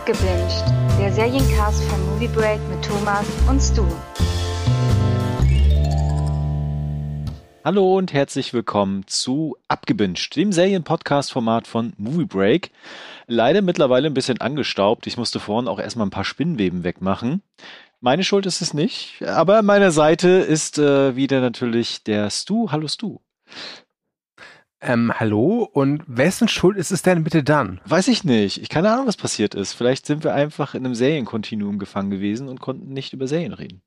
Abgebinged, der Seriencast von Movie Break mit Thomas und Stu. Hallo und herzlich willkommen zu Abgebinged, dem Serienpodcast-Format von Movie Break. Leider mittlerweile ein bisschen angestaubt. Ich musste vorhin auch erstmal ein paar Spinnweben wegmachen. Meine Schuld ist es nicht, aber an meiner Seite ist äh, wieder natürlich der Stu. Hallo Stu. Ähm, hallo? Und wessen Schuld ist es denn bitte dann? Weiß ich nicht. Ich keine Ahnung, was passiert ist. Vielleicht sind wir einfach in einem Serienkontinuum gefangen gewesen und konnten nicht über Serien reden.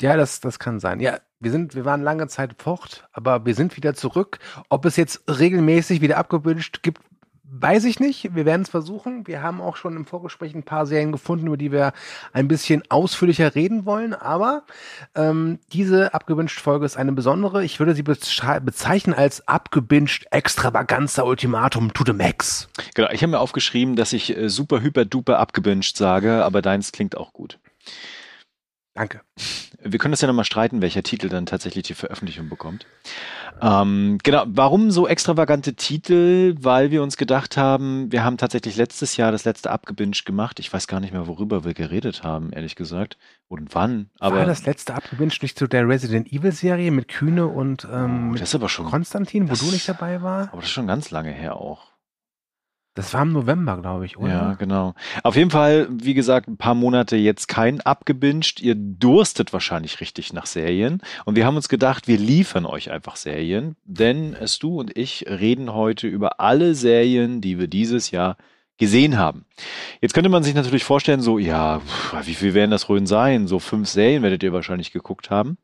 Ja, das, das kann sein. Ja, wir sind, wir waren lange Zeit fort, aber wir sind wieder zurück. Ob es jetzt regelmäßig wieder abgewünscht gibt, Weiß ich nicht. Wir werden es versuchen. Wir haben auch schon im Vorgespräch ein paar Serien gefunden, über die wir ein bisschen ausführlicher reden wollen. Aber ähm, diese abgewünscht Folge ist eine besondere. Ich würde sie bezeichnen als abgewünscht extravaganza Ultimatum to the max. Genau. Ich habe mir aufgeschrieben, dass ich äh, super hyper duper abgewünscht sage, aber deins klingt auch gut. Danke. Wir können das ja nochmal streiten, welcher Titel dann tatsächlich die Veröffentlichung bekommt. Ähm, genau, warum so extravagante Titel? Weil wir uns gedacht haben, wir haben tatsächlich letztes Jahr das letzte Abgebinged gemacht. Ich weiß gar nicht mehr, worüber wir geredet haben, ehrlich gesagt. Und wann. Aber War das letzte Abgebinged nicht zu der Resident Evil Serie mit Kühne und ähm, oh, das ist aber schon, Konstantin, wo das, du nicht dabei war? Aber das ist schon ganz lange her auch. Das war im November, glaube ich, oder? Ja, genau. Auf jeden Fall, wie gesagt, ein paar Monate jetzt kein abgebinged. Ihr durstet wahrscheinlich richtig nach Serien. Und wir haben uns gedacht, wir liefern euch einfach Serien. Denn es du und ich reden heute über alle Serien, die wir dieses Jahr gesehen haben. Jetzt könnte man sich natürlich vorstellen, so, ja, wie viel werden das wohl sein? So fünf Serien werdet ihr wahrscheinlich geguckt haben.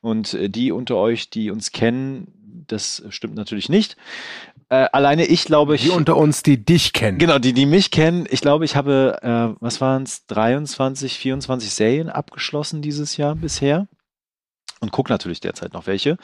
Und äh, die unter euch, die uns kennen, das stimmt natürlich nicht. Äh, alleine ich glaube ich. Die unter uns, die dich kennen. Genau, die, die mich kennen. Ich glaube, ich habe, äh, was waren es, 23, 24 Serien abgeschlossen dieses Jahr bisher. Und guck natürlich derzeit noch welche.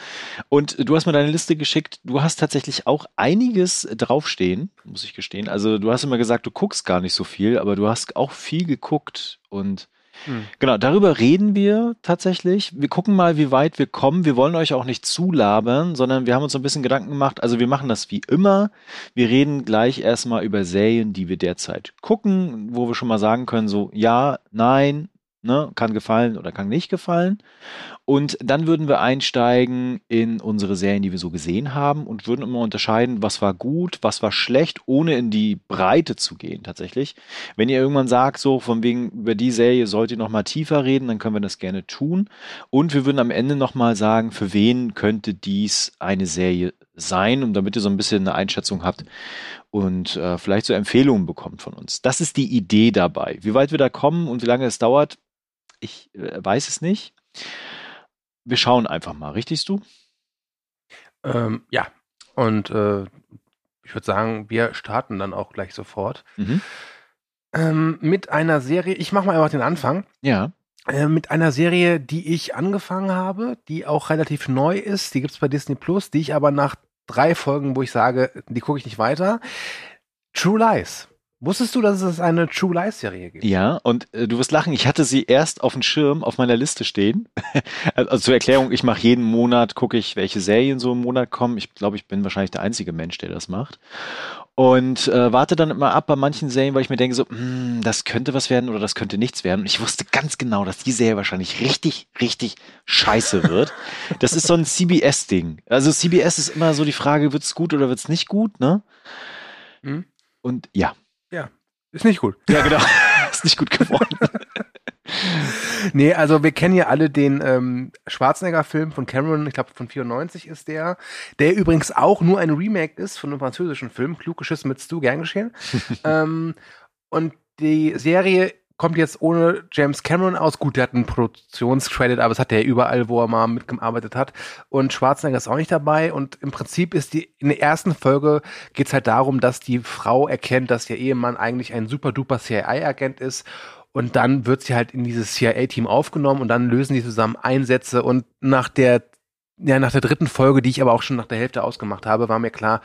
Und du hast mir deine Liste geschickt. Du hast tatsächlich auch einiges draufstehen, muss ich gestehen. Also du hast immer gesagt, du guckst gar nicht so viel, aber du hast auch viel geguckt und hm. Genau, darüber reden wir tatsächlich. Wir gucken mal, wie weit wir kommen. Wir wollen euch auch nicht zulabern, sondern wir haben uns ein bisschen Gedanken gemacht. Also wir machen das wie immer. Wir reden gleich erstmal über Serien, die wir derzeit gucken, wo wir schon mal sagen können, so ja, nein, Ne, kann gefallen oder kann nicht gefallen. Und dann würden wir einsteigen in unsere Serien, die wir so gesehen haben und würden immer unterscheiden, was war gut, was war schlecht, ohne in die Breite zu gehen tatsächlich. Wenn ihr irgendwann sagt, so von wegen über die Serie sollt ihr noch mal tiefer reden, dann können wir das gerne tun. Und wir würden am Ende noch mal sagen, für wen könnte dies eine Serie sein, und damit ihr so ein bisschen eine Einschätzung habt und äh, vielleicht so Empfehlungen bekommt von uns. Das ist die Idee dabei. Wie weit wir da kommen und wie lange es dauert, ich äh, weiß es nicht. Wir schauen einfach mal, richtig du? Ähm, ja, und äh, ich würde sagen, wir starten dann auch gleich sofort. Mhm. Ähm, mit einer Serie, ich mache mal einfach den Anfang. Ja. Äh, mit einer Serie, die ich angefangen habe, die auch relativ neu ist. Die gibt es bei Disney Plus, die ich aber nach drei Folgen, wo ich sage, die gucke ich nicht weiter. True Lies. Wusstest du, dass es eine True Lies Serie gibt? Ja, und äh, du wirst lachen, ich hatte sie erst auf dem Schirm auf meiner Liste stehen. also zur Erklärung, ich mache jeden Monat, gucke ich, welche Serien so im Monat kommen. Ich glaube, ich bin wahrscheinlich der einzige Mensch, der das macht. Und äh, warte dann immer ab bei manchen Serien, weil ich mir denke, so, hm, das könnte was werden oder das könnte nichts werden. Und ich wusste ganz genau, dass die Serie wahrscheinlich richtig, richtig scheiße wird. das ist so ein CBS-Ding. Also CBS ist immer so die Frage, wird's gut oder wird's nicht gut, ne? Hm? Und ja, ja, ist nicht gut. Ja, genau. ist nicht gut geworden. nee, also wir kennen ja alle den ähm, Schwarzenegger-Film von Cameron, ich glaube von 94 ist der, der übrigens auch nur ein Remake ist von einem französischen Film, klug geschissen mit Stu, gern geschehen. ähm, und die Serie kommt jetzt ohne James Cameron aus. Gut, der hat einen Produktionscredit, aber es hat er überall, wo er mal mitgearbeitet hat. Und Schwarzenegger ist auch nicht dabei. Und im Prinzip ist die, in der ersten Folge geht's halt darum, dass die Frau erkennt, dass ihr Ehemann eigentlich ein super duper CIA-Agent ist. Und dann wird sie halt in dieses CIA-Team aufgenommen und dann lösen die zusammen Einsätze. Und nach der, ja, nach der dritten Folge, die ich aber auch schon nach der Hälfte ausgemacht habe, war mir klar,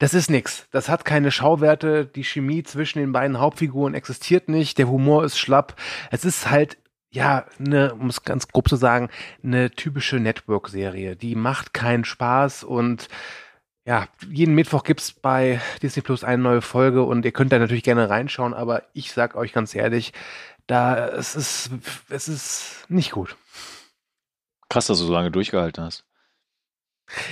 das ist nix. Das hat keine Schauwerte. Die Chemie zwischen den beiden Hauptfiguren existiert nicht. Der Humor ist schlapp. Es ist halt, ja, ne, um es ganz grob zu sagen, eine typische Network-Serie. Die macht keinen Spaß und ja, jeden Mittwoch gibt es bei Disney Plus eine neue Folge und ihr könnt da natürlich gerne reinschauen, aber ich sag euch ganz ehrlich, da es ist es ist nicht gut. Krass, dass du so lange durchgehalten hast.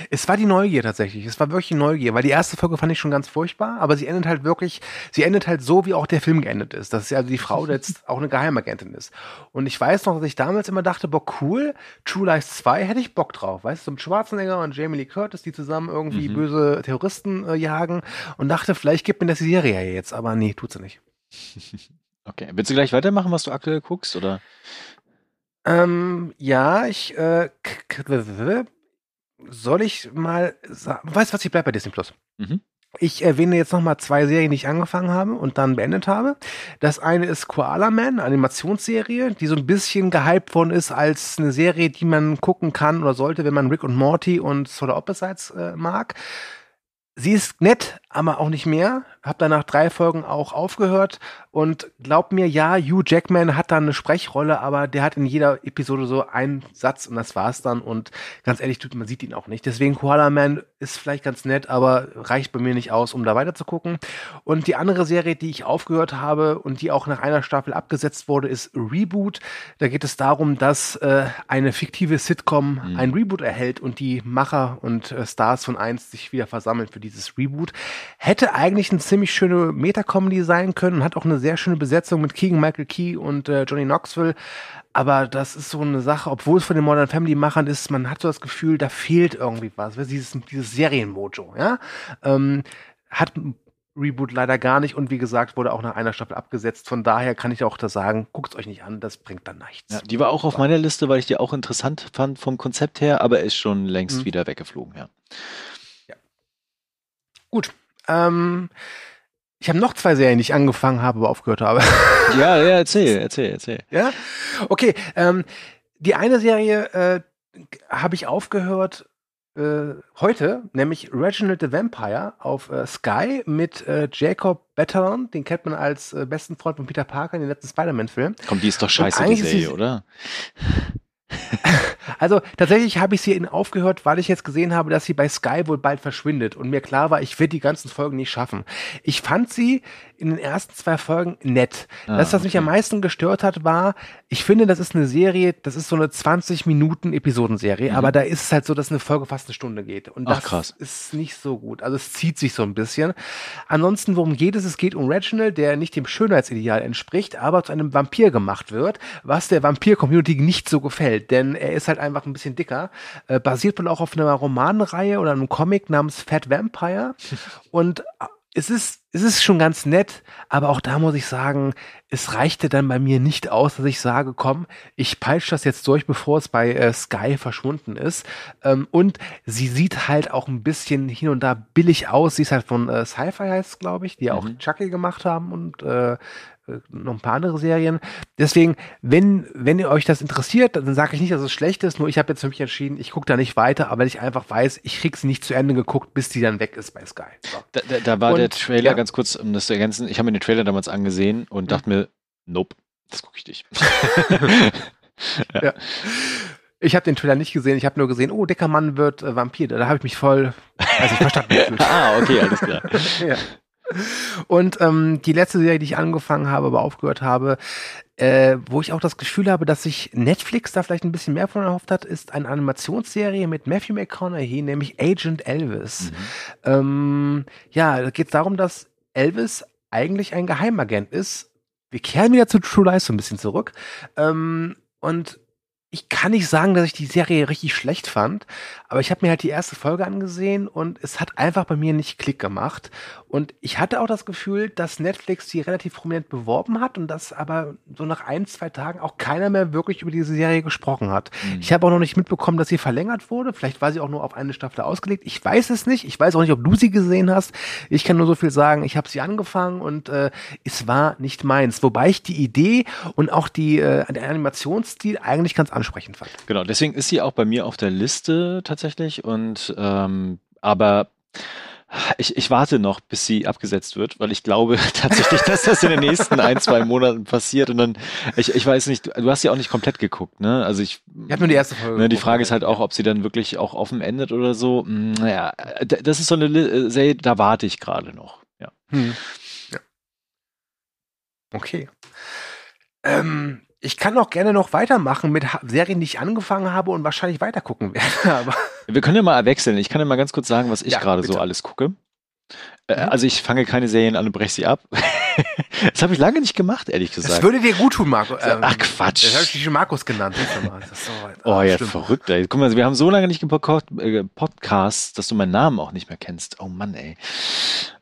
Es war die Neugier tatsächlich. Es war wirklich Neugier, weil die erste Folge fand ich schon ganz furchtbar, aber sie endet halt wirklich, sie endet halt so, wie auch der Film geendet ist. Das ist ja also die Frau, die jetzt auch eine Geheimagentin ist. Und ich weiß noch, dass ich damals immer dachte, boah, cool, True Lies 2 hätte ich Bock drauf. Weißt du, mit Schwarzenegger und Jamie Lee Curtis, die zusammen irgendwie Mhm. böse Terroristen äh, jagen und dachte, vielleicht gibt mir das die Serie ja jetzt, aber nee, tut sie nicht. Okay. Willst du gleich weitermachen, was du aktuell guckst? Oder? Ähm, ja, ich, äh, soll ich mal sagen, weißt du was, ich bleib bei Disney Plus. Mhm. Ich erwähne jetzt nochmal zwei Serien, die ich angefangen habe und dann beendet habe. Das eine ist Koala Man, Animationsserie, die so ein bisschen gehypt worden ist als eine Serie, die man gucken kann oder sollte, wenn man Rick und Morty und Solar Opposites äh, mag. Sie ist nett, aber auch nicht mehr. Hab danach drei Folgen auch aufgehört und glaub mir, ja, Hugh Jackman hat da eine Sprechrolle, aber der hat in jeder Episode so einen Satz und das war's dann. Und ganz ehrlich, man sieht ihn auch nicht. Deswegen Koala Man ist vielleicht ganz nett, aber reicht bei mir nicht aus, um da weiter zu gucken. Und die andere Serie, die ich aufgehört habe und die auch nach einer Staffel abgesetzt wurde, ist Reboot. Da geht es darum, dass äh, eine fiktive Sitcom Mhm. ein Reboot erhält und die Macher und äh, Stars von einst sich wieder versammeln für dieses Reboot. Hätte eigentlich eine ziemlich schöne Meta-Comedy sein können und hat auch eine sehr schöne Besetzung mit Keegan Michael Key und äh, Johnny Knoxville. Aber das ist so eine Sache, obwohl es von den Modern Family Machern ist, man hat so das Gefühl, da fehlt irgendwie was. Dieses, dieses Serienmojo, ja. Ähm, hat Reboot leider gar nicht und wie gesagt, wurde auch nach einer Staffel abgesetzt. Von daher kann ich auch da sagen, guckt euch nicht an, das bringt dann nichts. Ja, die war auch auf meiner Liste, weil ich die auch interessant fand vom Konzept her, aber ist schon längst Mhm. wieder weggeflogen, ja. Gut. Ähm, ich habe noch zwei Serien, die ich angefangen habe, aber aufgehört habe. Ja, ja, erzähl, erzähl, erzähl. Ja? Okay, ähm, die eine Serie äh, habe ich aufgehört äh, heute, nämlich Reginald the Vampire auf äh, Sky mit äh, Jacob Batalon, den kennt man als äh, besten Freund von Peter Parker in den letzten Spider-Man-Film. Komm, die ist doch scheiße, die Serie, oder? Also tatsächlich habe ich sie in aufgehört, weil ich jetzt gesehen habe, dass sie bei Sky wohl bald verschwindet und mir klar war, ich werde die ganzen Folgen nicht schaffen. Ich fand sie in den ersten zwei Folgen nett. Ah, das, was mich okay. am meisten gestört hat, war, ich finde, das ist eine Serie, das ist so eine 20 Minuten Episodenserie, Mhm. aber da ist es halt so, dass eine Folge fast eine Stunde geht und Ach, das krass. ist nicht so gut. Also es zieht sich so ein bisschen. Ansonsten, worum geht es? Es geht um Reginald, der nicht dem Schönheitsideal entspricht, aber zu einem Vampir gemacht wird, was der Vampir-Community nicht so gefällt, denn er ist halt einfach ein bisschen dicker. Äh, basiert wohl auch auf einer Romanreihe oder einem Comic namens Fat Vampire. Und äh, es ist, es ist schon ganz nett, aber auch da muss ich sagen, es reichte dann bei mir nicht aus, dass ich sage, komm, ich peitsche das jetzt durch, bevor es bei äh, Sky verschwunden ist. Ähm, und sie sieht halt auch ein bisschen hin und da billig aus. Sie ist halt von äh, Sci-Fi heißt glaube ich, die ja auch Mhm. Chucky gemacht haben und äh, noch ein paar andere Serien. Deswegen, wenn, wenn ihr euch das interessiert, dann sage ich nicht, dass es schlecht ist, nur ich habe jetzt für mich entschieden, ich gucke da nicht weiter, aber weil ich einfach weiß, ich krieg sie nicht zu Ende geguckt, bis die dann weg ist bei Sky. So. Da, da, da war der Und, Trailer, ja. ganz kurz, um das zu ergänzen, ich habe mir den Trailer damals angesehen und dachte mir, nope, das gucke ich nicht. Ich habe den Trailer nicht gesehen, ich habe nur gesehen, oh, dicker Mann wird äh, Vampir. Da habe ich mich voll, also ich verstanden gefühlt. ah, okay, alles klar. ja. Und ähm, die letzte Serie, die ich angefangen habe, aber aufgehört habe, äh, wo ich auch das Gefühl habe, dass sich Netflix da vielleicht ein bisschen mehr von erhofft hat, ist eine Animationsserie mit Matthew McConaughey, nämlich Agent Elvis. Ähm, ja, da geht es darum, dass Elvis eigentlich ein Geheimagent ist. Wir kehren wieder zu True Lies so ein bisschen zurück. Ähm, und ich kann nicht sagen, dass ich die Serie richtig schlecht fand, aber ich habe mir halt die erste Folge angesehen und es hat einfach bei mir nicht Klick gemacht. Und ich hatte auch das Gefühl, dass Netflix die relativ prominent beworben hat und dass aber so nach ein, zwei Tagen auch keiner mehr wirklich über diese Serie gesprochen hat. Mhm. Ich habe auch noch nicht mitbekommen, dass sie verlängert wurde. Vielleicht war sie auch nur auf eine Staffel ausgelegt. Ich weiß es nicht. Ich weiß auch nicht, ob du sie gesehen hast. Ich kann nur so viel sagen. Ich habe sie angefangen und äh, es war nicht meins. Wobei ich die Idee und auch die, äh, den Animationsstil eigentlich ganz ansprechend fand. Genau, deswegen ist sie auch bei mir auf der Liste tatsächlich. Und ähm, aber Ich, ich warte noch, bis sie abgesetzt wird, weil ich glaube tatsächlich, dass das in den nächsten ein, zwei Monaten passiert. Und dann, ich, ich weiß nicht, du hast ja auch nicht komplett geguckt, ne? Also ich. Ich habe nur die erste Folge. Ne, die Frage ist halt auch, ob sie dann wirklich auch offen endet oder so. Hm, naja, das ist so eine äh, Serie, da warte ich gerade noch. Ja. Hm. ja. Okay. Ähm, ich kann auch gerne noch weitermachen mit Serien, die ich angefangen habe und wahrscheinlich weitergucken werde. Wir können ja mal wechseln. Ich kann ja mal ganz kurz sagen, was ich ja, gerade so alles gucke. Äh, mhm. Also ich fange keine Serien an und breche sie ab. das habe ich lange nicht gemacht, ehrlich gesagt. Das würde dir gut tun, Marco. Ähm, Ach Quatsch. Das habe ich dich schon Markus genannt. So, oh ja, stimmt. verrückt. Ey. Guck mal, wir haben so lange nicht gepodcast, dass du meinen Namen auch nicht mehr kennst. Oh Mann, ey.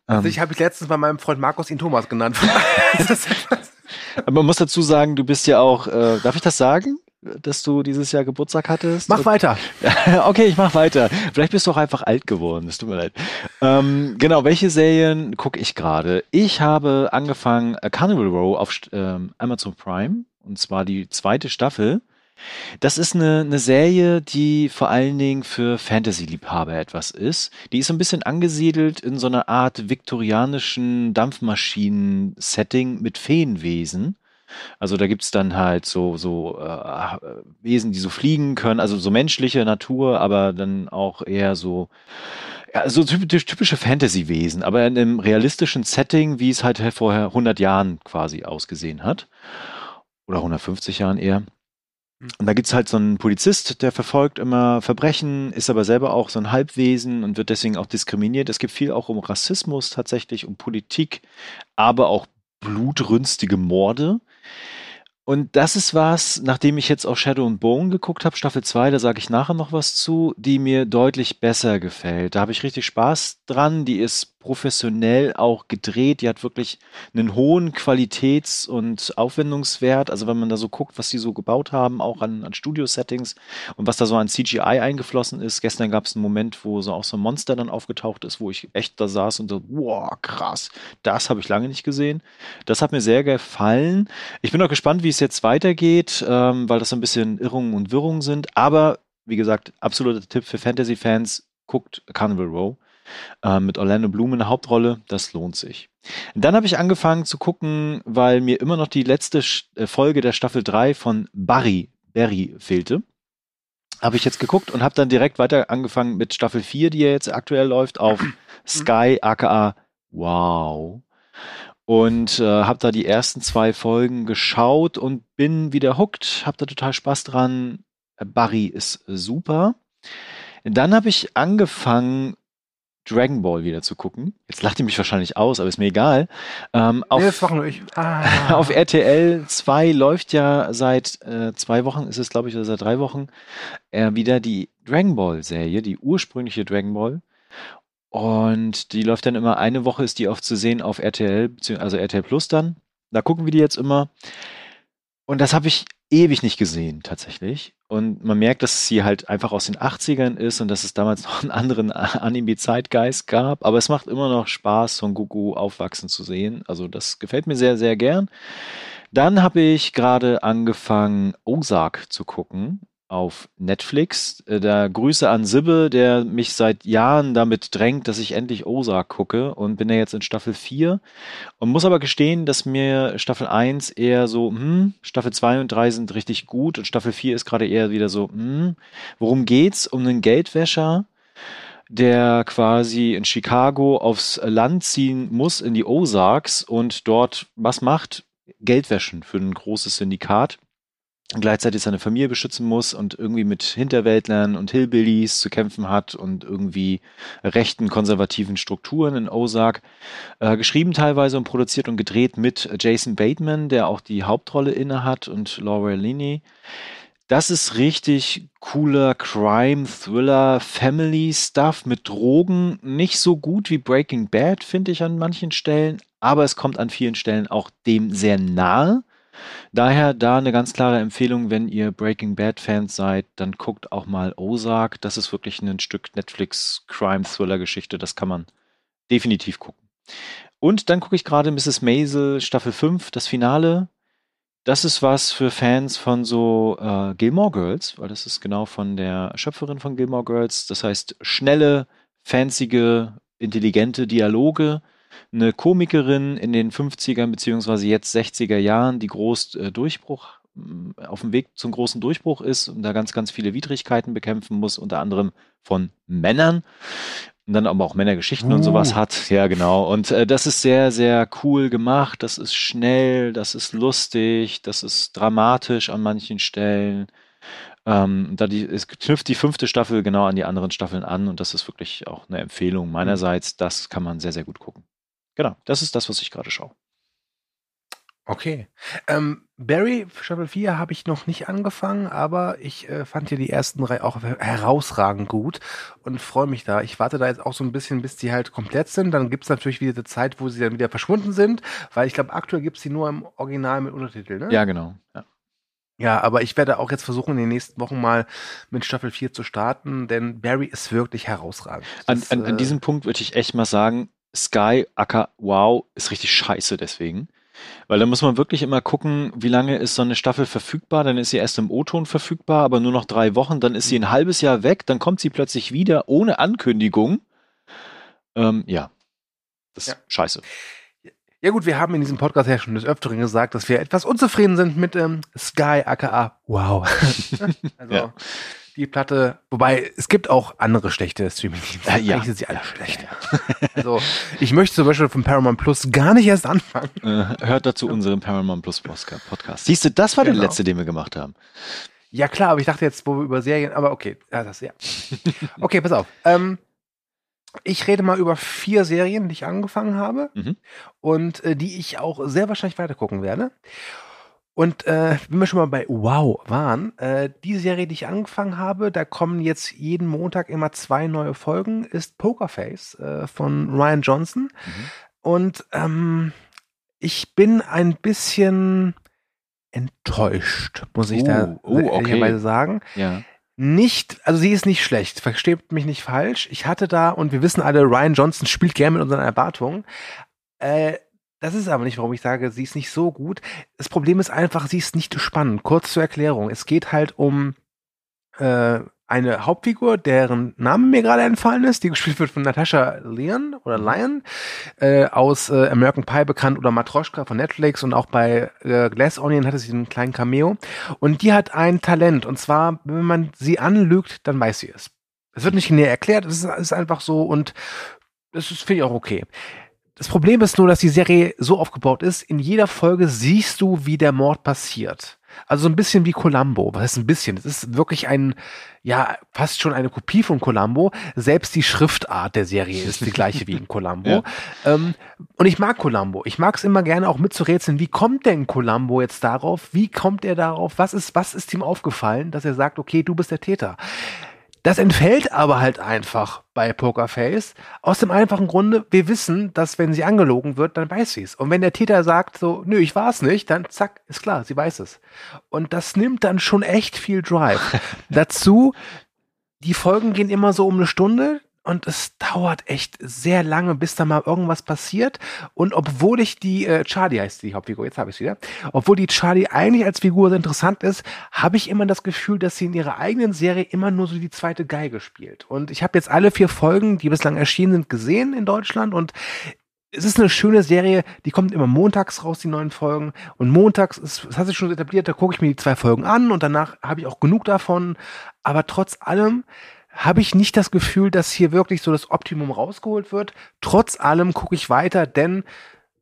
Also ähm, ich habe letztens bei meinem Freund Markus ihn Thomas genannt. Aber man muss dazu sagen, du bist ja auch, äh, darf ich das sagen? dass du dieses Jahr Geburtstag hattest. Mach weiter. okay, ich mach weiter. Vielleicht bist du auch einfach alt geworden. Es tut mir leid. Ähm, genau, welche Serien gucke ich gerade? Ich habe angefangen äh, Carnival Row auf ähm, Amazon Prime und zwar die zweite Staffel. Das ist eine, eine Serie, die vor allen Dingen für Fantasy-Liebhaber etwas ist. Die ist so ein bisschen angesiedelt in so einer Art viktorianischen Dampfmaschinen-Setting mit Feenwesen. Also da gibt's dann halt so, so äh, Wesen, die so fliegen können, also so menschliche Natur, aber dann auch eher so, ja, so typische Fantasy-Wesen, aber in einem realistischen Setting, wie es halt vorher 100 Jahren quasi ausgesehen hat. Oder 150 Jahren eher. Und da gibt's halt so einen Polizist, der verfolgt immer Verbrechen, ist aber selber auch so ein Halbwesen und wird deswegen auch diskriminiert. Es gibt viel auch um Rassismus tatsächlich, um Politik, aber auch blutrünstige Morde. Und das ist was, nachdem ich jetzt auch Shadow and Bone geguckt habe, Staffel 2, da sage ich nachher noch was zu, die mir deutlich besser gefällt. Da habe ich richtig Spaß dran. Die ist professionell auch gedreht. Die hat wirklich einen hohen Qualitäts- und Aufwendungswert. Also wenn man da so guckt, was die so gebaut haben, auch an, an Studio-Settings und was da so an CGI eingeflossen ist. Gestern gab es einen Moment, wo so auch so ein Monster dann aufgetaucht ist, wo ich echt da saß und so, wow, krass, das habe ich lange nicht gesehen. Das hat mir sehr gefallen. Ich bin auch gespannt, wie es jetzt weitergeht, ähm, weil das so ein bisschen Irrungen und Wirrungen sind. Aber wie gesagt, absoluter Tipp für Fantasy-Fans, guckt Carnival Row äh, mit Orlando Bloom in der Hauptrolle. Das lohnt sich. Dann habe ich angefangen zu gucken, weil mir immer noch die letzte äh, Folge der Staffel 3 von Barry, Barry fehlte. Habe ich jetzt geguckt und habe dann direkt weiter angefangen mit Staffel 4, die ja jetzt aktuell läuft, auf Sky, aka Wow. Und äh, habe da die ersten zwei Folgen geschaut und bin wieder hooked, habe da total Spaß dran. Barry ist super. Dann habe ich angefangen, Dragon Ball wieder zu gucken. Jetzt lacht ihr mich wahrscheinlich aus, aber ist mir egal. Ähm, auf, nee, das machen ich. Ah. auf RTL 2 läuft ja seit äh, zwei Wochen, ist es glaube ich, oder seit drei Wochen, äh, wieder die Dragon Ball Serie, die ursprüngliche Dragon Ball. Und die läuft dann immer, eine Woche ist die oft zu sehen auf RTL, also RTL Plus dann. Da gucken wir die jetzt immer. Und das habe ich ewig nicht gesehen, tatsächlich. Und man merkt, dass sie halt einfach aus den 80ern ist und dass es damals noch einen anderen Anime-Zeitgeist gab. Aber es macht immer noch Spaß, Son Goku aufwachsen zu sehen. Also das gefällt mir sehr, sehr gern. Dann habe ich gerade angefangen, Ozark zu gucken auf Netflix. Äh, da Grüße an Sibbe, der mich seit Jahren damit drängt, dass ich endlich Ozark gucke und bin ja jetzt in Staffel 4 und muss aber gestehen, dass mir Staffel 1 eher so, hm, Staffel 2 und 3 sind richtig gut und Staffel 4 ist gerade eher wieder so, hm, worum geht's? Um einen Geldwäscher, der quasi in Chicago aufs Land ziehen muss, in die Ozarks und dort was macht? Geldwäschen für ein großes Syndikat gleichzeitig seine Familie beschützen muss und irgendwie mit Hinterwäldlern und Hillbillies zu kämpfen hat und irgendwie rechten konservativen Strukturen in Ozark. Äh, geschrieben teilweise und produziert und gedreht mit Jason Bateman, der auch die Hauptrolle inne hat und Laura Linney. Das ist richtig cooler Crime, Thriller, Family Stuff mit Drogen. Nicht so gut wie Breaking Bad, finde ich an manchen Stellen, aber es kommt an vielen Stellen auch dem sehr nahe. Daher da eine ganz klare Empfehlung, wenn ihr Breaking Bad Fans seid, dann guckt auch mal Ozark. Das ist wirklich ein Stück Netflix Crime Thriller Geschichte. Das kann man definitiv gucken. Und dann gucke ich gerade Mrs. Maisel Staffel 5, das Finale. Das ist was für Fans von so äh, Gilmore Girls, weil das ist genau von der Schöpferin von Gilmore Girls. Das heißt, schnelle, fancyge intelligente Dialoge, eine Komikerin in den 50ern beziehungsweise jetzt 60er Jahren, die groß äh, Durchbruch äh, auf dem Weg zum großen Durchbruch ist und da ganz, ganz viele Widrigkeiten bekämpfen muss, unter anderem von Männern und dann aber auch Männergeschichten uh. und sowas uh. hat. Ja, genau. Und äh, das ist sehr, sehr cool gemacht. Das ist schnell, das ist lustig, das ist dramatisch an manchen Stellen. Ähm, da die, es knüpft die fünfte Staffel genau an die anderen Staffeln an und das ist wirklich auch eine Empfehlung meinerseits. Das kann man sehr, sehr gut gucken. Genau, das ist das, was ich gerade schaue. Okay. Ähm, Barry Staffel 4 habe ich noch nicht angefangen, aber ich äh, fand ja die ersten drei auch herausragend gut und freue mich da. Ich warte da jetzt auch so ein bisschen, bis die halt komplett sind. Dann gibt es natürlich wieder eine Zeit, wo sie dann wieder verschwunden sind, weil ich glaube, aktuell gibt es die nur im Original mit Untertitel, ne? Ja, genau. Ja. Ja, aber ich werde auch jetzt versuchen, in den nächsten Wochen mal mit Staffel 4 zu starten, denn Barry ist wirklich herausragend. An, an, an, äh, diesem Punkt würde ich echt mal sagen, Sky, Acker, wow, ist richtig scheiße deswegen. Weil da muss man wirklich immer gucken, wie lange ist so eine Staffel verfügbar. Dann ist sie erst im O-Ton verfügbar, aber nur noch drei Wochen. Dann ist sie ein halbes Jahr weg. Dann kommt sie plötzlich wieder ohne Ankündigung. Ähm, ja, das ist ja. scheiße. Ja gut, wir haben in diesem Podcast ja schon des Öfteren gesagt, dass wir etwas unzufrieden sind mit ähm, Sky aka Wow. also ja. Die Platte, wobei es gibt auch andere schlechte Streaming-Dienste. Ja, ja. Eigentlich sind sie alle schlecht. also ich möchte zum Beispiel von Paramount Plus gar nicht erst anfangen. Äh, hört dazu unseren Paramount Plus Podcast. Siehst du, das war genau. der letzte, den wir gemacht haben. Ja klar, aber ich dachte jetzt, wo wir über Serien, aber okay, ja, das ja. Okay, pass auf. Ähm, ich rede mal über vier Serien, die ich angefangen habe mhm. und äh, die ich auch sehr wahrscheinlich weitergucken werde. Und äh, wenn wir schon mal bei Wow waren, äh, die Serie, die ich angefangen habe, da kommen jetzt jeden Montag immer zwei neue Folgen, ist Pokerface äh, von Ryan Johnson. Mhm. Und ähm, ich bin ein bisschen enttäuscht, muss ich uh, da uh, okay. sagen. Ja nicht, also sie ist nicht schlecht, versteht mich nicht falsch. Ich hatte da, und wir wissen alle, Ryan Johnson spielt gerne mit unseren Erwartungen. Äh, das ist aber nicht, warum ich sage, sie ist nicht so gut. Das Problem ist einfach, sie ist nicht spannend. Kurz zur Erklärung. Es geht halt um äh, eine Hauptfigur, deren Name mir gerade entfallen ist, die gespielt wird von Natasha Lyon oder Lyon, äh, aus äh, American Pie bekannt oder Matroschka von Netflix und auch bei äh, Glass Onion hatte sie einen kleinen Cameo. Und die hat ein Talent und zwar, wenn man sie anlügt, dann weiß sie es. Es wird nicht näher erklärt, es ist, ist einfach so und das ist, finde ich auch okay. Das Problem ist nur, dass die Serie so aufgebaut ist, in jeder Folge siehst du, wie der Mord passiert. Also so ein bisschen wie Columbo. Was heißt ein bisschen? Es ist wirklich ein, ja, fast schon eine Kopie von Columbo. Selbst die Schriftart der Serie ist die gleiche wie in Columbo. Ja. Ähm, und ich mag Columbo. Ich mag es immer gerne auch mitzurätseln. Wie kommt denn Columbo jetzt darauf? Wie kommt er darauf? Was ist, was ist ihm aufgefallen, dass er sagt, okay, du bist der Täter? Das entfällt aber halt einfach bei Pokerface. Aus dem einfachen Grunde, wir wissen, dass wenn sie angelogen wird, dann weiß sie es. Und wenn der Täter sagt so, nö, ich war es nicht, dann zack, ist klar, sie weiß es. Und das nimmt dann schon echt viel Drive. Dazu, die Folgen gehen immer so um eine Stunde und es dauert echt sehr lange, bis da mal irgendwas passiert. Und obwohl ich die, äh, Charlie heißt die Hauptfigur, jetzt habe ich wieder, obwohl die Charlie eigentlich als Figur interessant ist, habe ich immer das Gefühl, dass sie in ihrer eigenen Serie immer nur so die zweite Geige spielt. Und ich habe jetzt alle vier Folgen, die bislang erschienen sind, gesehen in Deutschland und es ist eine schöne Serie, die kommt immer montags raus, die neuen Folgen. Und montags, ist, das hat sich schon etabliert, da gucke ich mir die zwei Folgen an und danach habe ich auch genug davon. Aber trotz allem habe ich nicht das Gefühl, dass hier wirklich so das Optimum rausgeholt wird. Trotz allem gucke ich weiter, denn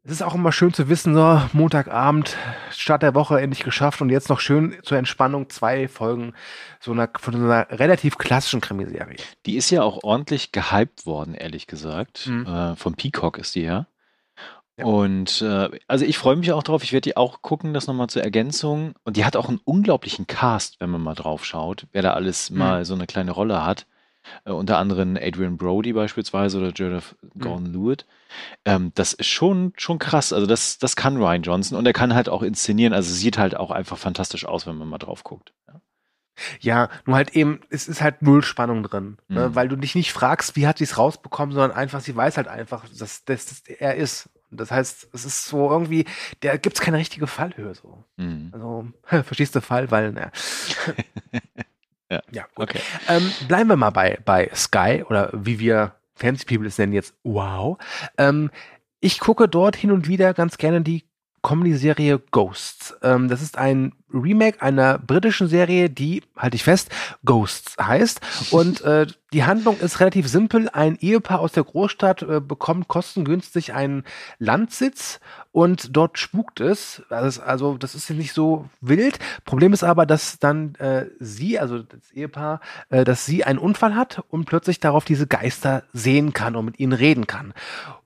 es ist auch immer schön zu wissen, so Montagabend, Start der Woche endlich geschafft und jetzt noch schön zur Entspannung zwei Folgen so einer, von so einer relativ klassischen Krimiserie. Die ist ja auch ordentlich gehypt worden, ehrlich gesagt. Mhm. Äh, von Peacock ist die ja. Ja. Und äh, also ich freue mich auch drauf. Ich werde die auch gucken, das nochmal zur Ergänzung. Und die hat auch einen unglaublichen Cast, wenn man mal drauf schaut, wer da alles mhm. mal so eine kleine Rolle hat. Äh, unter anderem Adrian Brody beispielsweise oder Joseph mhm. Gordon-Lewitt. Ähm, das ist schon, schon krass. Also das, das kann Ryan Johnson und er kann halt auch inszenieren. Also sieht halt auch einfach fantastisch aus, wenn man mal drauf guckt. Ja. Ja, nur halt eben, es ist halt null Spannung drin, ne? mhm. weil du dich nicht fragst, wie hat sie es rausbekommen, sondern einfach, sie weiß halt einfach, dass, dass, dass er ist. Das heißt, es ist so irgendwie, da gibt es keine richtige Fallhöhe so. Mhm. Also, verstehst du Fall, weil, ne. Ja, ja. Okay. Ähm, bleiben wir mal bei, bei Sky oder wie wir Fancy People es nennen jetzt wow. Ähm, ich gucke dort hin und wieder ganz gerne die Comedy-Serie Ghosts. Ähm, das ist ein Remake einer britischen Serie, die, halte ich fest, Ghosts heißt. Und äh, die Handlung ist relativ simpel. Ein Ehepaar aus der Großstadt äh, bekommt kostengünstig einen Landsitz und dort spukt es. Also, also das ist nicht so wild. Problem ist aber, dass dann äh, sie, also das Ehepaar, äh, dass sie einen Unfall hat und plötzlich darauf diese Geister sehen kann und mit ihnen reden kann.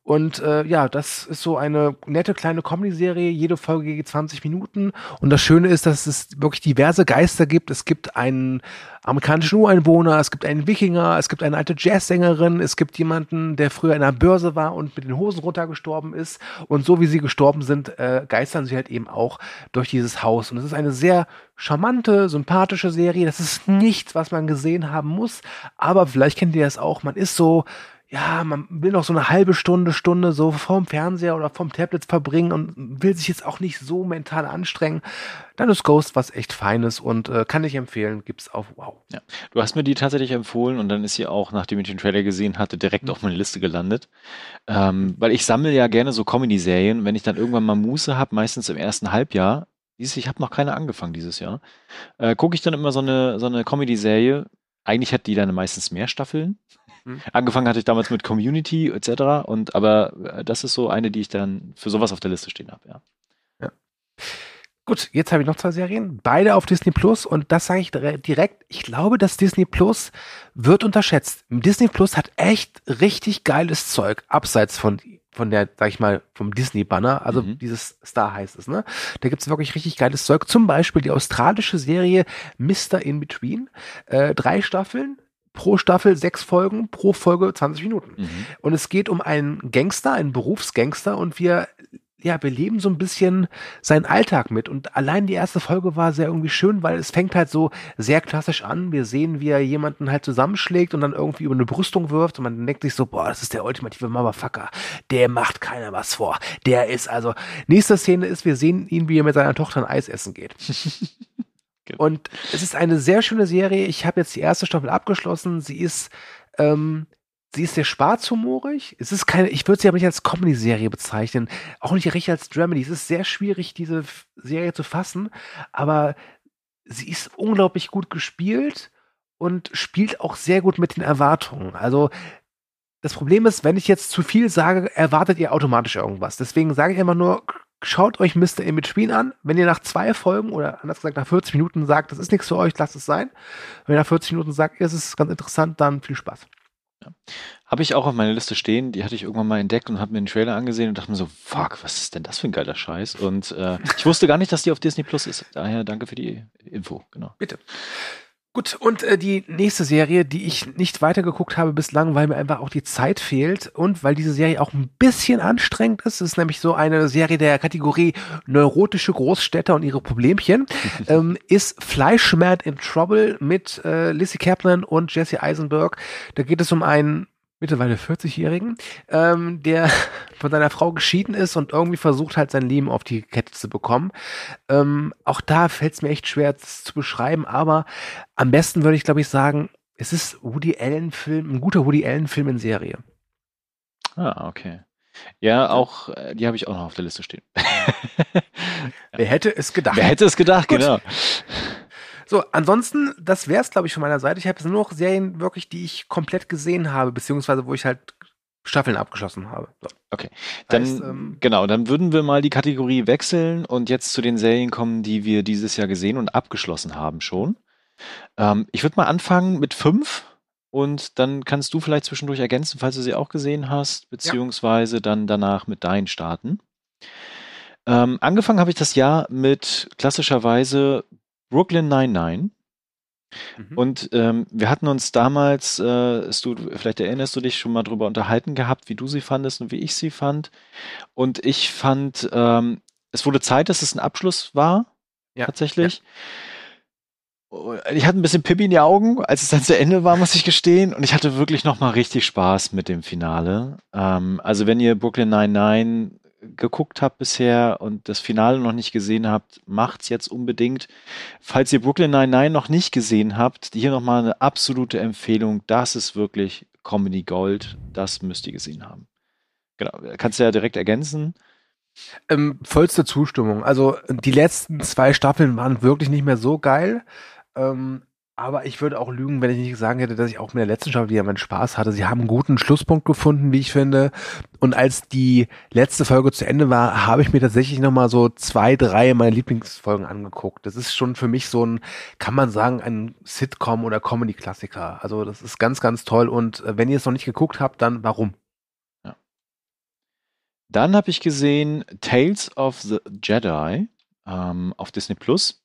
Und äh, ja, das ist so eine nette kleine Comedy-Serie. Jede Folge geht 20 Minuten. Und das Schöne ist, dass es wirklich diverse Geister gibt. Es gibt einen amerikanischen Ureinwohner, es gibt einen Wikinger, es gibt eine alte Jazzsängerin, es gibt jemanden, der früher in einer Börse war und mit den Hosen runtergestorben ist. Und so wie sie gestorben sind, äh, geistern sie halt eben auch durch dieses Haus. Und es ist eine sehr charmante, sympathische Serie. Das ist nichts, was man gesehen haben muss. Aber vielleicht kennt ihr das auch. Man ist so ja, man will noch so eine halbe Stunde, Stunde so vorm Fernseher oder vom Tablet verbringen und will sich jetzt auch nicht so mental anstrengen, dann ist Ghost was echt Feines und äh, kann ich empfehlen, gibt's auf Wow. Ja, du hast mir die tatsächlich empfohlen und dann ist sie auch, nachdem ich den Trailer gesehen hatte, direkt mhm. auf meine Liste gelandet. Ähm, weil ich sammle ja gerne so Comedy-Serien. Wenn ich dann irgendwann mal Muße habe, meistens im ersten Halbjahr, dieses, ich habe noch keine angefangen dieses Jahr, äh, gucke ich dann immer so eine, so eine Comedy-Serie. Eigentlich hat die dann meistens mehr Staffeln. Mhm. Angefangen hatte ich damals mit Community etc. Und aber äh, das ist so eine, die ich dann für sowas auf der Liste stehen habe, ja. ja. Gut, jetzt habe ich noch zwei Serien, beide auf Disney Plus und das sage ich direkt. Ich glaube, dass Disney Plus wird unterschätzt. Disney Plus hat echt richtig geiles Zeug, abseits von von der, sag ich mal, vom Disney-Banner, also mhm. dieses Star heißt es, ne? Da gibt's wirklich richtig geiles Zeug. Zum Beispiel die australische Serie Mr. In Between. Äh, drei Staffeln, pro Staffel sechs Folgen, pro Folge 20 Minuten. Mhm. Und es geht um einen Gangster, einen Berufsgangster und wir ja, wir leben so ein bisschen seinen Alltag mit. Und allein die erste Folge war sehr irgendwie schön, weil es fängt halt so sehr klassisch an. Wir sehen, wie er jemanden halt zusammenschlägt und dann irgendwie über eine Brüstung wirft und man denkt sich so, boah, das ist der ultimative Motherfucker. Der macht keiner was vor. Der ist also, nächste Szene ist, wir sehen ihn, wie er mit seiner Tochter ein Eis essen geht. Genau. Und es ist eine sehr schöne Serie. Ich habe jetzt die erste Staffel abgeschlossen. Sie ist, ähm, sie ist sehr schwarzhumorig. Es ist keine, ich würde sie aber nicht als Comedy-Serie bezeichnen. Auch nicht richtig als Dramedy. Es ist sehr schwierig, diese Serie zu fassen. Aber sie ist unglaublich gut gespielt und spielt auch sehr gut mit den Erwartungen. Also, das Problem ist, wenn ich jetzt zu viel sage, erwartet ihr automatisch irgendwas. Deswegen sage ich immer nur, schaut euch Mr. In Between an. Wenn ihr nach zwei Folgen oder anders gesagt nach 40 Minuten sagt, das ist nichts für euch, lasst es sein. Wenn ihr nach 40 Minuten sagt, es ist ganz interessant, dann viel Spaß. Ja. Habe ich auch auf meiner Liste stehen, die hatte ich irgendwann mal entdeckt und habe mir den Trailer angesehen und dachte mir so, fuck, was ist denn das für ein geiler Scheiß? Und äh, ich wusste gar nicht, dass die auf Disney Plus ist. Daher danke für die Info, genau. Bitte. Gut, und äh, die nächste Serie, die ich nicht weitergeguckt habe bislang, weil mir einfach auch die Zeit fehlt und weil diese Serie auch ein bisschen anstrengend ist, ist nämlich so eine Serie der Kategorie neurotische Großstädter und ihre Problemchen, ähm, ist Fleischmad in Trouble mit äh, Lizzie Kaplan und Jesse Eisenberg. Da geht es um einen mittlerweile 40-Jährigen, ähm, der von seiner Frau geschieden ist und irgendwie versucht halt sein Leben auf die Kette zu bekommen. Ähm, auch da fällt es mir echt schwer das zu beschreiben, aber am besten würde ich glaube ich sagen, es ist Woody Allen Film, ein guter Woody Allen Film in Serie. Ah, okay. Ja, auch, äh, die habe ich auch noch auf der Liste stehen. Wer hätte es gedacht? Wer hätte es gedacht, Gut. genau. So, ansonsten, das wäre es, glaube ich, von meiner Seite. Ich habe nur noch Serien wirklich, die ich komplett gesehen habe, beziehungsweise wo ich halt Staffeln abgeschlossen habe. So. Okay, dann heißt, ähm, genau, dann würden wir mal die Kategorie wechseln und jetzt zu den Serien kommen, die wir dieses Jahr gesehen und abgeschlossen haben schon. Ähm, ich würde mal anfangen mit fünf und dann kannst du vielleicht zwischendurch ergänzen, falls du sie auch gesehen hast, beziehungsweise ja. dann danach mit deinen starten. Ähm, angefangen habe ich das Jahr mit klassischerweise Brooklyn 99. Mhm. Und ähm, wir hatten uns damals, äh, du, vielleicht erinnerst du dich schon mal drüber unterhalten gehabt, wie du sie fandest und wie ich sie fand. Und ich fand, ähm, es wurde Zeit, dass es ein Abschluss war, ja. tatsächlich. Ja. Ich hatte ein bisschen Pippi in die Augen, als es dann zu Ende war, muss ich gestehen. Und ich hatte wirklich nochmal richtig Spaß mit dem Finale. Ähm, also wenn ihr Brooklyn 99 geguckt habt bisher und das Finale noch nicht gesehen habt, macht's jetzt unbedingt. Falls ihr Brooklyn Nine-Nine noch nicht gesehen habt, hier nochmal eine absolute Empfehlung. Das ist wirklich Comedy Gold, das müsst ihr gesehen haben. Genau, kannst du ja direkt ergänzen. Ähm, vollste Zustimmung. Also die letzten zwei Staffeln waren wirklich nicht mehr so geil. Ähm, aber ich würde auch lügen, wenn ich nicht sagen hätte, dass ich auch mit der letzten Staffel wieder meinen Spaß hatte. Sie haben einen guten Schlusspunkt gefunden, wie ich finde. Und als die letzte Folge zu Ende war, habe ich mir tatsächlich nochmal so zwei, drei meiner Lieblingsfolgen angeguckt. Das ist schon für mich so ein, kann man sagen, ein Sitcom oder Comedy-Klassiker. Also das ist ganz, ganz toll. Und äh, wenn ihr es noch nicht geguckt habt, dann warum? Ja. Dann habe ich gesehen Tales of the Jedi ähm, auf Disney Plus.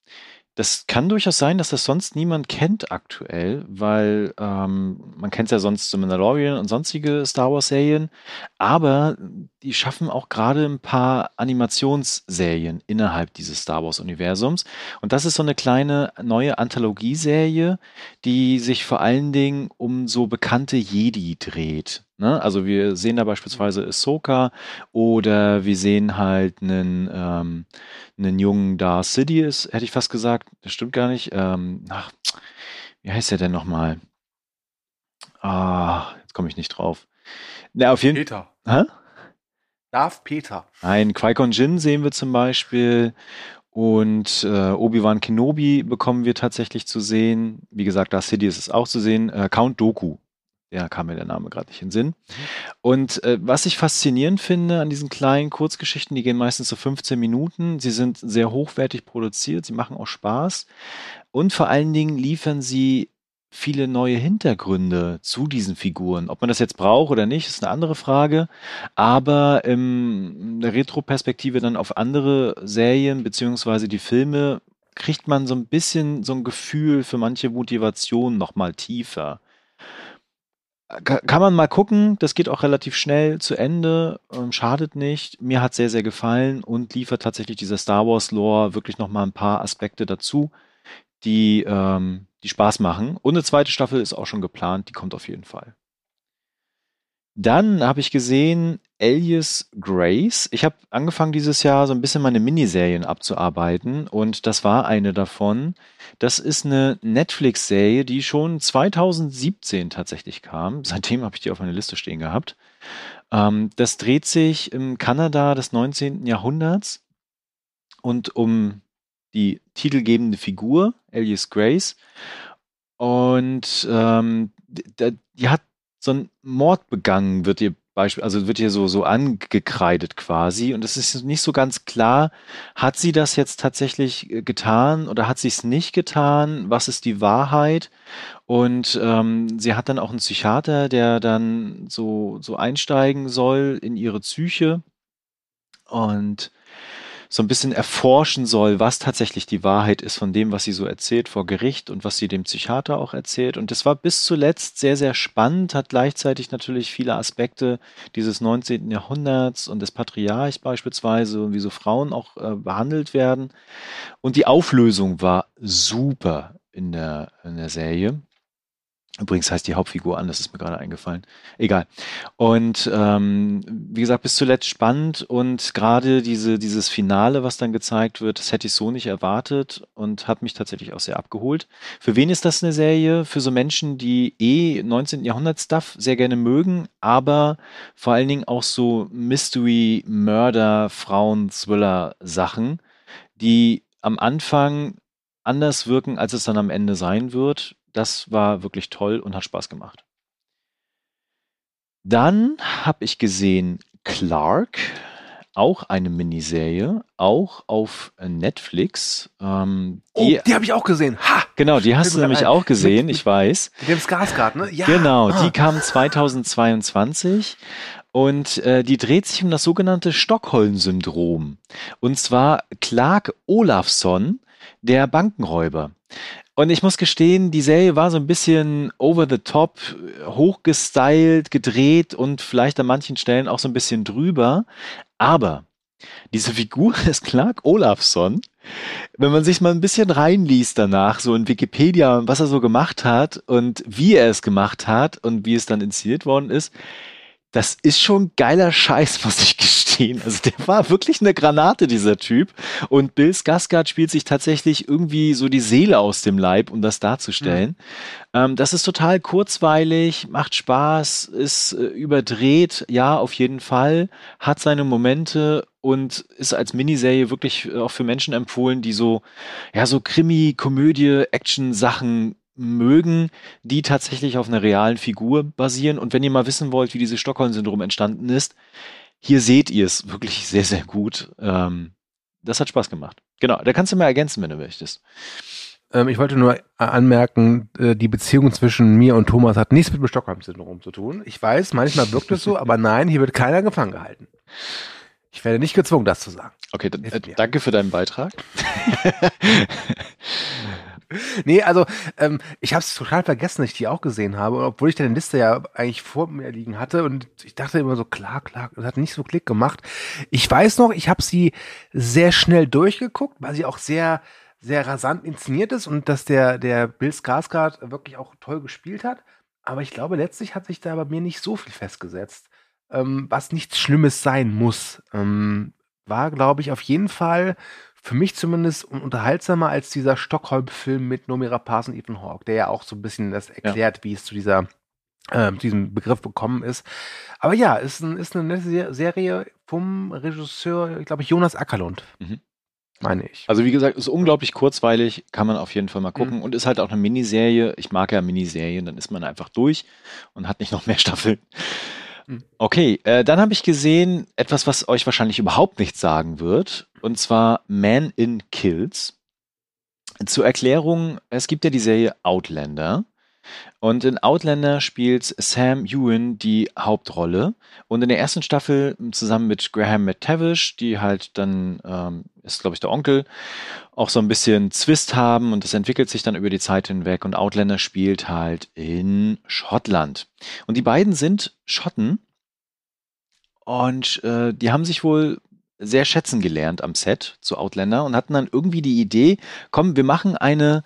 Das kann durchaus sein, dass das sonst niemand kennt aktuell, weil ähm, man kennt ja sonst so Mandalorian und sonstige Star Wars-Serien, aber die schaffen auch gerade ein paar Animationsserien innerhalb dieses Star Wars-Universums. Und das ist so eine kleine neue Anthologieserie, die sich vor allen Dingen um so bekannte Jedi dreht. Ne? Also wir sehen da beispielsweise Ahsoka oder wir sehen halt einen, ähm, einen jungen Darth Sidious, hätte ich fast gesagt. Das stimmt gar nicht. Ähm, ach, wie heißt der denn nochmal? Ah, jetzt komme ich nicht drauf. Na, auf jeden Peter. Hä? Darth Peter. Ein Qui-Gon Jinn sehen wir zum Beispiel. Und äh, Obi-Wan Kenobi bekommen wir tatsächlich zu sehen. Wie gesagt, Darth Sidious ist auch zu sehen. Äh, Count Doku ja, kam mir der Name gerade nicht in den Sinn. Und äh, was ich faszinierend finde an diesen kleinen Kurzgeschichten, die gehen meistens so 15 Minuten. Sie sind sehr hochwertig produziert, sie machen auch Spaß. Und vor allen Dingen liefern sie viele neue Hintergründe zu diesen Figuren. Ob man das jetzt braucht oder nicht, ist eine andere Frage. Aber in der Retro-Perspektive dann auf andere Serien beziehungsweise die Filme kriegt man so ein bisschen so ein Gefühl für manche Motivation noch mal tiefer kann man mal gucken, das geht auch relativ schnell zu Ende, schadet nicht. Mir hat sehr, sehr gefallen und liefert tatsächlich dieser Star Wars Lore wirklich nochmal ein paar Aspekte dazu, die, ähm, die Spaß machen. Und eine zweite Staffel ist auch schon geplant, die kommt auf jeden Fall. Dann habe ich gesehen Alias Grace. Ich habe angefangen dieses Jahr so ein bisschen meine Miniserien abzuarbeiten und das war eine davon. Das ist eine Netflix-Serie, die schon 2017 tatsächlich kam. Seitdem habe ich die auf meiner Liste stehen gehabt. Ähm, das dreht sich im Kanada des 19. Jahrhunderts und um die titelgebende Figur, Alias Grace. Und ähm, die hat so ein Mord begangen, wird ihr Beispiel, also wird hier so, so angekreidet quasi. Und es ist nicht so ganz klar, hat sie das jetzt tatsächlich äh, getan oder hat sie es nicht getan? Was ist die Wahrheit? Und ähm, sie hat dann auch einen Psychiater, der dann so, so einsteigen soll in ihre Psyche. Und so ein bisschen erforschen soll, was tatsächlich die Wahrheit ist von dem, was sie so erzählt vor Gericht und was sie dem Psychiater auch erzählt. Und das war bis zuletzt sehr, sehr spannend, hat gleichzeitig natürlich viele Aspekte dieses 19. Jahrhunderts und des Patriarchs beispielsweise und wie so Frauen auch äh, behandelt werden. Und die Auflösung war super in der, in der Serie. Übrigens heißt die Hauptfigur an, das ist mir gerade eingefallen. Egal. Und ähm, wie gesagt, bis zuletzt spannend und gerade diese, dieses Finale, was dann gezeigt wird, das hätte ich so nicht erwartet und hat mich tatsächlich auch sehr abgeholt. Für wen ist das eine Serie? Für so Menschen, die eh 19. Jahrhundert-Stuff sehr gerne mögen, aber vor allen Dingen auch so Mystery, Mörder, Frauen, Thriller-Sachen, die am Anfang anders wirken, als es dann am Ende sein wird das war wirklich toll und hat Spaß gemacht. Dann habe ich gesehen Clark, auch eine Miniserie, auch auf Netflix. Ähm, die, oh, die habe ich auch gesehen. Ha! Genau, die hast du nämlich ein. auch gesehen, mit, ich weiß. Mit dem Skarsgård, ne? Ja. Genau, ah. die kam 2022 und äh, die dreht sich um das sogenannte Stockholm-Syndrom. Und zwar Clark Olafsson, der Bankenräuber. Und ich muss gestehen, die Serie war so ein bisschen over the top, hochgestylt, gedreht und vielleicht an manchen Stellen auch so ein bisschen drüber. Aber diese Figur des Clark Olafsson, wenn man sich mal ein bisschen reinliest danach, so in Wikipedia, was er so gemacht hat und wie er es gemacht hat und wie es dann inszeniert worden ist, das ist schon geiler Scheiß, muss ich gestehen. Also der war wirklich eine Granate, dieser Typ. Und Bill Skarsgård spielt sich tatsächlich irgendwie so die Seele aus dem Leib, um das darzustellen. Mhm. Ähm, das ist total kurzweilig, macht Spaß, ist äh, überdreht, ja, auf jeden Fall, hat seine Momente und ist als Miniserie wirklich auch für Menschen empfohlen, die so, ja, so Krimi, Komödie, Action-Sachen mögen, die tatsächlich auf einer realen Figur basieren. Und wenn ihr mal wissen wollt, wie dieses Stockholm-Syndrom entstanden ist, hier seht ihr es wirklich sehr, sehr gut. Ähm, das hat Spaß gemacht. Genau, da kannst du mal ergänzen, wenn du möchtest. Ähm, ich wollte nur anmerken, äh, die Beziehung zwischen mir und Thomas hat nichts mit dem Stockholm-Syndrom zu tun. Ich weiß, manchmal wirkt es so, aber nein, hier wird keiner gefangen gehalten. Ich werde nicht gezwungen, das zu sagen. Okay, dann, äh, danke für deinen Beitrag. nee, also ähm, ich habe es total vergessen, dass ich die auch gesehen habe, obwohl ich deine Liste ja eigentlich vor mir liegen hatte und ich dachte immer so, klar, klar, das hat nicht so Klick gemacht. Ich weiß noch, ich habe sie sehr schnell durchgeguckt, weil sie auch sehr sehr rasant inszeniert ist und dass der, der Bill Skarsgård wirklich auch toll gespielt hat. Aber ich glaube, letztlich hat sich da bei mir nicht so viel festgesetzt, ähm, was nichts Schlimmes sein muss. Ähm, war, glaube ich, auf jeden Fall für mich zumindest unterhaltsamer als dieser Stockholm-Film mit Nomira Paz und Ethan Hawke, der ja auch so ein bisschen das erklärt, ja. wie es zu dieser äh, diesem Begriff bekommen ist. Aber ja, ist, ein, ist eine nette Serie vom Regisseur, glaube ich, Jonas Ackerlund. Mhm. Meine ich. Also wie gesagt, ist unglaublich kurzweilig, kann man auf jeden Fall mal gucken mhm. und ist halt auch eine Miniserie. Ich mag ja Miniserien, dann ist man einfach durch und hat nicht noch mehr Staffeln. Mhm. Okay, äh, dann habe ich gesehen etwas, was euch wahrscheinlich überhaupt nichts sagen wird, und zwar Man in Kills. Zur Erklärung, es gibt ja die Serie Outlander. Und in Outlander spielt Sam Ewan die Hauptrolle. Und in der ersten Staffel zusammen mit Graham McTavish, die halt dann, ähm, ist glaube ich der Onkel, auch so ein bisschen Zwist haben und das entwickelt sich dann über die Zeit hinweg. Und Outlander spielt halt in Schottland. Und die beiden sind Schotten. Und äh, die haben sich wohl sehr schätzen gelernt am Set zu Outlander und hatten dann irgendwie die Idee, komm, wir machen eine,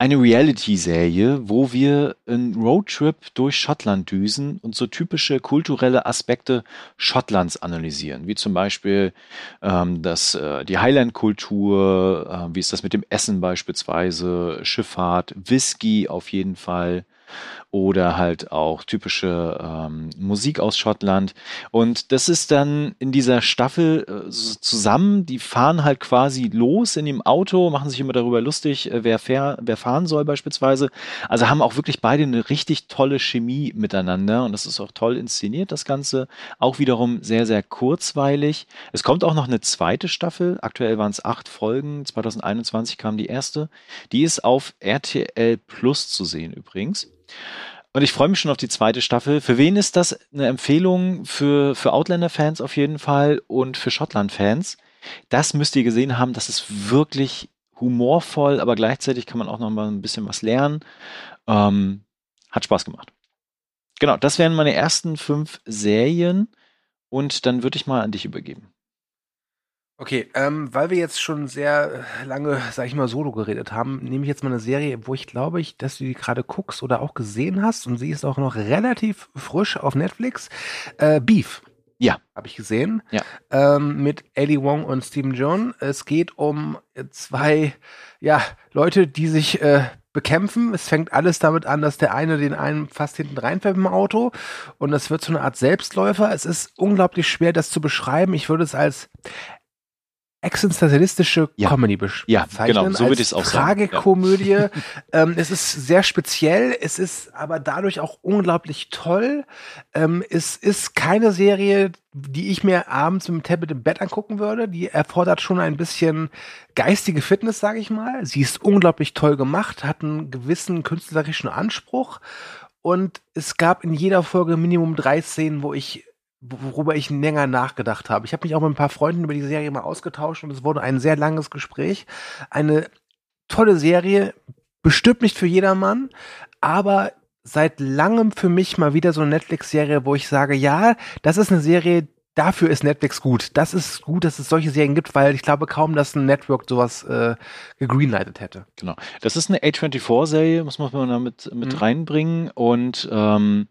eine Reality-Serie, wo wir einen Roadtrip durch Schottland düsen und so typische kulturelle Aspekte Schottlands analysieren, wie zum Beispiel ähm, das, äh, die Highland-Kultur, äh, wie ist das mit dem Essen beispielsweise, Schifffahrt, Whisky auf jeden Fall oder halt auch typische ähm, Musik aus Schottland. Und das ist dann in dieser Staffel äh, zusammen, die fahren halt quasi los in dem Auto, machen sich immer darüber lustig, äh, wer, fair, wer fahren soll beispielsweise. Also haben auch wirklich beide eine richtig tolle Chemie miteinander und das ist auch toll inszeniert, das Ganze. Auch wiederum sehr, sehr kurzweilig. Es kommt auch noch eine zweite Staffel. Aktuell waren es acht Folgen. 2021 kam die erste. Die ist auf RTL Plus zu sehen übrigens. Und ich freue mich schon auf die zweite Staffel. Für wen ist das eine Empfehlung? Für, für Outlander-Fans auf jeden Fall und für Schottland-Fans. Das müsst ihr gesehen haben. Das ist wirklich humorvoll, aber gleichzeitig kann man auch noch mal ein bisschen was lernen. Ähm, hat Spaß gemacht. Genau, das wären meine ersten fünf Serien. Und dann würde ich mal an dich übergeben. Okay, ähm, weil wir jetzt schon sehr lange, sag ich mal, solo geredet haben, nehme ich jetzt mal eine Serie, wo ich glaube ich, dass du die gerade guckst oder auch gesehen hast und sie ist auch noch relativ frisch auf Netflix. Äh, Beef. Ja. Habe ich gesehen. Ja. Ähm, mit Ellie Wong und Stephen John. Es geht um zwei, ja, Leute, die sich äh, bekämpfen. Es fängt alles damit an, dass der eine den einen fast hinten reinfährt im Auto und das wird so eine Art Selbstläufer. Es ist unglaublich schwer, das zu beschreiben. Ich würde es als existenzialistische ja. Comedy bezeichnen. Ja, genau, so würde ich es auch sagen. Tragikomödie. Ja. ähm, es ist sehr speziell, es ist aber dadurch auch unglaublich toll. Ähm, es ist keine Serie, die ich mir abends mit dem Tablet im Bett angucken würde. Die erfordert schon ein bisschen geistige Fitness, sage ich mal. Sie ist unglaublich toll gemacht, hat einen gewissen künstlerischen Anspruch. Und es gab in jeder Folge Minimum drei Szenen, wo ich worüber ich länger nachgedacht habe. Ich habe mich auch mit ein paar Freunden über die Serie mal ausgetauscht und es wurde ein sehr langes Gespräch. Eine tolle Serie, bestimmt nicht für jedermann, aber seit langem für mich mal wieder so eine Netflix-Serie, wo ich sage, ja, das ist eine Serie, dafür ist Netflix gut. Das ist gut, dass es solche Serien gibt, weil ich glaube kaum, dass ein Network sowas äh, gegreenlightet hätte. Genau. Das ist eine A24-Serie, muss man mal mit, mit mhm. reinbringen. Und ähm,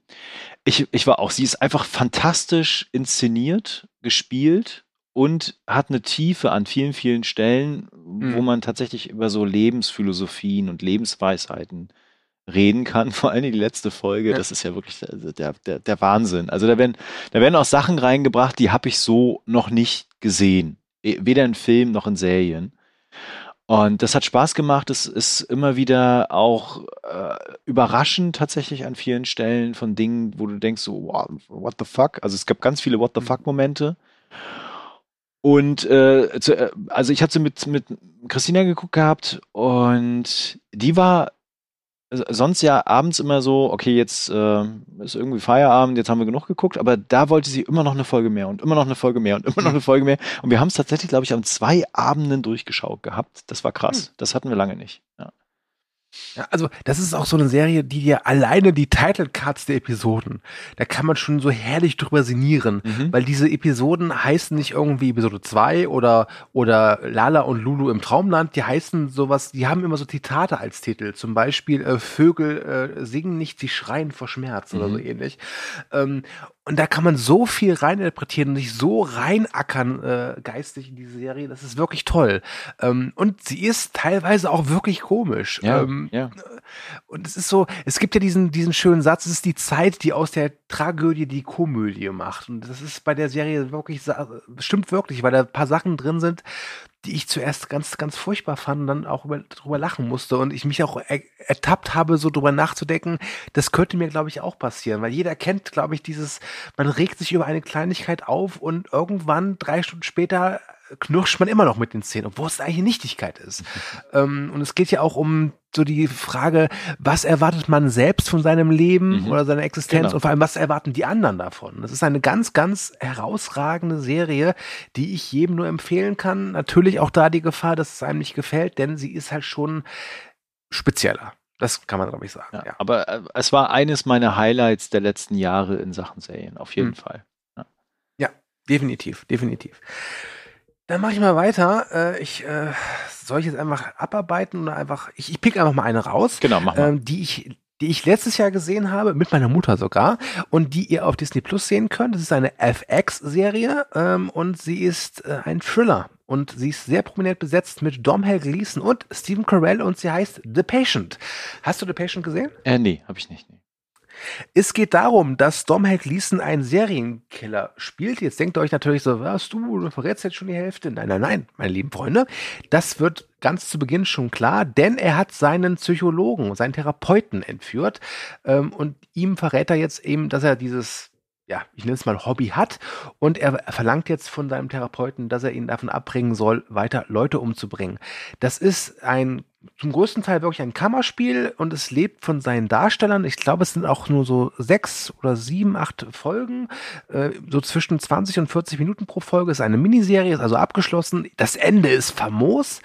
ich, ich war auch, sie ist einfach fantastisch inszeniert, gespielt und hat eine Tiefe an vielen, vielen Stellen, mhm. wo man tatsächlich über so Lebensphilosophien und Lebensweisheiten reden kann. Vor allem die letzte Folge, das ist ja wirklich der, der, der Wahnsinn. Also da werden, da werden auch Sachen reingebracht, die habe ich so noch nicht gesehen. E, weder in Filmen noch in Serien. Und das hat Spaß gemacht. Es ist immer wieder auch äh, überraschend tatsächlich an vielen Stellen von Dingen, wo du denkst, so, wow, what the fuck? Also es gab ganz viele What the mhm. fuck Momente. Und äh, zu, äh, also ich hatte mit, mit Christina geguckt gehabt und die war sonst ja abends immer so, okay, jetzt äh, ist irgendwie Feierabend, jetzt haben wir genug geguckt, aber da wollte sie immer noch eine Folge mehr und immer noch eine Folge mehr und immer noch eine Folge mehr. Und wir haben es tatsächlich, glaube ich, an zwei Abenden durchgeschaut gehabt. Das war krass. Hm. Das hatten wir lange nicht. Ja. Ja, also das ist auch so eine Serie, die dir alleine die Title Cards der Episoden, da kann man schon so herrlich drüber sinnieren, mhm. weil diese Episoden heißen nicht irgendwie Episode 2 oder oder Lala und Lulu im Traumland, die heißen sowas, die haben immer so Zitate als Titel, zum Beispiel äh, Vögel äh, singen nicht, sie schreien vor Schmerz mhm. oder so ähnlich. Ähm, und da kann man so viel reininterpretieren und sich so reinackern äh, geistig in diese Serie. Das ist wirklich toll. Ähm, und sie ist teilweise auch wirklich komisch. Ja, ähm, ja. Und es ist so, es gibt ja diesen, diesen schönen Satz, es ist die Zeit, die aus der Tragödie die Komödie macht. Und das ist bei der Serie wirklich, stimmt wirklich, weil da ein paar Sachen drin sind, die ich zuerst ganz, ganz furchtbar fand und dann auch über, drüber lachen musste und ich mich auch er, ertappt habe, so drüber nachzudenken, das könnte mir, glaube ich, auch passieren, weil jeder kennt, glaube ich, dieses, man regt sich über eine Kleinigkeit auf und irgendwann, drei Stunden später, knirscht man immer noch mit den Zähnen, obwohl es eigentlich Nichtigkeit ist. ähm, und es geht ja auch um so die Frage, was erwartet man selbst von seinem Leben mhm. oder seiner Existenz genau. und vor allem, was erwarten die anderen davon? Das ist eine ganz, ganz herausragende Serie, die ich jedem nur empfehlen kann. Natürlich auch da die Gefahr, dass es einem nicht gefällt, denn sie ist halt schon spezieller. Das kann man, glaube ich, sagen. Ja, ja. Aber äh, es war eines meiner Highlights der letzten Jahre in Sachen Serien, auf jeden mhm. Fall. Ja. ja, definitiv, definitiv. Dann mache ich mal weiter. Äh, ich äh, soll ich jetzt einfach abarbeiten oder einfach. Ich, ich pick einfach mal eine raus. Genau, mach mal. Ähm, die ich die ich letztes Jahr gesehen habe, mit meiner Mutter sogar, und die ihr auf Disney Plus sehen könnt. Das ist eine FX-Serie ähm, und sie ist äh, ein Thriller. Und sie ist sehr prominent besetzt mit Domhnall Gleeson und Stephen Carell und sie heißt The Patient. Hast du The Patient gesehen? Äh, nee, habe ich nicht. Nee. Es geht darum, dass Domhnall Gleeson einen Serienkiller spielt. Jetzt denkt ihr euch natürlich so, was du, du verrätst jetzt schon die Hälfte. Nein, nein, nein, meine lieben Freunde. Das wird ganz zu Beginn schon klar, denn er hat seinen Psychologen, seinen Therapeuten entführt. Ähm, und ihm verrät er jetzt eben, dass er dieses ja, ich nenne es mal Hobby hat und er verlangt jetzt von seinem Therapeuten, dass er ihn davon abbringen soll, weiter Leute umzubringen. Das ist ein zum größten Teil wirklich ein Kammerspiel und es lebt von seinen Darstellern. Ich glaube, es sind auch nur so sechs oder sieben, acht Folgen, äh, so zwischen 20 und 40 Minuten pro Folge. Ist eine Miniserie, ist also abgeschlossen. Das Ende ist famos.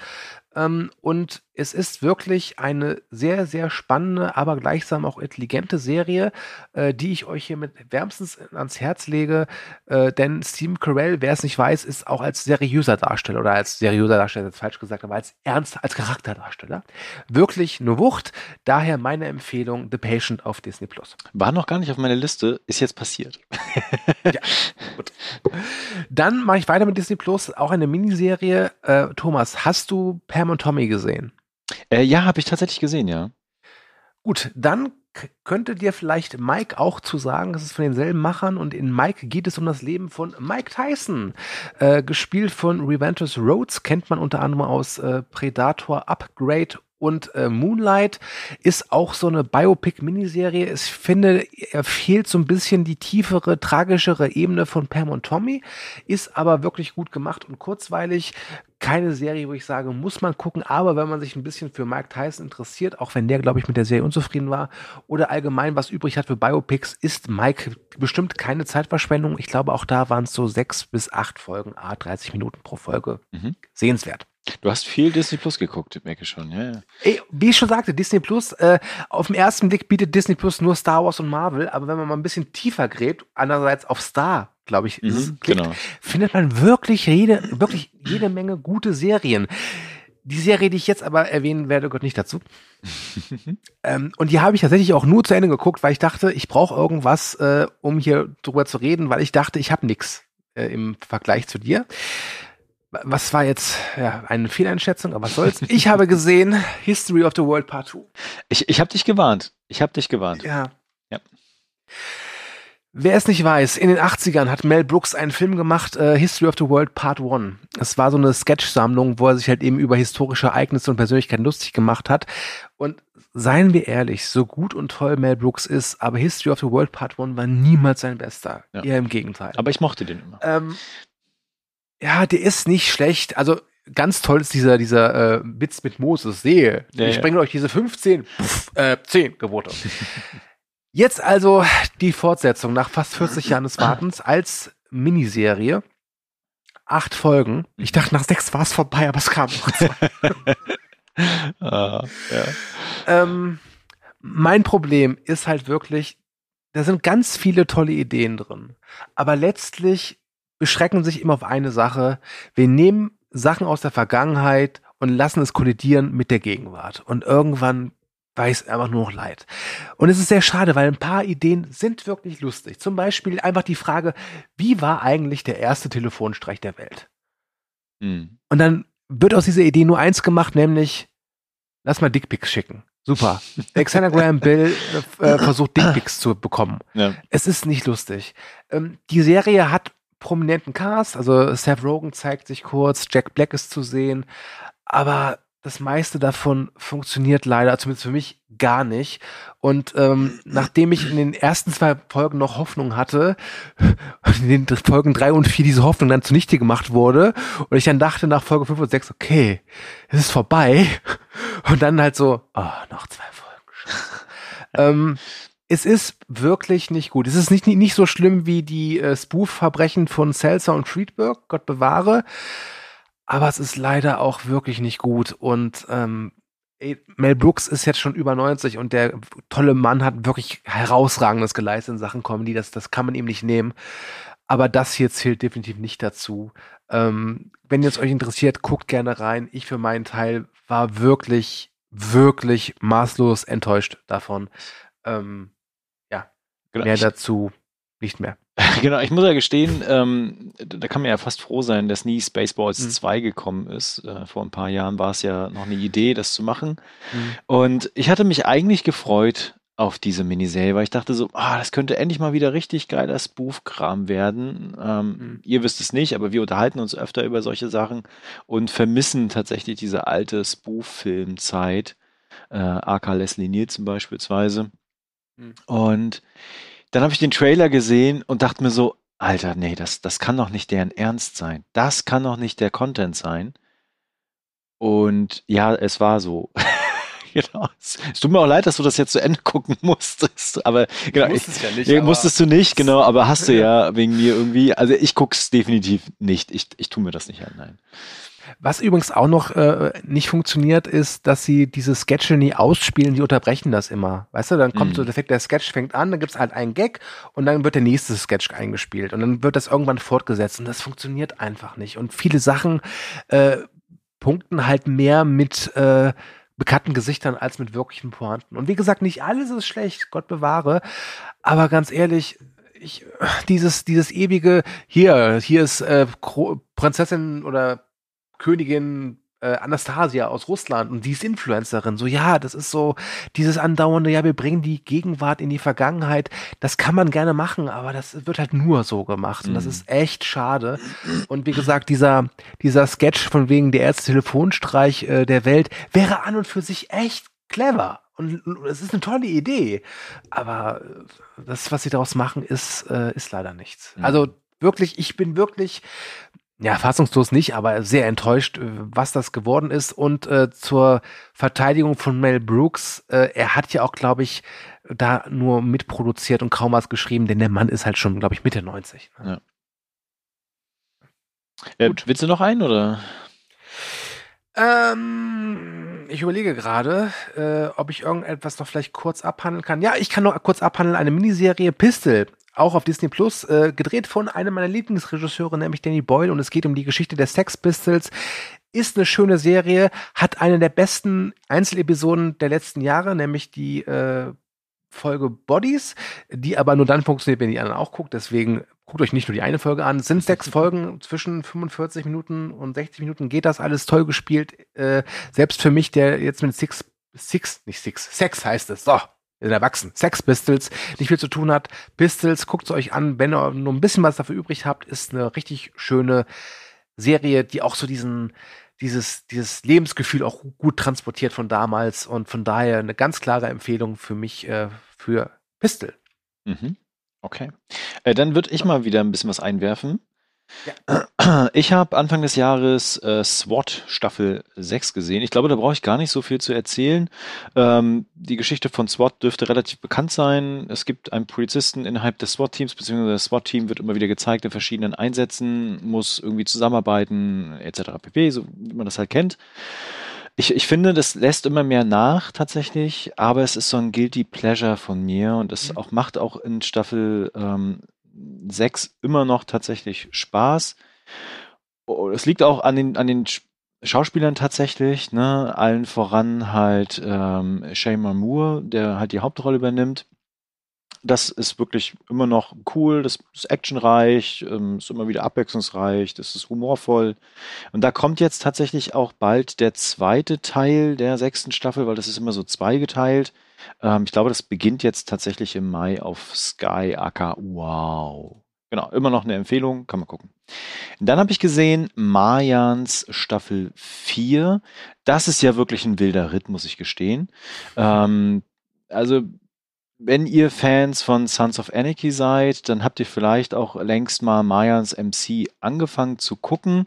Ähm, und es ist wirklich eine sehr, sehr spannende, aber gleichsam auch intelligente Serie, äh, die ich euch hier mit wärmstens ans Herz lege. Äh, denn Steve Carell, wer es nicht weiß, ist auch als seriöser Darsteller oder als seriöser Darsteller, jetzt falsch gesagt, aber als ernst, als Charakterdarsteller wirklich eine Wucht. Daher meine Empfehlung, The Patient auf Disney Plus. War noch gar nicht auf meiner Liste, ist jetzt passiert. ja, gut. Dann mache ich weiter mit Disney Plus, auch eine Miniserie. Äh, Thomas, hast du Pam und Tommy gesehen? Äh, ja, habe ich tatsächlich gesehen, ja. Gut, dann könnte dir vielleicht Mike auch zu sagen, das ist von denselben Machern und in Mike geht es um das Leben von Mike Tyson, äh, gespielt von Reventus Rhodes, kennt man unter anderem aus äh, Predator, Upgrade und äh, Moonlight ist auch so eine Biopic-Miniserie. Ich finde, er fehlt so ein bisschen die tiefere, tragischere Ebene von Pam und Tommy, ist aber wirklich gut gemacht und kurzweilig. Keine Serie, wo ich sage, muss man gucken, aber wenn man sich ein bisschen für Mike Tyson interessiert, auch wenn der, glaube ich, mit der Serie unzufrieden war oder allgemein was übrig hat für Biopics, ist Mike bestimmt keine Zeitverschwendung. Ich glaube, auch da waren es so sechs bis acht Folgen, a 30 Minuten pro Folge. Mhm. Sehenswert. Du hast viel Disney Plus geguckt, merke ich schon, ja, ja. Ey, wie ich schon sagte, Disney Plus, äh, auf den ersten Blick bietet Disney Plus nur Star Wars und Marvel, aber wenn man mal ein bisschen tiefer gräbt, andererseits auf Star, glaube ich, Mhm, klickt, genau. findet man wirklich jede, wirklich jede Menge gute Serien. Die Serie, die ich jetzt aber erwähnen werde, gehört nicht dazu. ähm, und die habe ich tatsächlich auch nur zu Ende geguckt, weil ich dachte, ich brauche irgendwas, äh, um hier drüber zu reden, weil ich dachte, ich habe nix äh, im Vergleich zu dir. Was war jetzt ja, eine Fehleinschätzung, aber was soll's. Ich habe gesehen History of the World Part 2. Ich, ich habe dich gewarnt. Ich habe dich gewarnt. Ja. Ja. Wer es nicht weiß, in den 80ern hat Mel Brooks einen Film gemacht, äh, History of the World Part 1. Es war so eine Sketch-Sammlung, wo er sich halt eben über historische Ereignisse und Persönlichkeiten lustig gemacht hat. Und seien wir ehrlich, so gut und toll Mel Brooks ist, aber History of the World Part 1 war niemals sein bester. Ja. Eher im Gegenteil. Aber ich mochte den immer. Ähm, ja, der ist nicht schlecht. Also ganz toll ist dieser, dieser äh, Witz mit Moses. Sehe, Ja, ich ja. bringe euch diese 15, pff, äh, 10 Gebote. Jetzt also die Fortsetzung nach fast 40 Jahren des Wartens als Miniserie. Acht Folgen. Ich dachte, nach sechs war es vorbei, aber es kam noch zwei. Ah, ja. ähm, mein Problem ist halt wirklich, da sind ganz viele tolle Ideen drin. Aber letztlich beschränken sich immer auf eine Sache. Wir nehmen Sachen aus der Vergangenheit und lassen es kollidieren mit der Gegenwart. Und irgendwann weiß einfach nur noch leid. Und es ist sehr schade, weil ein paar Ideen sind wirklich lustig. Zum Beispiel einfach die Frage, wie war eigentlich der erste Telefonstreich der Welt? Hm. Und dann wird aus dieser Idee nur eins gemacht, nämlich lass mal Dickpics schicken. Super. Alexander Graham Bell äh, äh, versucht Dickpics zu bekommen. Ja. Es ist nicht lustig. Ähm, die Serie hat prominenten Cast, also Seth Rogen zeigt sich kurz, Jack Black ist zu sehen, aber das meiste davon funktioniert leider, zumindest für mich, gar nicht. Und ähm, nachdem ich in den ersten zwei Folgen noch Hoffnung hatte, in den Folgen drei und vier diese Hoffnung dann zunichte gemacht wurde, und ich dann dachte nach Folge fünf und sechs, okay, es ist vorbei. Und dann halt so, ah, noch zwei Folgen. Ähm, es ist wirklich nicht gut. Es ist nicht, nicht so schlimm wie die äh, Spoof-Verbrechen von Seltzer und Friedberg, Gott bewahre. Aber es ist leider auch wirklich nicht gut. Und ähm, Mel Brooks ist jetzt schon über 90 und der tolle Mann hat wirklich herausragendes geleistet in Sachen Comedy. Das, das kann man ihm nicht nehmen. Aber das hier zählt definitiv nicht dazu. Ähm, wenn es euch interessiert, guckt gerne rein. Ich für meinen Teil war wirklich, wirklich maßlos enttäuscht davon. Ähm, Genau. mehr Ich, dazu nicht mehr. genau, ich muss ja gestehen, ähm, da kann man ja fast froh sein, dass nie Spaceballs Mhm. 2 gekommen ist. Äh, vor ein paar Jahren war es ja noch eine Idee, das zu machen. Mhm. Und ich hatte mich eigentlich gefreut auf diese Miniserie, weil ich dachte so, ah, das könnte endlich mal wieder richtig geiler Spoof-Kram werden. Ähm, Mhm. Ihr wisst es nicht, aber wir unterhalten uns öfter über solche Sachen und vermissen tatsächlich diese alte Spoof-Filmzeit. Äh, AK Leslie Nielsen beispielsweise. Mhm. Und dann habe ich den Trailer gesehen und dachte mir so, Alter, nee, das, das kann doch nicht deren Ernst sein. Das kann doch nicht der Content sein. Und ja, es war so. genau. Es, es tut mir auch leid, dass du das jetzt zu Ende gucken musstest. Aber genau, ich, es ja nicht. ja, musstest du nicht, genau, aber hast du ja wegen mir irgendwie. Also ich guck's definitiv nicht. Ich, ich tue mir das nicht an, nein. Was übrigens auch noch äh, nicht funktioniert, ist, dass sie diese Sketche nie ausspielen, die unterbrechen das immer. Weißt du, dann kommt Mhm. so der Effekt, der Sketch fängt an, dann gibt's halt einen Gag und dann wird der nächste Sketch eingespielt und dann wird das irgendwann fortgesetzt und das funktioniert einfach nicht. Und viele Sachen äh, punkten halt mehr mit äh, bekannten Gesichtern als mit wirklichen Pointen. Und wie gesagt, nicht alles ist schlecht, Gott bewahre, aber ganz ehrlich, ich, dieses, dieses ewige, hier, hier ist äh, Prinzessin oder Königin äh, Anastasia aus Russland und die ist Influencerin. So, ja, das ist so dieses andauernde, ja, wir bringen die Gegenwart in die Vergangenheit. Das kann man gerne machen, aber das wird halt nur so gemacht und das Mhm. ist echt schade. Und wie gesagt, dieser, dieser Sketch von wegen der erste Telefonstreich äh, der Welt wäre an und für sich echt clever. Und es ist eine tolle Idee. Aber äh, das, was sie daraus machen, ist, äh, ist leider nichts. Mhm. Also wirklich, ich bin wirklich, ja, fassungslos nicht, aber sehr enttäuscht, äh, was das geworden ist. Und äh, zur Verteidigung von Mel Brooks, äh, er hat ja auch, glaube ich, da nur mitproduziert und kaum was geschrieben, denn der Mann ist halt schon, glaube ich, Mitte 90. ne? Ja. Äh, Gut. willst du noch einen oder? Ähm, ich überlege gerade, äh, ob ich irgendetwas noch vielleicht kurz abhandeln kann. Ja, ich kann noch kurz abhandeln. Eine Miniserie Pistol, auch auf Disney Plus, äh, gedreht von einem meiner Lieblingsregisseure, nämlich Danny Boyle. Und es geht um die Geschichte der Sex Pistols. Ist eine schöne Serie, hat eine der besten Einzelepisoden der letzten Jahre, nämlich die äh, Folge Bodies, die aber nur dann funktioniert, wenn die anderen auch guckt. Deswegen guckt euch nicht nur die eine Folge an. Es sind sechs Folgen, zwischen 45 Minuten und 60 Minuten geht das alles toll gespielt. Äh, selbst für mich, der jetzt mit Six, Six, nicht Six, Sex heißt es, so, sind erwachsen. Sex Pistols, nicht viel zu tun hat. Pistols, guckt es euch an, wenn ihr nur ein bisschen was dafür übrig habt, ist eine richtig schöne Serie, die auch so diesen, dieses, dieses Lebensgefühl auch gut transportiert von damals und von daher eine ganz klare Empfehlung für mich äh, für Pistol. Mhm. Okay. Äh, dann würde ich mal wieder ein bisschen was einwerfen. Ja. Ich habe Anfang des Jahres äh, SWAT Staffel 6 gesehen. Ich glaube, da brauche ich gar nicht so viel zu erzählen. Ähm, die Geschichte von SWAT dürfte relativ bekannt sein. Es gibt einen Polizisten innerhalb des SWAT-Teams, beziehungsweise das SWAT-Team wird immer wieder gezeigt in verschiedenen Einsätzen, muss irgendwie zusammenarbeiten, etc. pp., so wie man das halt kennt. Ich, ich finde, das lässt immer mehr nach tatsächlich, aber es ist so ein Guilty Pleasure von mir und es mhm. auch macht auch in Staffel ähm, 6 immer noch tatsächlich Spaß. Es liegt auch an den, an den Schauspielern tatsächlich, ne? allen voran halt ähm, Shane Moore, der halt die Hauptrolle übernimmt. Das ist wirklich immer noch cool, das ist actionreich, ähm, ist immer wieder abwechslungsreich, das ist humorvoll. Und da kommt jetzt tatsächlich auch bald der zweite Teil der sechsten Staffel, weil das ist immer so zweigeteilt. Ähm, ich glaube, das beginnt jetzt tatsächlich im Mai auf Sky AK. Wow. Genau, immer noch eine Empfehlung, kann man gucken. Dann habe ich gesehen Mayans Staffel 4. Das ist ja wirklich ein wilder Ritt, muss ich gestehen. Ähm, also wenn ihr Fans von Sons of Anarchy seid, dann habt ihr vielleicht auch längst mal Mayans MC angefangen zu gucken.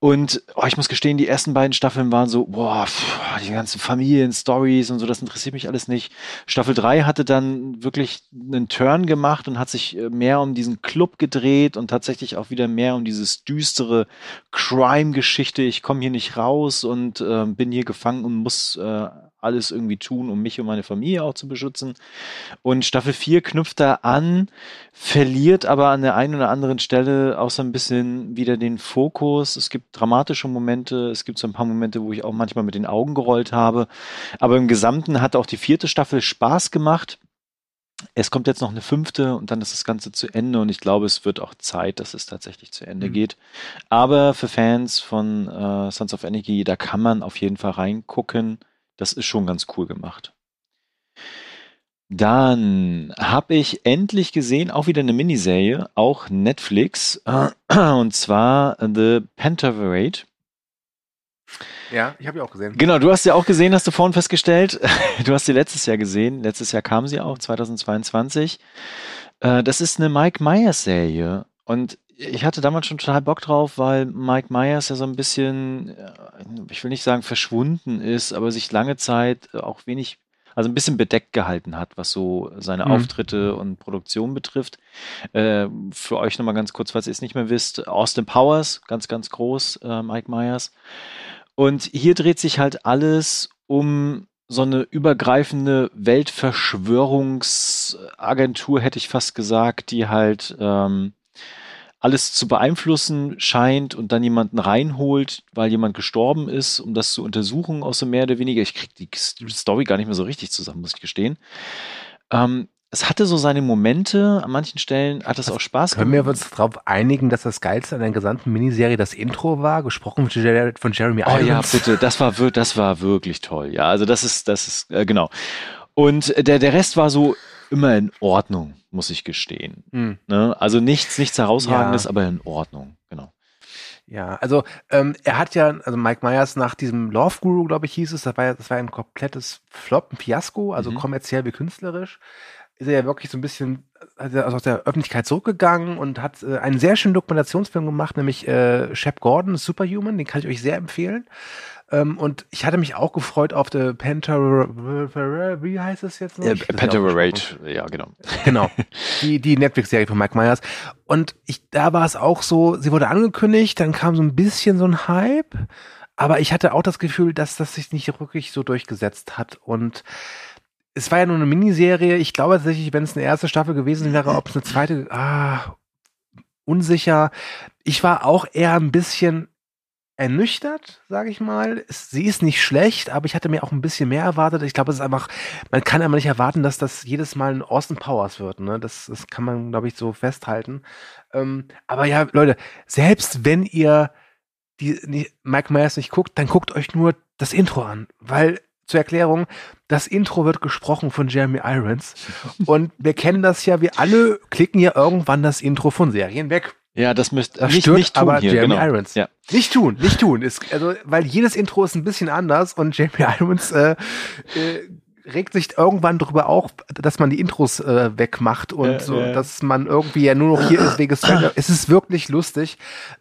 Und oh, ich muss gestehen, die ersten beiden Staffeln waren so, boah, pff, die ganzen Familien-Stories und so, das interessiert mich alles nicht. Staffel 3 hatte dann wirklich einen Turn gemacht und hat sich äh, mehr um diesen Club gedreht und tatsächlich auch wieder mehr um dieses düstere Crime-Geschichte. Ich komme hier nicht raus und äh, bin hier gefangen und muss äh, alles irgendwie tun, um mich und meine Familie auch zu beschützen. Und Staffel 4 knüpft da an, verliert aber an der einen oder anderen Stelle auch so ein bisschen wieder den Fokus. Es gibt dramatische Momente, es gibt so ein paar Momente, wo ich auch manchmal mit den Augen gerollt habe. Aber im Gesamten hat auch die vierte Staffel Spaß gemacht. Es kommt jetzt noch eine fünfte und dann ist das Ganze zu Ende und ich glaube, es wird auch Zeit, dass es tatsächlich zu Ende mhm. geht. Aber für Fans von äh, Sons of Energy, da kann man auf jeden Fall reingucken. Das ist schon ganz cool gemacht. Dann habe ich endlich gesehen, auch wieder eine Miniserie, auch Netflix, und zwar The Pentaverate. Ja, ich habe ja auch gesehen. Genau, du hast sie auch gesehen, hast du vorhin festgestellt. Du hast sie letztes Jahr gesehen. Letztes Jahr kam sie auch, 2022. Äh, das ist eine Mike Myers Serie. Und ich hatte damals schon total Bock drauf, weil Mike Myers ja so ein bisschen, äh, ich will nicht sagen verschwunden ist, aber sich lange Zeit auch wenig, also ein bisschen bedeckt gehalten hat, was so seine mhm. Auftritte und Produktion betrifft. Äh, für euch nochmal ganz kurz, falls ihr es nicht mehr wisst, Austin Powers, ganz, ganz groß, äh, Mike Myers. Und hier dreht sich halt alles um so eine übergreifende Weltverschwörungsagentur, hätte ich fast gesagt, die halt ähm, alles zu beeinflussen scheint und dann jemanden reinholt, weil jemand gestorben ist, um das zu untersuchen, so mehr oder weniger. Ich kriege die Story gar nicht mehr so richtig zusammen, muss ich gestehen. Ähm, es hatte so seine Momente, an manchen Stellen hat es auch Spaß gemacht. Können wir uns darauf einigen, dass das Geilste an der gesamten Miniserie das Intro war, gesprochen von Jeremy Irons? Oh ja, bitte, das war, das war wirklich toll. Ja, also das ist, das ist, äh, genau. Und der, der Rest war so immer in Ordnung, muss ich gestehen. Mhm. Ne? Also nichts, nichts herausragendes, ja. aber in Ordnung, genau. Ja, also ähm, er hat ja, also Mike Myers nach diesem Love Guru, glaube ich, hieß es, das war ja, das war ein komplettes Flop, ein Fiasko, also mhm. kommerziell wie künstlerisch ist er ja wirklich so ein bisschen also aus der Öffentlichkeit zurückgegangen und hat äh, einen sehr schönen Dokumentationsfilm gemacht, nämlich äh, Shep Gordon, Superhuman, den kann ich euch sehr empfehlen. Ähm, und ich hatte mich auch gefreut auf der Panther, wie heißt es jetzt noch? Ja, Panther Rage, ja, genau. Genau. Die, die Netflix-Serie von Mike Myers. Und ich, da war es auch so, sie wurde angekündigt, dann kam so ein bisschen so ein Hype Aber ich hatte auch das Gefühl, dass das sich nicht wirklich so durchgesetzt hat. Und es war ja nur eine Miniserie. Ich glaube tatsächlich, wenn es eine erste Staffel gewesen wäre, ob es eine zweite, ah, unsicher. Ich war auch eher ein bisschen ernüchtert, sage ich mal. Sie ist nicht schlecht, aber ich hatte mir auch ein bisschen mehr erwartet. Ich glaube, es ist einfach, man kann aber nicht erwarten, dass das jedes Mal ein Austin Powers wird. Ne? Das, das kann man, glaube ich, so festhalten. Ähm, aber ja, Leute, selbst wenn ihr die, die Mike Myers nicht guckt, dann guckt euch nur das Intro an, weil zur Erklärung, das Intro wird gesprochen von Jeremy Irons und wir kennen das ja, wir alle klicken ja irgendwann das Intro von Serien weg. Ja, das müsst Das nicht, stört nicht tun aber hier, Jeremy genau. Irons. Ja. Nicht tun, nicht tun. Ist, also, weil jedes Intro ist ein bisschen anders und Jeremy Irons äh, äh, regt sich irgendwann darüber auch, dass man die Intros äh, wegmacht und Äh, so, äh. dass man irgendwie ja nur noch hier ist wegen Stranger. Es ist wirklich lustig.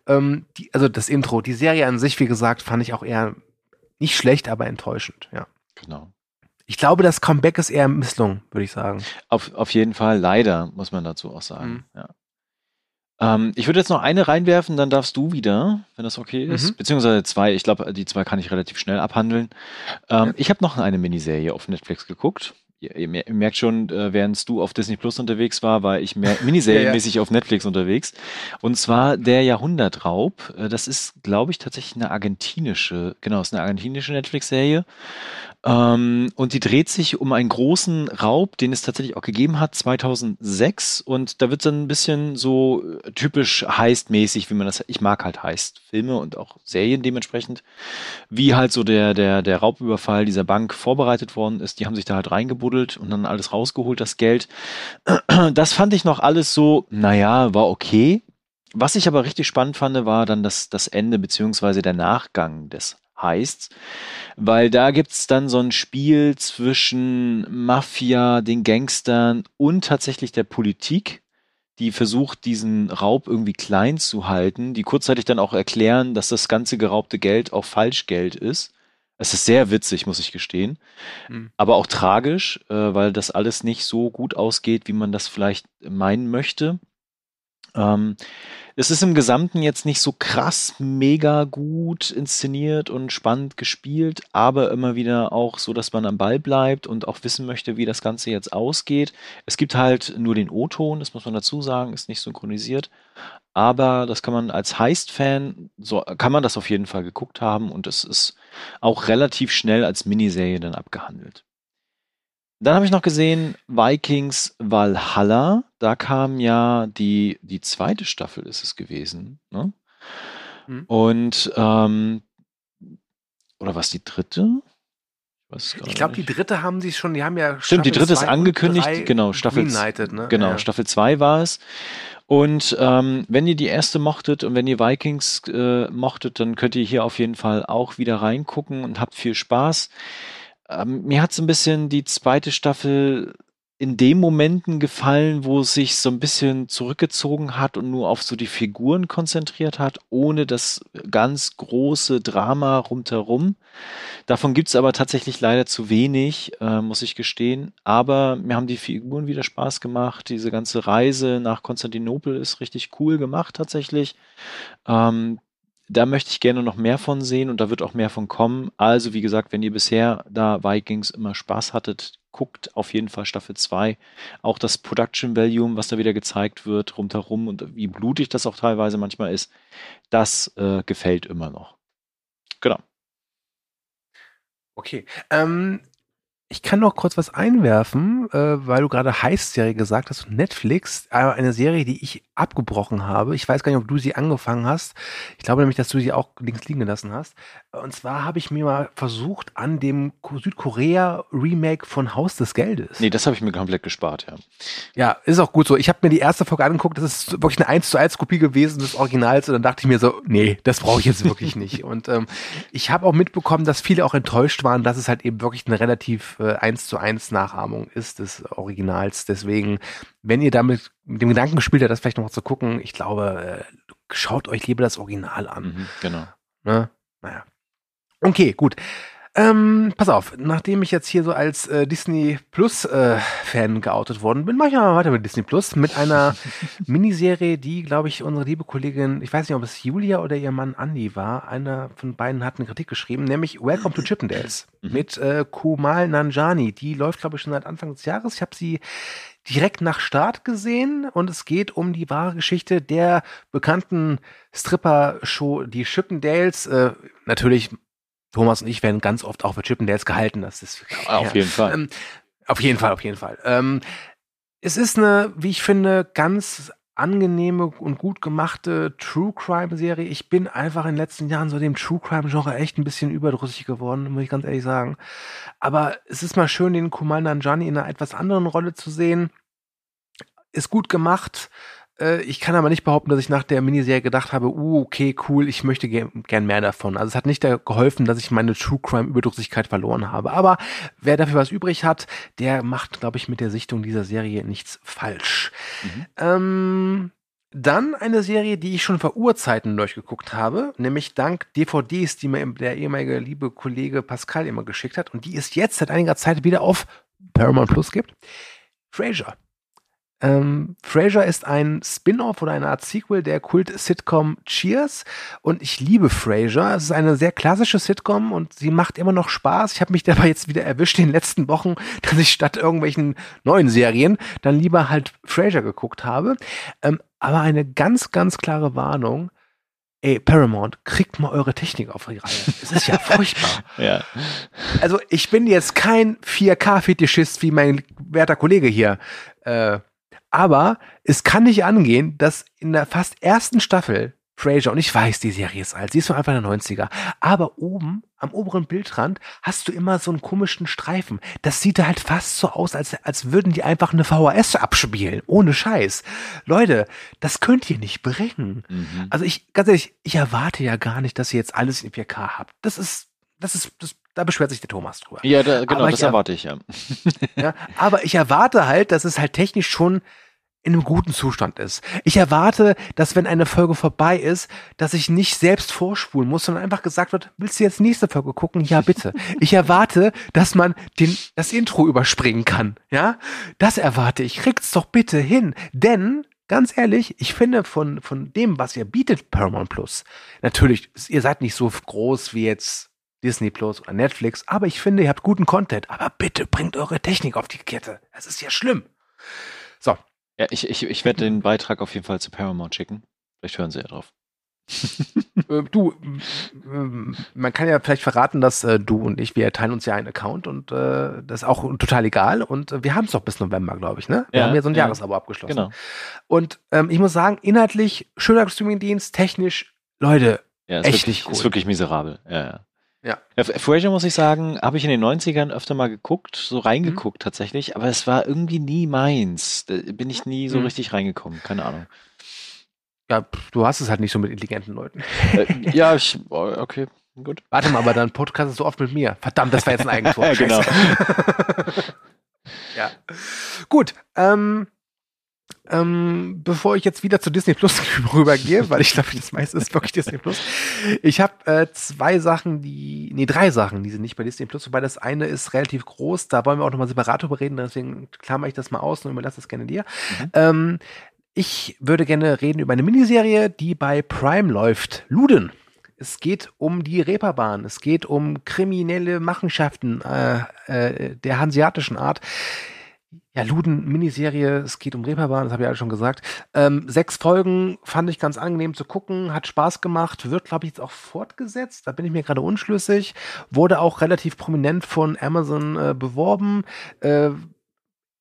Ähm, die, also das Intro, die Serie an sich, wie gesagt, fand ich auch eher nicht schlecht, aber enttäuschend. Ja. Genau. Ich glaube, das Comeback ist eher misslungen, würde ich sagen. Auf, auf jeden Fall, leider, muss man dazu auch sagen. Mhm. Ja. Ähm, ich würde jetzt noch eine reinwerfen, dann darfst du wieder, wenn das okay ist. Mhm. Beziehungsweise zwei, ich glaube, die zwei kann ich relativ schnell abhandeln. Ähm, Ja. Ich habe noch eine Miniserie auf Netflix geguckt. Ihr, ihr mer- ihr merkt schon, äh, während du auf Disney Plus unterwegs war, war ich mehr miniserienmäßig auf Netflix unterwegs. Und zwar der Jahrhundertraub. Äh, Das ist, glaube ich, tatsächlich eine argentinische, genau, ist eine argentinische Netflix-Serie. Ähm, und die dreht sich um einen großen Raub, den es tatsächlich auch gegeben hat, 2006. Und da wird dann ein bisschen so äh, typisch heist-mäßig, wie man das, ich mag halt Heist-Filme und auch Serien dementsprechend, wie halt so der, der, der Raubüberfall dieser Bank vorbereitet worden ist. Die haben sich da halt reingebuddelt und dann alles rausgeholt, das Geld. Das fand ich noch alles so, naja, war okay. Was ich aber richtig spannend fand, war dann das, das Ende beziehungsweise der Nachgang des Heists, weil da gibt's dann so ein Spiel zwischen Mafia, den Gangstern und tatsächlich der Politik, die versucht, diesen Raub irgendwie klein zu halten, die kurzzeitig dann auch erklären, dass das ganze geraubte Geld auch Falschgeld ist. Es ist sehr witzig, muss ich gestehen, Mhm. aber auch tragisch, äh, weil das alles nicht so gut ausgeht, wie man das vielleicht meinen möchte. Ähm, es ist im Gesamten jetzt nicht so krass mega gut inszeniert und spannend gespielt, aber immer wieder auch so, dass man am Ball bleibt und auch wissen möchte, wie das Ganze jetzt ausgeht. Es gibt halt nur den O-Ton, das muss man dazu sagen, ist nicht synchronisiert. Aber das kann man als Heist-Fan, so kann man das auf jeden Fall geguckt haben und es ist auch relativ schnell als Miniserie dann abgehandelt. Dann habe ich noch gesehen Vikings Valhalla. Da kam ja die, die zweite Staffel ist es gewesen. Ne? Mhm. Und ähm, oder was die dritte? Ich, glaube, die dritte haben sie schon, die haben ja Stimmt, die Staffel dritte ist angekündigt. Genau, Staffel ne? Genau, Ja. Staffel 2 war es. Und ähm, wenn ihr die erste mochtet und wenn ihr Vikings äh, mochtet, dann könnt ihr hier auf jeden Fall auch wieder reingucken und habt viel Spaß. Ähm, mir hat so ein bisschen die zweite Staffel in den Momenten gefallen, wo es sich so ein bisschen zurückgezogen hat und nur auf so die Figuren konzentriert hat, ohne das ganz große Drama rundherum. Davon gibt's aber tatsächlich leider zu wenig, äh, muss ich gestehen. Aber mir haben die Figuren wieder Spaß gemacht. Diese ganze Reise nach Konstantinopel ist richtig cool gemacht tatsächlich. Ähm, da möchte ich gerne noch mehr von sehen und da wird auch mehr von kommen. Also, wie gesagt, wenn ihr bisher da Vikings immer Spaß hattet, guckt auf jeden Fall Staffel 2. Auch das Production Volume, was da wieder gezeigt wird, rundherum und wie blutig das auch teilweise manchmal ist, das äh, gefällt immer noch. Genau. Okay. Ähm, ich kann noch kurz was einwerfen, äh, weil du gerade Heist-Serie gesagt hast. Netflix, eine Serie, die ich abgebrochen habe. Ich weiß gar nicht, ob du sie angefangen hast. Ich glaube nämlich, dass du sie auch links liegen gelassen hast. Und zwar habe ich mir mal versucht, an dem Ko- Südkorea-Remake von Haus des Geldes. Nee, das habe ich mir komplett gespart, ja. Ja, ist auch gut so. Ich habe mir die erste Folge angeguckt, das ist wirklich eine 1 zu 1 Kopie gewesen des Originals und dann dachte ich mir so, nee, das brauche ich jetzt wirklich nicht. Und ähm, ich habe auch mitbekommen, dass viele auch enttäuscht waren, dass es halt eben wirklich eine relativ äh, 1 zu 1 Nachahmung ist des Originals. Deswegen, wenn ihr damit mit dem Gedanken gespielt habt, das vielleicht noch zu gucken, ich glaube, äh, schaut euch lieber das Original an. Mhm, genau. Ne? Naja. Okay, gut. Ähm, pass auf, nachdem ich jetzt hier so als äh, Disney Plus äh, Fan geoutet worden bin, mache ich mal weiter mit Disney Plus mit einer Miniserie, die, glaube ich, unsere liebe Kollegin, ich weiß nicht, ob es Julia oder ihr Mann Andy war, einer von beiden hat eine Kritik geschrieben, nämlich Welcome to Chippendales mhm. mit äh, Kumal Nanjani. Die läuft, glaube ich, schon seit Anfang des Jahres. Ich habe sie direkt nach Start gesehen und es geht um die wahre Geschichte der bekannten Stripper-Show, die Chippendales. Äh, natürlich Thomas und ich werden ganz oft auch für Chippendales gehalten. Das ist auf ja, jeden Fall. Ähm, auf jeden Fall, auf jeden Fall. Ähm, es ist eine, wie ich finde, ganz angenehme und gut gemachte True Crime Serie. Ich bin einfach in den letzten Jahren so dem True Crime Genre echt ein bisschen überdrüssig geworden, muss ich ganz ehrlich sagen. Aber es ist mal schön, den Kumal Nanjani in einer etwas anderen Rolle zu sehen. Ist gut gemacht. Äh, ich kann aber nicht behaupten, dass ich nach der Miniserie gedacht habe, uh, okay, cool, ich möchte gern, gern mehr davon. Also es hat nicht geholfen, dass ich meine True Crime Überdrüssigkeit verloren habe. Aber wer dafür was übrig hat, der macht, glaube ich, mit der Sichtung dieser Serie nichts falsch. Mhm. Ähm, dann eine Serie, die ich schon vor Urzeiten durchgeguckt habe, nämlich dank DVDs, die mir der ehemalige liebe Kollege Pascal immer geschickt hat und die es jetzt seit einiger Zeit wieder auf Paramount Plus gibt. Frasier. Ähm, Frasier ist ein Spin-off oder eine Art Sequel der Kult-Sitcom Cheers und ich liebe Frasier. Es ist eine sehr klassische Sitcom und sie macht immer noch Spaß. Ich habe mich dabei jetzt wieder erwischt in den letzten Wochen, dass ich statt irgendwelchen neuen Serien dann lieber halt Frasier geguckt habe. Ähm, aber eine ganz, ganz klare Warnung. Ey, Paramount, kriegt mal eure Technik auf die Reihe. Es ist ja furchtbar. ja. Also ich bin jetzt kein 4K-Fetischist wie mein werter Kollege hier. Äh, aber es kann nicht angehen, dass in der fast ersten Staffel Frasier, und ich weiß, die Serie ist alt, sie ist von Anfang der 90er, aber oben am oberen Bildrand hast du immer so einen komischen Streifen. Das sieht halt fast so aus, als, als würden die einfach eine VHS abspielen. Ohne Scheiß. Leute, das könnt ihr nicht bringen. Mhm. Also ich, ganz ehrlich, ich erwarte ja gar nicht, dass ihr jetzt alles in 4K habt. Das ist, das ist, das, da beschwert sich der Thomas drüber. Ja, da, genau, aber das erwarte ich ja. ja. Aber ich erwarte halt, dass es halt technisch schon in einem guten Zustand ist. Ich erwarte, dass wenn eine Folge vorbei ist, dass ich nicht selbst vorspulen muss, sondern einfach gesagt wird, willst du jetzt nächste Folge gucken? Ja, bitte. Ich erwarte, dass man den, das Intro überspringen kann. Ja, das erwarte ich. Kriegt's doch bitte hin. Denn, ganz ehrlich, ich finde von, von dem, was ihr bietet, Paramount Plus, natürlich, ihr seid nicht so groß wie jetzt Disney Plus oder Netflix, aber ich finde, ihr habt guten Content. Aber bitte bringt eure Technik auf die Kette. Es ist ja schlimm. So, ja, ich, ich, ich werde den Beitrag auf jeden Fall zu Paramount schicken. Vielleicht hören sie ja drauf. äh, du, äh, man kann ja vielleicht verraten, dass äh, du und ich, wir teilen uns ja einen Account und das ist auch total egal. Und wir haben es doch bis November, glaube ich, ne? Wir ja, haben ja so ein ja. Jahresabo abgeschlossen. Genau. Und ähm, ich muss sagen, inhaltlich schöner Streamingdienst, technisch, Leute, ja, ist echt wirklich, cool. Ist wirklich miserabel. Ja, ja. Ja. Frasier muss ich sagen, habe ich in den 90ern öfter mal geguckt, so reingeguckt mhm. tatsächlich, aber es war irgendwie nie meins. Da bin ich nie so mhm. richtig reingekommen, keine Ahnung. Ja, du hast es halt nicht so mit intelligenten Leuten. Äh, ja, ich, oh, okay, gut. Warte mal, aber dein Podcast ist so oft mit mir. Verdammt, das war jetzt ein Eigentor. ja, genau. ja. Gut, ähm, ähm, bevor ich jetzt wieder zu Disney Plus rübergehe, weil ich glaube, das meiste ist wirklich Disney Plus. Ich habe äh, zwei Sachen, die, nee, drei Sachen, die sind nicht bei Disney Plus, wobei das eine ist relativ groß, da wollen wir auch nochmal separat drüber reden, deswegen klammer ich das mal aus und überlasse das gerne dir. Mhm. Ähm, ich würde gerne reden über eine Miniserie, die bei Prime läuft. Luden. Es geht um die Reeperbahn. Es geht um kriminelle Machenschaften äh, äh, der hanseatischen Art ja, Luden-Miniserie, es geht um Reeperbahn, das habe ich ja schon gesagt. Ähm, sechs Folgen fand ich ganz angenehm zu gucken, hat Spaß gemacht, wird, glaube ich, jetzt auch fortgesetzt, da bin ich mir gerade unschlüssig. Wurde auch relativ prominent von Amazon äh, beworben. Äh,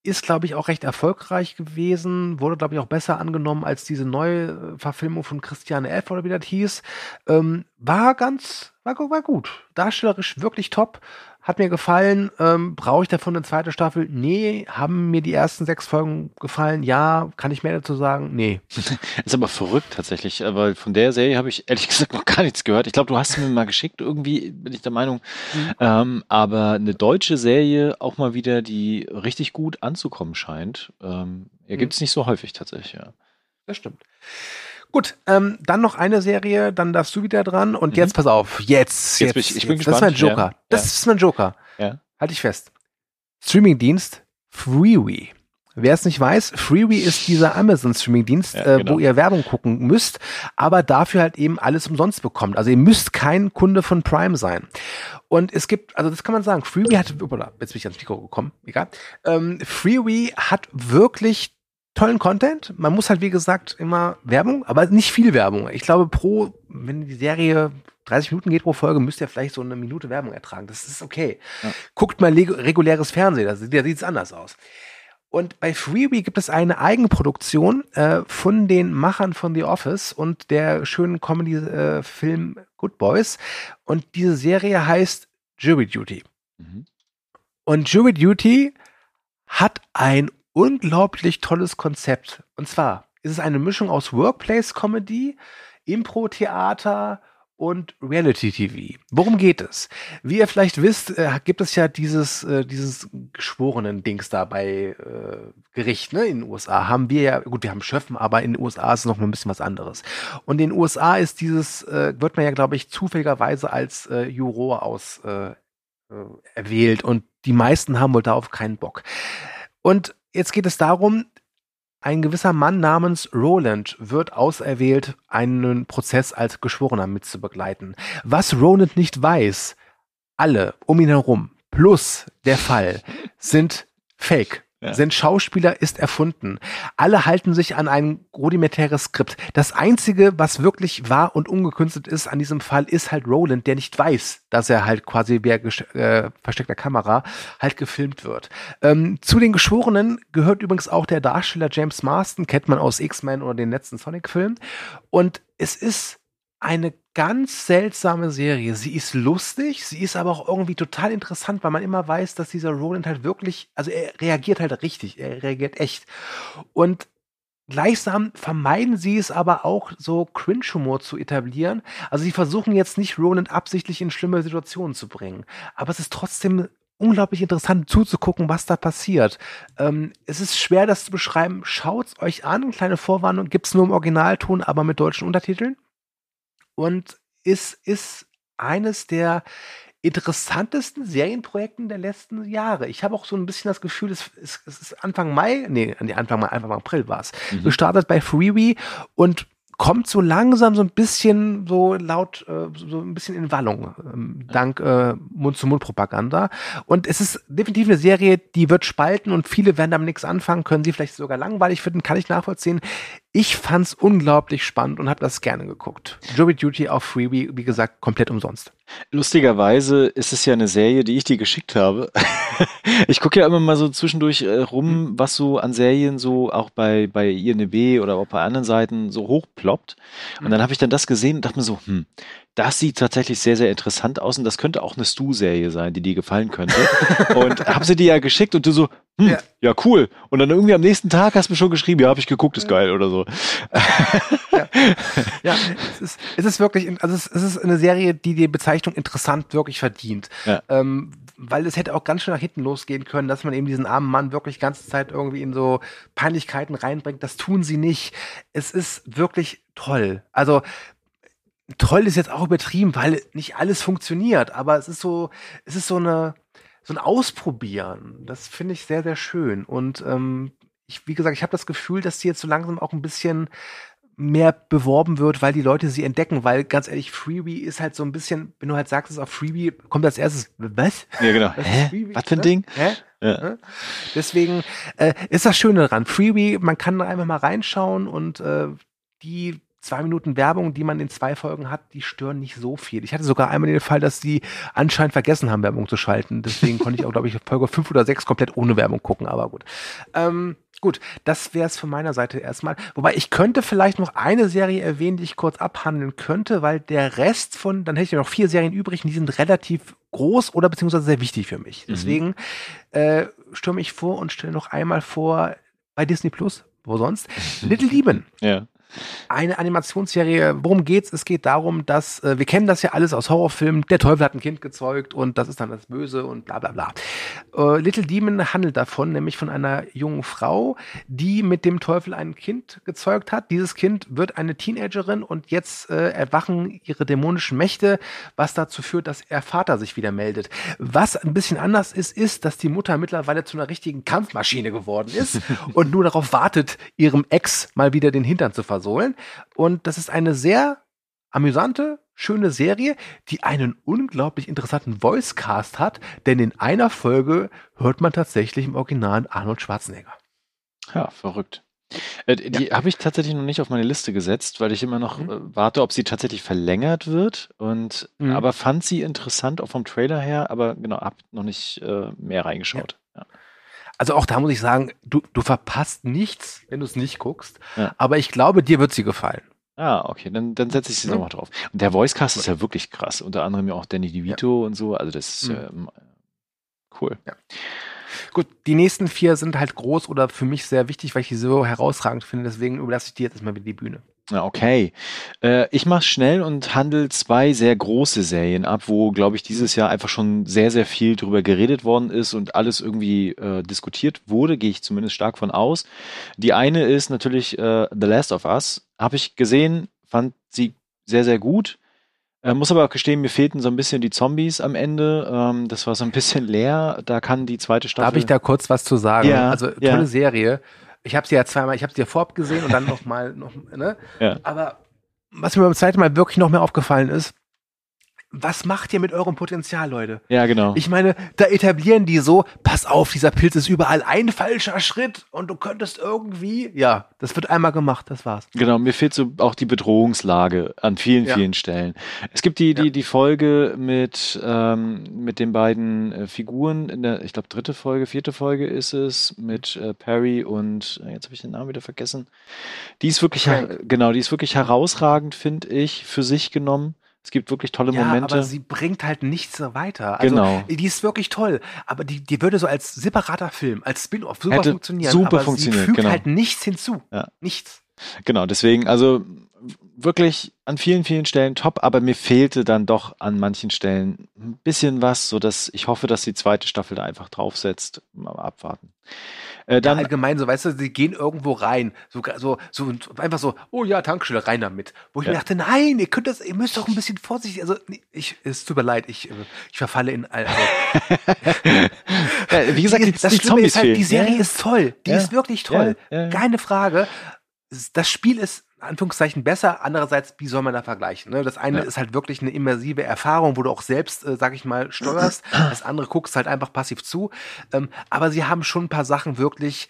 ist, glaube ich, auch recht erfolgreich gewesen, wurde, glaube ich, auch besser angenommen als diese neue Verfilmung von Christiane F. oder wie das hieß. Ähm, war ganz, war, war gut. Darstellerisch wirklich top. Hat mir gefallen. Ähm, Brauche ich davon eine zweite Staffel? Nee. Haben mir die ersten sechs Folgen gefallen? Ja. Kann ich mehr dazu sagen? Nee. ist aber verrückt tatsächlich, weil von der Serie habe ich ehrlich gesagt noch gar nichts gehört. Ich glaube, du hast sie mir mal geschickt, irgendwie bin ich der Meinung. Mhm. Ähm, aber eine deutsche Serie auch mal wieder, die richtig gut anzukommen scheint, ähm, ja, gibt es mhm. nicht so häufig tatsächlich, ja. Das stimmt. Gut, ähm, dann noch eine Serie, dann darfst du wieder dran. Und Mhm. jetzt pass auf, jetzt, Jetzt bin ich- ich bin jetzt. Das ist mein gespannt, Joker. ja. Das ist mein Joker. Ja. Halt dich fest. Streamingdienst Freewee. Wer es nicht weiß, Freewee ist dieser Amazon-Streaming-Dienst, Ja, äh, genau. wo ihr Werbung gucken müsst, aber dafür halt eben alles umsonst bekommt. Also ihr müsst kein Kunde von Prime sein. Und es gibt, also das kann man sagen, Freewee hat, jetzt bin ich ans Mikro gekommen, egal. Ähm, Freewee hat wirklich tollen Content. Man muss halt, wie gesagt, immer Werbung, aber nicht viel Werbung. Ich glaube, pro, wenn die Serie 30 Minuten geht pro Folge, müsst ihr vielleicht so eine Minute Werbung ertragen. Das ist okay. Ja. Guckt mal reguläres Fernsehen, da sieht es anders aus. Und bei Freebie gibt es eine Eigenproduktion äh, von den Machern von The Office und der schönen Comedy-Film Good Boys. Und diese Serie heißt Jury Duty. Mhm. Und Jury Duty hat ein unglaublich tolles Konzept. Und zwar ist es eine Mischung aus Workplace-Comedy, Impro-Theater und Reality-TV. Worum geht es? Wie ihr vielleicht wisst, äh, gibt es ja dieses, äh, dieses Geschworenen-Dings da bei äh, Gericht ne, in den USA. Haben wir ja, gut, wir haben Schöffen, aber in den USA ist es noch mal ein bisschen was anderes. Und in den USA ist dieses, äh, wird man ja, glaube ich, zufälligerweise als äh, Juror aus äh, äh, erwählt und die meisten haben wohl darauf keinen Bock. Und jetzt geht es darum, ein gewisser Mann namens Roland wird auserwählt, einen Prozess als Geschworener mitzubegleiten. Was Roland nicht weiß, alle um ihn herum, plus der Fall, sind fake. Ja. Sind Schauspieler, ist erfunden. Alle halten sich an ein rudimentäres Skript. Das Einzige, was wirklich wahr und ungekünstelt ist an diesem Fall, ist halt Roland, der nicht weiß, dass er halt quasi gesch- äh, versteckter Kamera halt gefilmt wird. Ähm, zu den Geschworenen gehört übrigens auch der Darsteller James Marston, kennt man aus X-Men oder den letzten Sonic-Film. Und es ist eine ganz seltsame Serie. Sie ist lustig, sie ist aber auch irgendwie total interessant, weil man immer weiß, dass dieser Roland halt wirklich, also er reagiert halt richtig, er reagiert echt. Und gleichsam vermeiden sie es aber auch, so Cringe-Humor zu etablieren. Also sie versuchen jetzt nicht Roland absichtlich in schlimme Situationen zu bringen. Aber es ist trotzdem unglaublich interessant zuzugucken, was da passiert. Ähm, es ist schwer, das zu beschreiben. Schaut's euch an. Kleine Vorwarnung gibt's nur im Originalton, aber mit deutschen Untertiteln. Und es ist eines der interessantesten Serienprojekten der letzten Jahre. Ich habe auch so ein bisschen das Gefühl, es, es, es ist Anfang Mai, nee, Anfang Mai, Anfang April war es, Mhm. gestartet bei Freewee und kommt so langsam so ein bisschen so laut, äh, so ein bisschen in Wallung, ähm, dank äh, Mund-zu-Mund-Propaganda. Und es ist definitiv eine Serie, die wird spalten und viele werden damit nichts anfangen, können sie vielleicht sogar langweilig finden, kann ich nachvollziehen. Ich fand's unglaublich spannend und habe das gerne geguckt. Jury Duty auf Freebie, wie gesagt, komplett umsonst. Lustigerweise ist es ja eine Serie, die ich dir geschickt habe. ich gucke ja immer mal so zwischendurch äh, rum, was so an Serien so auch bei, bei INDB oder auch bei anderen Seiten so hochploppt. Und dann habe ich dann das gesehen und dachte mir so, hm, das sieht tatsächlich sehr, sehr interessant aus und das könnte auch eine Stu-Serie sein, die dir gefallen könnte. und habe sie dir ja geschickt und du so, hm, Ja. ja. cool. Und dann irgendwie am nächsten Tag hast du mir schon geschrieben, ja, habe ich geguckt, ist geil oder so. Ja, es ist, es ist wirklich, also es, es ist eine Serie, die die Bezeichnung interessant wirklich verdient. Ja. Ähm, weil es hätte auch ganz schön nach hinten losgehen können, dass man eben diesen armen Mann wirklich die ganze Zeit irgendwie in so Peinlichkeiten reinbringt. Das tun sie nicht. Es ist wirklich toll. Also toll ist jetzt auch übertrieben, weil nicht alles funktioniert, aber es ist so, es ist so eine, so ein Ausprobieren. Das finde ich sehr, sehr schön. Und ähm, ich, wie gesagt, ich habe das Gefühl, dass sie jetzt so langsam auch ein bisschen mehr beworben wird, weil die Leute sie entdecken, weil ganz ehrlich, Freebie ist halt so ein bisschen, wenn du halt sagst, es ist auf Freebie, kommt als erstes, was? Ja, genau. Was ist Hä? Freebie? Was für ein Ne? Ding? Hä? Ja. Deswegen äh, ist das Schöne daran. Freebie, man kann da einfach mal reinschauen und äh, die zwei Minuten Werbung, die man in zwei Folgen hat, die stören nicht so viel. Ich hatte sogar einmal den Fall, dass die anscheinend vergessen haben, Werbung zu schalten. Deswegen konnte ich auch, glaube ich, Folge fünf oder sechs komplett ohne Werbung gucken, aber gut. Ähm, gut, das wäre es von meiner Seite erstmal. Wobei ich könnte vielleicht noch eine Serie erwähnen, die ich kurz abhandeln könnte, weil der Rest von, dann hätte ich ja noch vier Serien übrig und die sind relativ groß oder beziehungsweise sehr wichtig für mich. Mhm. Deswegen äh, stürme ich vor und stelle noch einmal vor bei Disney Plus, wo sonst, Little Demon. Ja. Eine Animationsserie. Worum geht's? Es geht darum, dass äh, wir kennen das ja alles aus Horrorfilmen. Der Teufel hat ein Kind gezeugt und das ist dann das Böse und bla bla bla. Äh, Little Demon handelt davon, nämlich von einer jungen Frau, die mit dem Teufel ein Kind gezeugt hat. Dieses Kind wird eine Teenagerin und jetzt äh, erwachen ihre dämonischen Mächte, was dazu führt, dass ihr Vater sich wieder meldet. Was ein bisschen anders ist, ist, dass die Mutter mittlerweile zu einer richtigen Kampfmaschine geworden ist und nur darauf wartet, ihrem Ex mal wieder den Hintern zu versohlen. Und das ist eine sehr amüsante, schöne Serie, die einen unglaublich interessanten Voicecast hat, denn in einer Folge hört man tatsächlich im Original Arnold Schwarzenegger. Ja, verrückt. Äh, die ja. habe ich tatsächlich noch nicht auf meine Liste gesetzt, weil ich immer noch mhm. äh, warte, ob sie tatsächlich verlängert wird. Und mhm. aber fand sie interessant, auch vom Trailer her, aber genau, hab noch nicht äh, mehr reingeschaut. Ja. Ja. Also auch da muss ich sagen, du, du verpasst nichts, wenn du es nicht guckst. Aber ich glaube, dir wird sie gefallen. Ah, okay, dann, dann setze ich sie mhm. nochmal drauf. Und der Voicecast ist ja wirklich krass. Unter anderem ja auch Danny DeVito und so. Also das ist mhm. ähm, cool. Ja. Gut, die nächsten vier sind halt groß oder für mich sehr wichtig, weil ich die so herausragend finde. Deswegen überlasse ich dir jetzt erstmal wieder die Bühne. Ja, okay. Äh, ich mache schnell und handle zwei sehr große Serien ab, wo, glaube ich, dieses Jahr einfach schon sehr, sehr viel drüber geredet worden ist und alles irgendwie äh, diskutiert wurde, gehe ich zumindest stark von aus. Die eine ist natürlich äh, The Last of Us. Habe ich gesehen, fand sie sehr, sehr gut. Äh, muss aber auch gestehen, mir fehlten so ein bisschen die Zombies am Ende. Ähm, das war so ein bisschen leer. Da kann die zweite Staffel. Darf ich da kurz was zu sagen? Ja, also tolle ja. Serie. Ich habe sie ja zweimal, ich habe sie ja vorab gesehen und dann noch mal, noch, ne? Ja. Aber was mir beim zweiten Mal wirklich noch mehr aufgefallen ist, was macht ihr mit eurem Potenzial, Leute? Ja, genau. Ich meine, da etablieren die so, pass auf, dieser Pilz ist überall ein falscher Schritt und du könntest irgendwie, ja, das wird einmal gemacht, das war's. Genau, mir fehlt so auch die Bedrohungslage an vielen, ja. vielen Stellen. Es gibt die, die, ja. die Folge mit, ähm, mit den beiden äh, Figuren in der, ich glaube, dritte Folge, vierte Folge ist es, mit äh, Perry und, äh, jetzt habe ich den Namen wieder vergessen. Die ist wirklich, genau, die ist wirklich herausragend, finde ich, für sich genommen. Es gibt wirklich tolle ja, Momente. Aber sie bringt halt nichts so weiter. Also, genau. Die ist wirklich toll, aber die, die würde so als separater Film, als Spin-off super Hätte funktionieren. Super aber funktioniert. Sie fügt genau. halt nichts hinzu. Ja. Nichts. Genau, deswegen, also wirklich an vielen, vielen Stellen top, aber mir fehlte dann doch an manchen Stellen ein bisschen was, sodass ich hoffe, dass die zweite Staffel da einfach draufsetzt. Mal abwarten. Äh, dann ja, allgemein so, weißt du, sie gehen irgendwo rein, so, so, so einfach so, oh ja, Tankstelle, rein damit. Wo ich ja. mir dachte, nein, ihr könnt das, ihr müsst doch ein bisschen vorsichtig, also ich, es tut mir leid, ich, ich verfalle in, also. ja, wie gesagt, die, das die Zombies ist halt, die Serie ist toll, die ist wirklich toll, keine Frage. Das Spiel ist Anführungszeichen besser. Andererseits, wie soll man da vergleichen? Ne? Das eine ja. ist halt wirklich eine immersive Erfahrung, wo du auch selbst, äh, sag ich mal, steuerst. Das andere guckst halt einfach passiv zu. Ähm, aber sie haben schon ein paar Sachen wirklich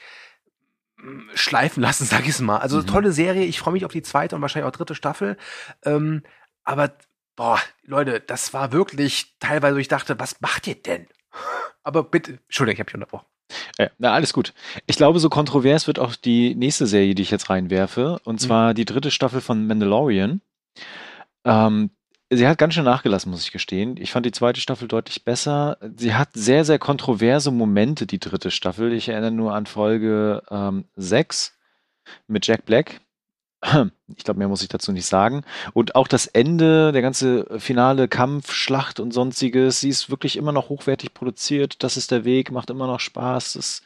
mm, schleifen lassen, sag ich mal. Also mhm. tolle Serie. Ich freue mich auf die zweite und wahrscheinlich auch dritte Staffel. Ähm, aber boah, Leute, das war wirklich teilweise, wo ich dachte, was macht ihr denn? Aber bitte, Entschuldigung, ich habe dich unterbrochen. Ja, na, alles gut. Ich glaube, so kontrovers wird auch die nächste Serie, die ich jetzt reinwerfe, und mhm. zwar mhm. die dritte Staffel von Mandalorian. Ähm, sie hat ganz schön nachgelassen, muss ich gestehen. Ich fand die zweite Staffel deutlich besser. Sie hat sehr, sehr kontroverse Momente, die dritte Staffel. Ich erinnere nur an Folge ähm, 6 mit Jack Black. Ich glaube, mehr muss ich dazu nicht sagen. Und auch das Ende, der ganze finale Kampf, Schlacht und sonstiges, sie ist wirklich immer noch hochwertig produziert. Das ist der Weg, macht immer noch Spaß. Es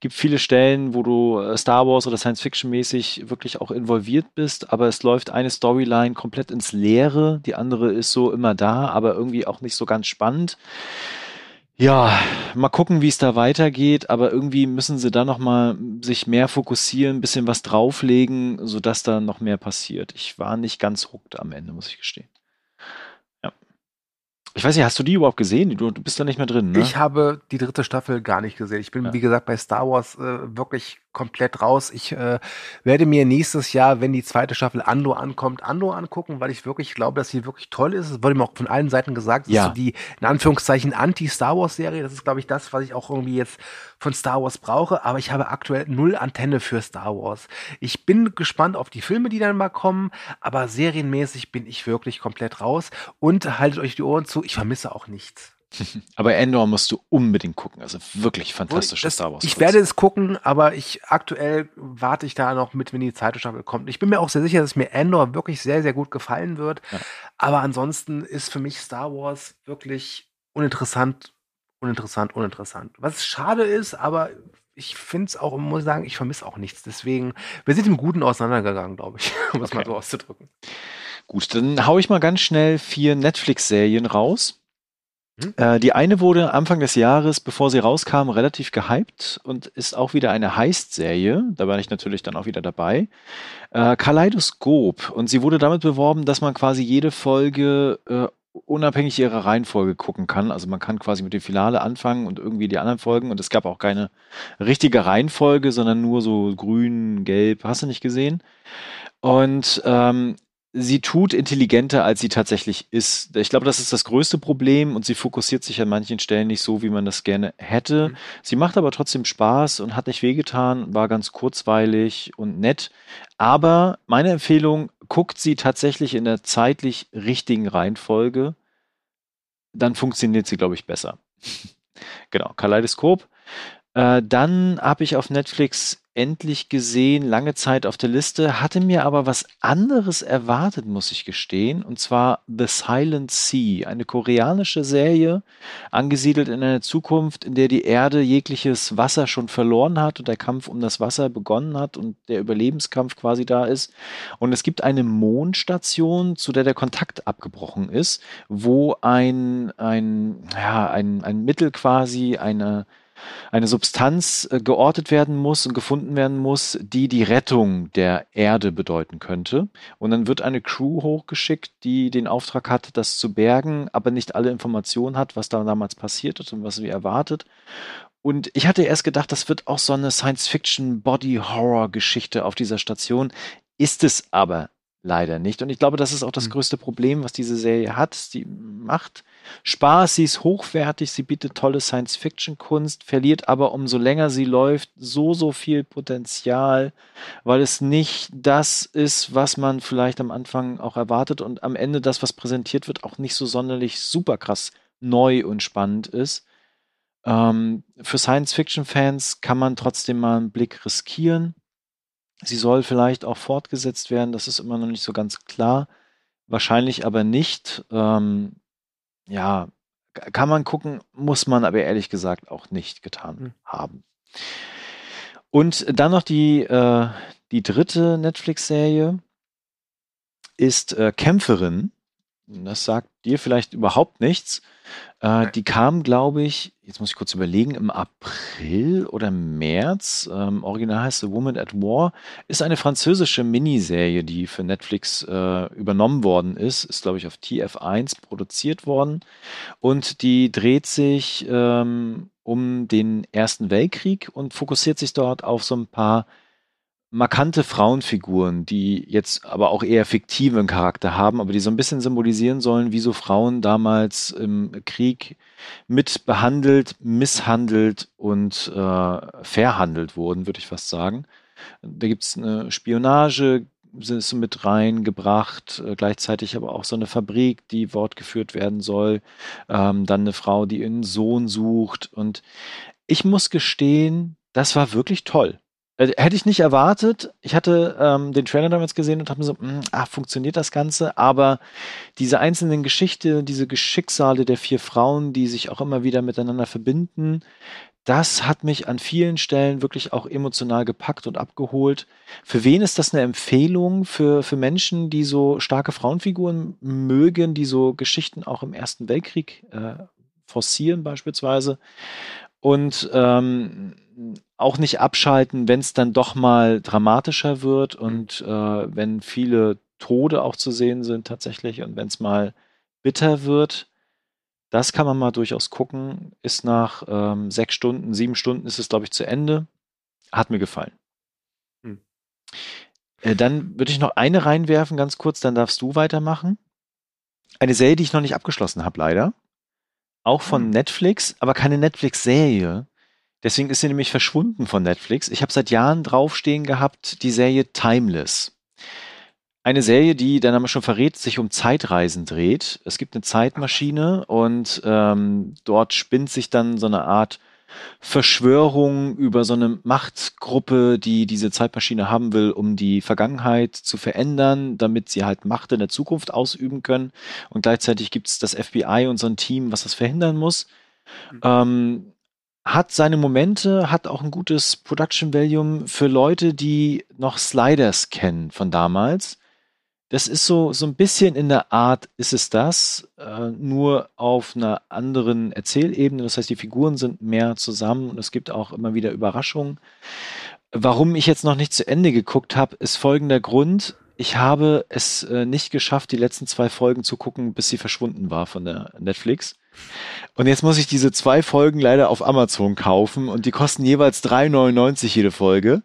gibt viele Stellen, wo du äh, Star Wars oder Science Fiction mäßig wirklich auch involviert bist, aber es läuft eine Storyline komplett ins Leere. Die andere ist so immer da, aber irgendwie auch nicht so ganz spannend. Ja, mal gucken, wie es da weitergeht, aber irgendwie müssen sie da noch mal sich mehr fokussieren, ein bisschen was drauflegen, sodass da noch mehr passiert. Ich war nicht ganz hooked am Ende, muss ich gestehen. Ja. Ich weiß nicht, hast du die überhaupt gesehen? Du, du bist da nicht mehr drin, ne? Ich habe die dritte Staffel gar nicht gesehen. Ich bin, ja. wie gesagt, bei Star Wars äh, wirklich komplett raus. Ich äh, werde mir nächstes Jahr, wenn die zweite Staffel Ando ankommt, Ando angucken, weil ich wirklich glaube, dass sie wirklich toll ist. Es wurde mir auch von allen Seiten gesagt. Ja. so die, in Anführungszeichen, Anti-Star Wars-Serie. Das ist, glaube ich, das, was ich auch irgendwie jetzt von Star Wars brauche. Aber ich habe aktuell null Antenne für Star Wars. Ich bin gespannt auf die Filme, die dann mal kommen. Aber serienmäßig bin ich wirklich komplett raus. Und haltet euch die Ohren zu, ich vermisse auch nichts. Aber Endor musst du unbedingt gucken. Also wirklich fantastische das, Star Wars. Ich werde es gucken, aber ich aktuell warte ich da noch mit, wenn die zweite Staffel kommt. Ich bin mir auch sehr sicher, dass mir Endor wirklich sehr, sehr gut gefallen wird. Ja. Aber ansonsten ist für mich Star Wars wirklich uninteressant, uninteressant, uninteressant. Was schade ist, aber ich finde es auch, muss sagen, ich vermisse auch nichts. Deswegen, wir sind im Guten auseinandergegangen, glaube ich, um es okay. mal so auszudrücken. Gut, dann haue ich mal ganz schnell vier Netflix-Serien raus. Hm? Äh, die eine wurde Anfang des Jahres, bevor sie rauskam, relativ gehypt und ist auch wieder eine Heist-Serie. Da war ich natürlich dann auch wieder dabei. Äh, Kaleidoskop. Und sie wurde damit beworben, dass man quasi jede Folge äh, unabhängig ihrer Reihenfolge gucken kann. Also man kann quasi mit dem Finale anfangen und irgendwie die anderen Folgen. Und es gab auch keine richtige Reihenfolge, sondern nur so grün, gelb, hast du nicht gesehen. Und ähm, sie tut intelligenter, als sie tatsächlich ist. Ich glaube, das ist das größte Problem und sie fokussiert sich an manchen Stellen nicht so, wie man das gerne hätte. Mhm. Sie macht aber trotzdem Spaß und hat nicht wehgetan, war ganz kurzweilig und nett. Aber meine Empfehlung, guckt sie tatsächlich in der zeitlich richtigen Reihenfolge, dann funktioniert sie, glaube ich, besser. genau, Kaleidoskop. Äh, dann habe ich auf Netflix endlich gesehen, lange Zeit auf der Liste, hatte mir aber was anderes erwartet, muss ich gestehen, und zwar The Silent Sea, eine koreanische Serie, angesiedelt in einer Zukunft, in der die Erde jegliches Wasser schon verloren hat und der Kampf um das Wasser begonnen hat und der Überlebenskampf quasi da ist. Und es gibt eine Mondstation, zu der der Kontakt abgebrochen ist, wo ein, ein, ja, ein, ein Mittel quasi, eine eine Substanz äh, geortet werden muss und gefunden werden muss, die die Rettung der Erde bedeuten könnte. Und dann wird eine Crew hochgeschickt, die den Auftrag hat, das zu bergen, aber nicht alle Informationen hat, was da damals passiert ist und was sie erwartet. Und ich hatte erst gedacht, das wird auch so eine Science-Fiction-Body-Horror-Geschichte auf dieser Station. Ist es aber leider nicht. Und ich glaube, das ist auch das hm. größte Problem, was diese Serie hat. Sie macht Spaß, sie ist hochwertig, sie bietet tolle Science-Fiction-Kunst, verliert aber umso länger sie läuft so, so viel Potenzial, weil es nicht das ist, was man vielleicht am Anfang auch erwartet und am Ende das, was präsentiert wird, auch nicht so sonderlich super krass neu und spannend ist. Ähm, für Science-Fiction-Fans kann man trotzdem mal einen Blick riskieren. Sie soll vielleicht auch fortgesetzt werden, das ist immer noch nicht so ganz klar. Wahrscheinlich aber nicht. Ähm, ja, kann man gucken, muss man aber ehrlich gesagt auch nicht getan mhm. haben. Und dann noch die, äh, die dritte Netflix-Serie ist äh, Kämpferin. Das sagt dir vielleicht überhaupt nichts. Äh, die kam, glaube ich, jetzt muss ich kurz überlegen, im April oder März. Ähm, original heißt The Woman at War. Ist eine französische Miniserie, die für Netflix äh, übernommen worden ist. Ist, glaube ich, auf TF1 produziert worden. Und die dreht sich ähm, um den Ersten Weltkrieg und fokussiert sich dort auf so ein paar markante Frauenfiguren, die jetzt aber auch eher fiktiven Charakter haben, aber die so ein bisschen symbolisieren sollen, wie so Frauen damals im Krieg mit behandelt, misshandelt und äh, verhandelt wurden, würde ich fast sagen. Da gibt's eine Spionage, ist mit reingebracht, äh, gleichzeitig aber auch so eine Fabrik, die fortgeführt werden soll, ähm, dann eine Frau, die ihren Sohn sucht und ich muss gestehen, das war wirklich toll. Äh, hätte ich nicht erwartet. Ich hatte ähm, den Trailer damals gesehen und habe mir so, mh, hm, ah, funktioniert das Ganze? Aber diese einzelnen Geschichte, diese Geschicksale der vier Frauen, die sich auch immer wieder miteinander verbinden, das hat mich an vielen Stellen wirklich auch emotional gepackt und abgeholt. Für wen ist das eine Empfehlung? Für, für Menschen, die so starke Frauenfiguren mögen, die so Geschichten auch im Ersten Weltkrieg äh, forcieren beispielsweise. Und ähm, auch nicht abschalten, wenn es dann doch mal dramatischer wird und äh, wenn viele Tode auch zu sehen sind tatsächlich und wenn es mal bitter wird. Das kann man mal durchaus gucken. Ist nach ähm, sechs Stunden, sieben Stunden ist es, glaube ich, zu Ende. Hat mir gefallen. Hm. Äh, dann würde ich noch eine reinwerfen, ganz kurz, dann darfst du weitermachen. Eine Serie, die ich noch nicht abgeschlossen habe, leider. Auch von hm. Netflix, aber keine Netflix-Serie. Deswegen ist sie nämlich verschwunden von Netflix. Ich habe seit Jahren draufstehen gehabt, die Serie Timeless. eine Serie, die der Name schon verrät, sich um Zeitreisen dreht. Es gibt eine Zeitmaschine und ähm, dort spinnt sich dann so eine Art Verschwörung über so eine Machtgruppe, die diese Zeitmaschine haben will, um die Vergangenheit zu verändern, damit sie halt Macht in der Zukunft ausüben können. Und gleichzeitig gibt es das FBI und so ein Team, was das verhindern muss. Mhm. Ähm, hat seine Momente, hat auch ein gutes Production Value für Leute, die noch Sliders kennen von damals. Das ist so, so ein bisschen in der Art, ist es das, äh, nur auf einer anderen Erzählebene. Das heißt, die Figuren sind mehr zusammen und es gibt auch immer wieder Überraschungen. Warum ich jetzt noch nicht zu Ende geguckt habe, ist folgender Grund. Ich habe es äh, nicht geschafft, die letzten zwei Folgen zu gucken, bis sie verschwunden war von der Netflix. Und jetzt muss ich diese zwei Folgen leider auf Amazon kaufen und die kosten jeweils 3,99 jede Folge.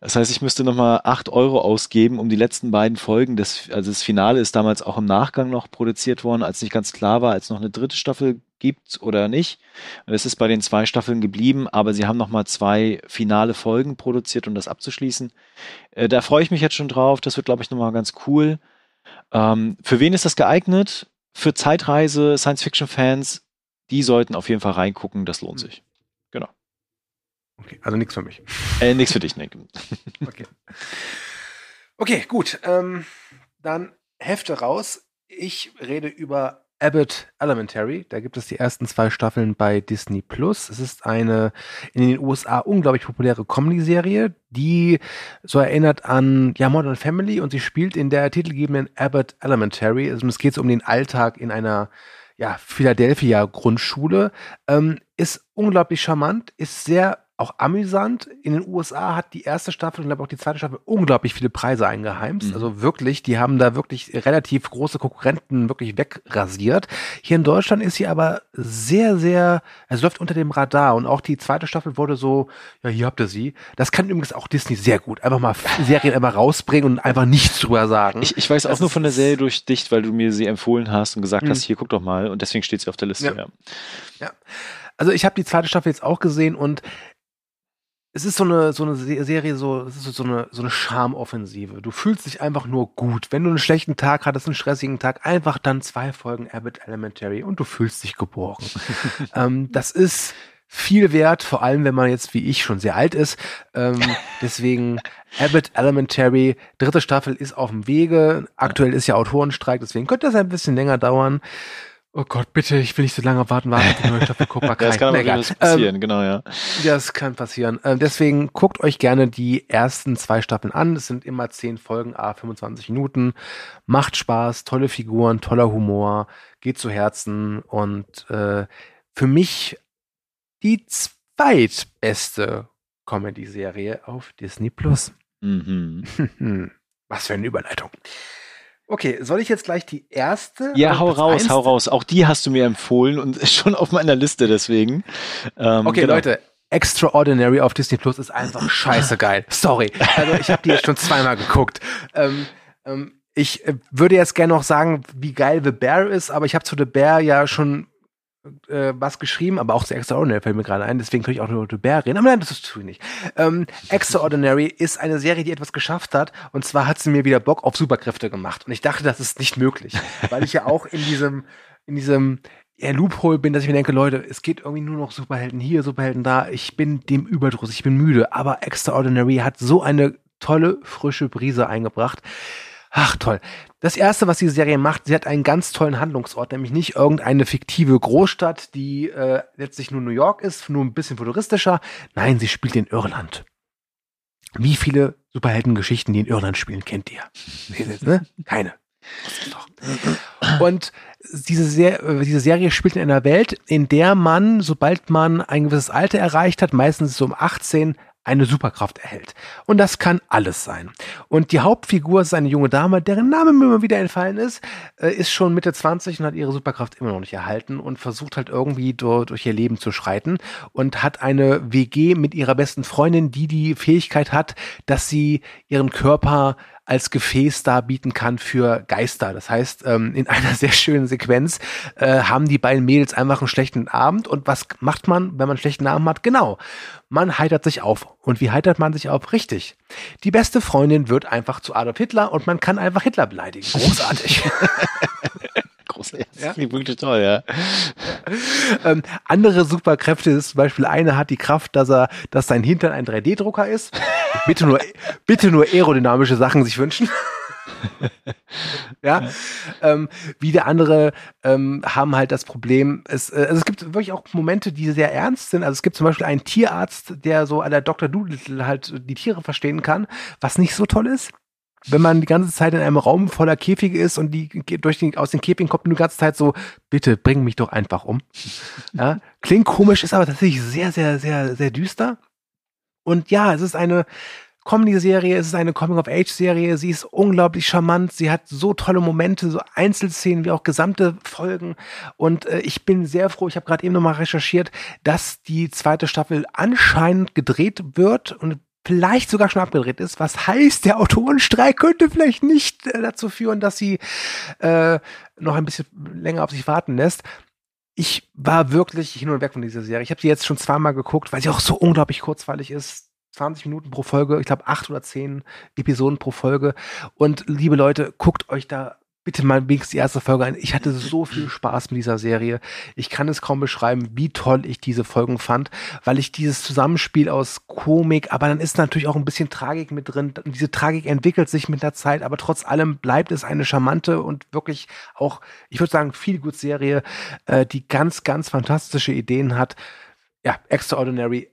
Das heißt, ich müsste nochmal acht Euro ausgeben, um die letzten beiden Folgen. Das, also das Finale ist damals auch im Nachgang noch produziert worden, als nicht ganz klar war, als noch eine dritte Staffel gibt oder nicht. Und es ist bei den zwei Staffeln geblieben, aber sie haben nochmal zwei finale Folgen produziert, um das abzuschließen. Äh, da freue ich mich jetzt schon drauf. Das wird, glaube ich, nochmal ganz cool. Ähm, für wen ist das geeignet? Für Zeitreise, Science-Fiction-Fans, die sollten auf jeden Fall reingucken. Das lohnt sich. Okay, also nichts für mich. Äh, nichts für dich, Nick. okay. Okay, gut. Ähm, dann Hefte raus. Ich rede über Abbott Elementary. Da gibt es die ersten zwei Staffeln bei Disney Plus. Es ist eine in den USA unglaublich populäre Comedy-Serie, die so erinnert an ja, Modern Family und sie spielt in der titelgebenden Abbott Elementary. Also es geht um den Alltag in einer ja, Philadelphia Grundschule. Ähm, ist unglaublich charmant, ist sehr auch amüsant. In den USA hat die erste Staffel und glaube auch die zweite Staffel unglaublich viele Preise eingeheimst. Mhm. Also wirklich, die haben da wirklich relativ große Konkurrenten wirklich wegrasiert. Hier in Deutschland ist sie aber sehr, sehr, es läuft unter dem Radar und auch die zweite Staffel wurde so, ja, hier habt ihr sie. Das kann übrigens auch Disney sehr gut. Einfach mal Serien einfach rausbringen und einfach nichts drüber sagen. Ich, ich weiß auch nur von der Serie durch dich, weil du mir sie empfohlen hast und gesagt mhm. hast, hier guck doch mal und deswegen steht sie auf der Liste. ja. ja. ja. Also ich habe die zweite Staffel jetzt auch gesehen und es ist so eine, so eine Serie, so, es ist so eine, so eine Charmoffensive. Du fühlst dich einfach nur gut. Wenn du einen schlechten Tag hattest, einen stressigen Tag, einfach dann zwei Folgen Abbott Elementary und du fühlst dich geborgen. ähm, das ist viel wert, vor allem wenn man jetzt wie ich schon sehr alt ist. Ähm, deswegen Abbott Elementary, dritte Staffel ist auf dem Wege. Aktuell ist ja Autorenstreik, deswegen könnte das ein bisschen länger dauern. Oh Gott, bitte, ich will nicht so lange warten, warten die neue Staffel Cobra Kai. das kann nee, passieren, ähm, genau, ja. Das kann passieren. Ähm, deswegen guckt euch gerne die ersten zwei Staffeln an. Es sind immer zehn Folgen, a 25 Minuten. Macht Spaß, tolle Figuren, toller Humor, geht zu Herzen und äh, für mich die zweitbeste Comedy-Serie auf Disney Plus. Mhm. Was für eine Überleitung. Okay, soll ich jetzt gleich die erste? Ja, hau raus, hau raus. Auch die hast du mir empfohlen und ist schon auf meiner Liste deswegen. Ähm, okay, genau. Leute, Extraordinary auf Disney Plus ist einfach scheiße geil. Sorry. Also ich habe die jetzt schon zweimal geguckt. Ähm, ähm, ich äh, würde jetzt gerne noch sagen, wie geil The Bear ist, aber ich habe zu The Bear ja schon äh, was geschrieben, aber auch zu Extraordinary fällt mir gerade ein, deswegen könnte ich auch nur über Bär reden, aber nein, das ist zu wenig. Ähm, Extraordinary ist eine Serie, die etwas geschafft hat. Und zwar hat sie mir wieder Bock auf Superkräfte gemacht. Und ich dachte, das ist nicht möglich, weil ich ja auch in diesem, in diesem ja, Loophole bin, dass ich mir denke, Leute, es geht irgendwie nur noch Superhelden hier, Superhelden da, ich bin dem überdruss, ich bin müde, aber Extraordinary hat so eine tolle, frische Brise eingebracht. Ach toll. Das erste, was diese Serie macht, sie hat einen ganz tollen Handlungsort, nämlich nicht irgendeine fiktive Großstadt, die äh, letztlich nur New York ist, nur ein bisschen futuristischer. Nein, sie spielt in Irland. Wie viele Superheldengeschichten, die in Irland spielen, kennt ihr? ne? Keine. Und diese, Ser diese Serie spielt in einer Welt, in der man, sobald man ein gewisses Alter erreicht hat, meistens so um 18, eine Superkraft erhält. Und das kann alles sein. Und die Hauptfigur ist eine junge Dame, deren Name mir immer wieder entfallen ist, äh, ist schon Mitte 20 und hat ihre Superkraft immer noch nicht erhalten und versucht halt irgendwie durch, durch ihr Leben zu schreiten und hat eine WG mit ihrer besten Freundin, die die Fähigkeit hat, dass sie ihren Körper als Gefäß darbieten kann für Geister. Das heißt, ähm, in einer sehr schönen Sequenz äh, haben die beiden Mädels einfach einen schlechten Abend. Und was macht man, wenn man einen schlechten Abend hat? Genau, man heitert sich auf. Und wie heitert man sich auf? Richtig. Die beste Freundin wird einfach zu Adolf Hitler und man kann einfach Hitler beleidigen. Großartig. Großartig. Ja? Wirklich toll, ja. Ähm, andere Superkräfte ist zum Beispiel eine hat die Kraft, dass er, dass sein Hintern ein 3D-Drucker ist. bitte nur, bitte nur aerodynamische Sachen sich wünschen. ja, ähm, wieder andere ähm, haben halt das Problem, es, äh, also es gibt wirklich auch Momente, die sehr ernst sind. Also es gibt zum Beispiel einen Tierarzt, der so an der Dr. Doolittle halt die Tiere verstehen kann, was nicht so toll ist wenn man die ganze Zeit in einem Raum voller Käfige ist und die durch den, aus den Käfigen kommt die ganze Zeit so, bitte bring mich doch einfach um. Ja, klingt komisch, ist aber tatsächlich sehr, sehr, sehr, sehr düster. Und ja, es ist eine Comedy-Serie, es ist eine Coming-of-Age-Serie, sie ist unglaublich charmant, sie hat so tolle Momente, so Einzelszenen wie auch gesamte Folgen. Und äh, ich bin sehr froh, ich habe gerade eben nochmal recherchiert, dass die zweite Staffel anscheinend gedreht wird und vielleicht sogar schon abgedreht ist. Was heißt, der Autorenstreik könnte vielleicht nicht äh, dazu führen, dass sie äh, noch ein bisschen länger auf sich warten lässt. Ich war wirklich hin und weg von dieser Serie. Ich habe sie jetzt schon zweimal geguckt, weil sie auch so unglaublich kurzweilig ist. 20 Minuten pro Folge, ich glaube acht oder zehn Episoden pro Folge. Und liebe Leute, guckt euch da bitte mal wenigstens die erste Folge ein. Ich hatte so viel Spaß mit dieser Serie. Ich kann es kaum beschreiben, wie toll ich diese Folgen fand, weil ich dieses Zusammenspiel aus Komik, aber dann ist natürlich auch ein bisschen Tragik mit drin. Diese Tragik entwickelt sich mit der Zeit, aber trotz allem bleibt es eine charmante und wirklich auch, ich würde sagen, viel gut Serie, äh, die ganz, ganz fantastische Ideen hat. Ja, Extraordinary.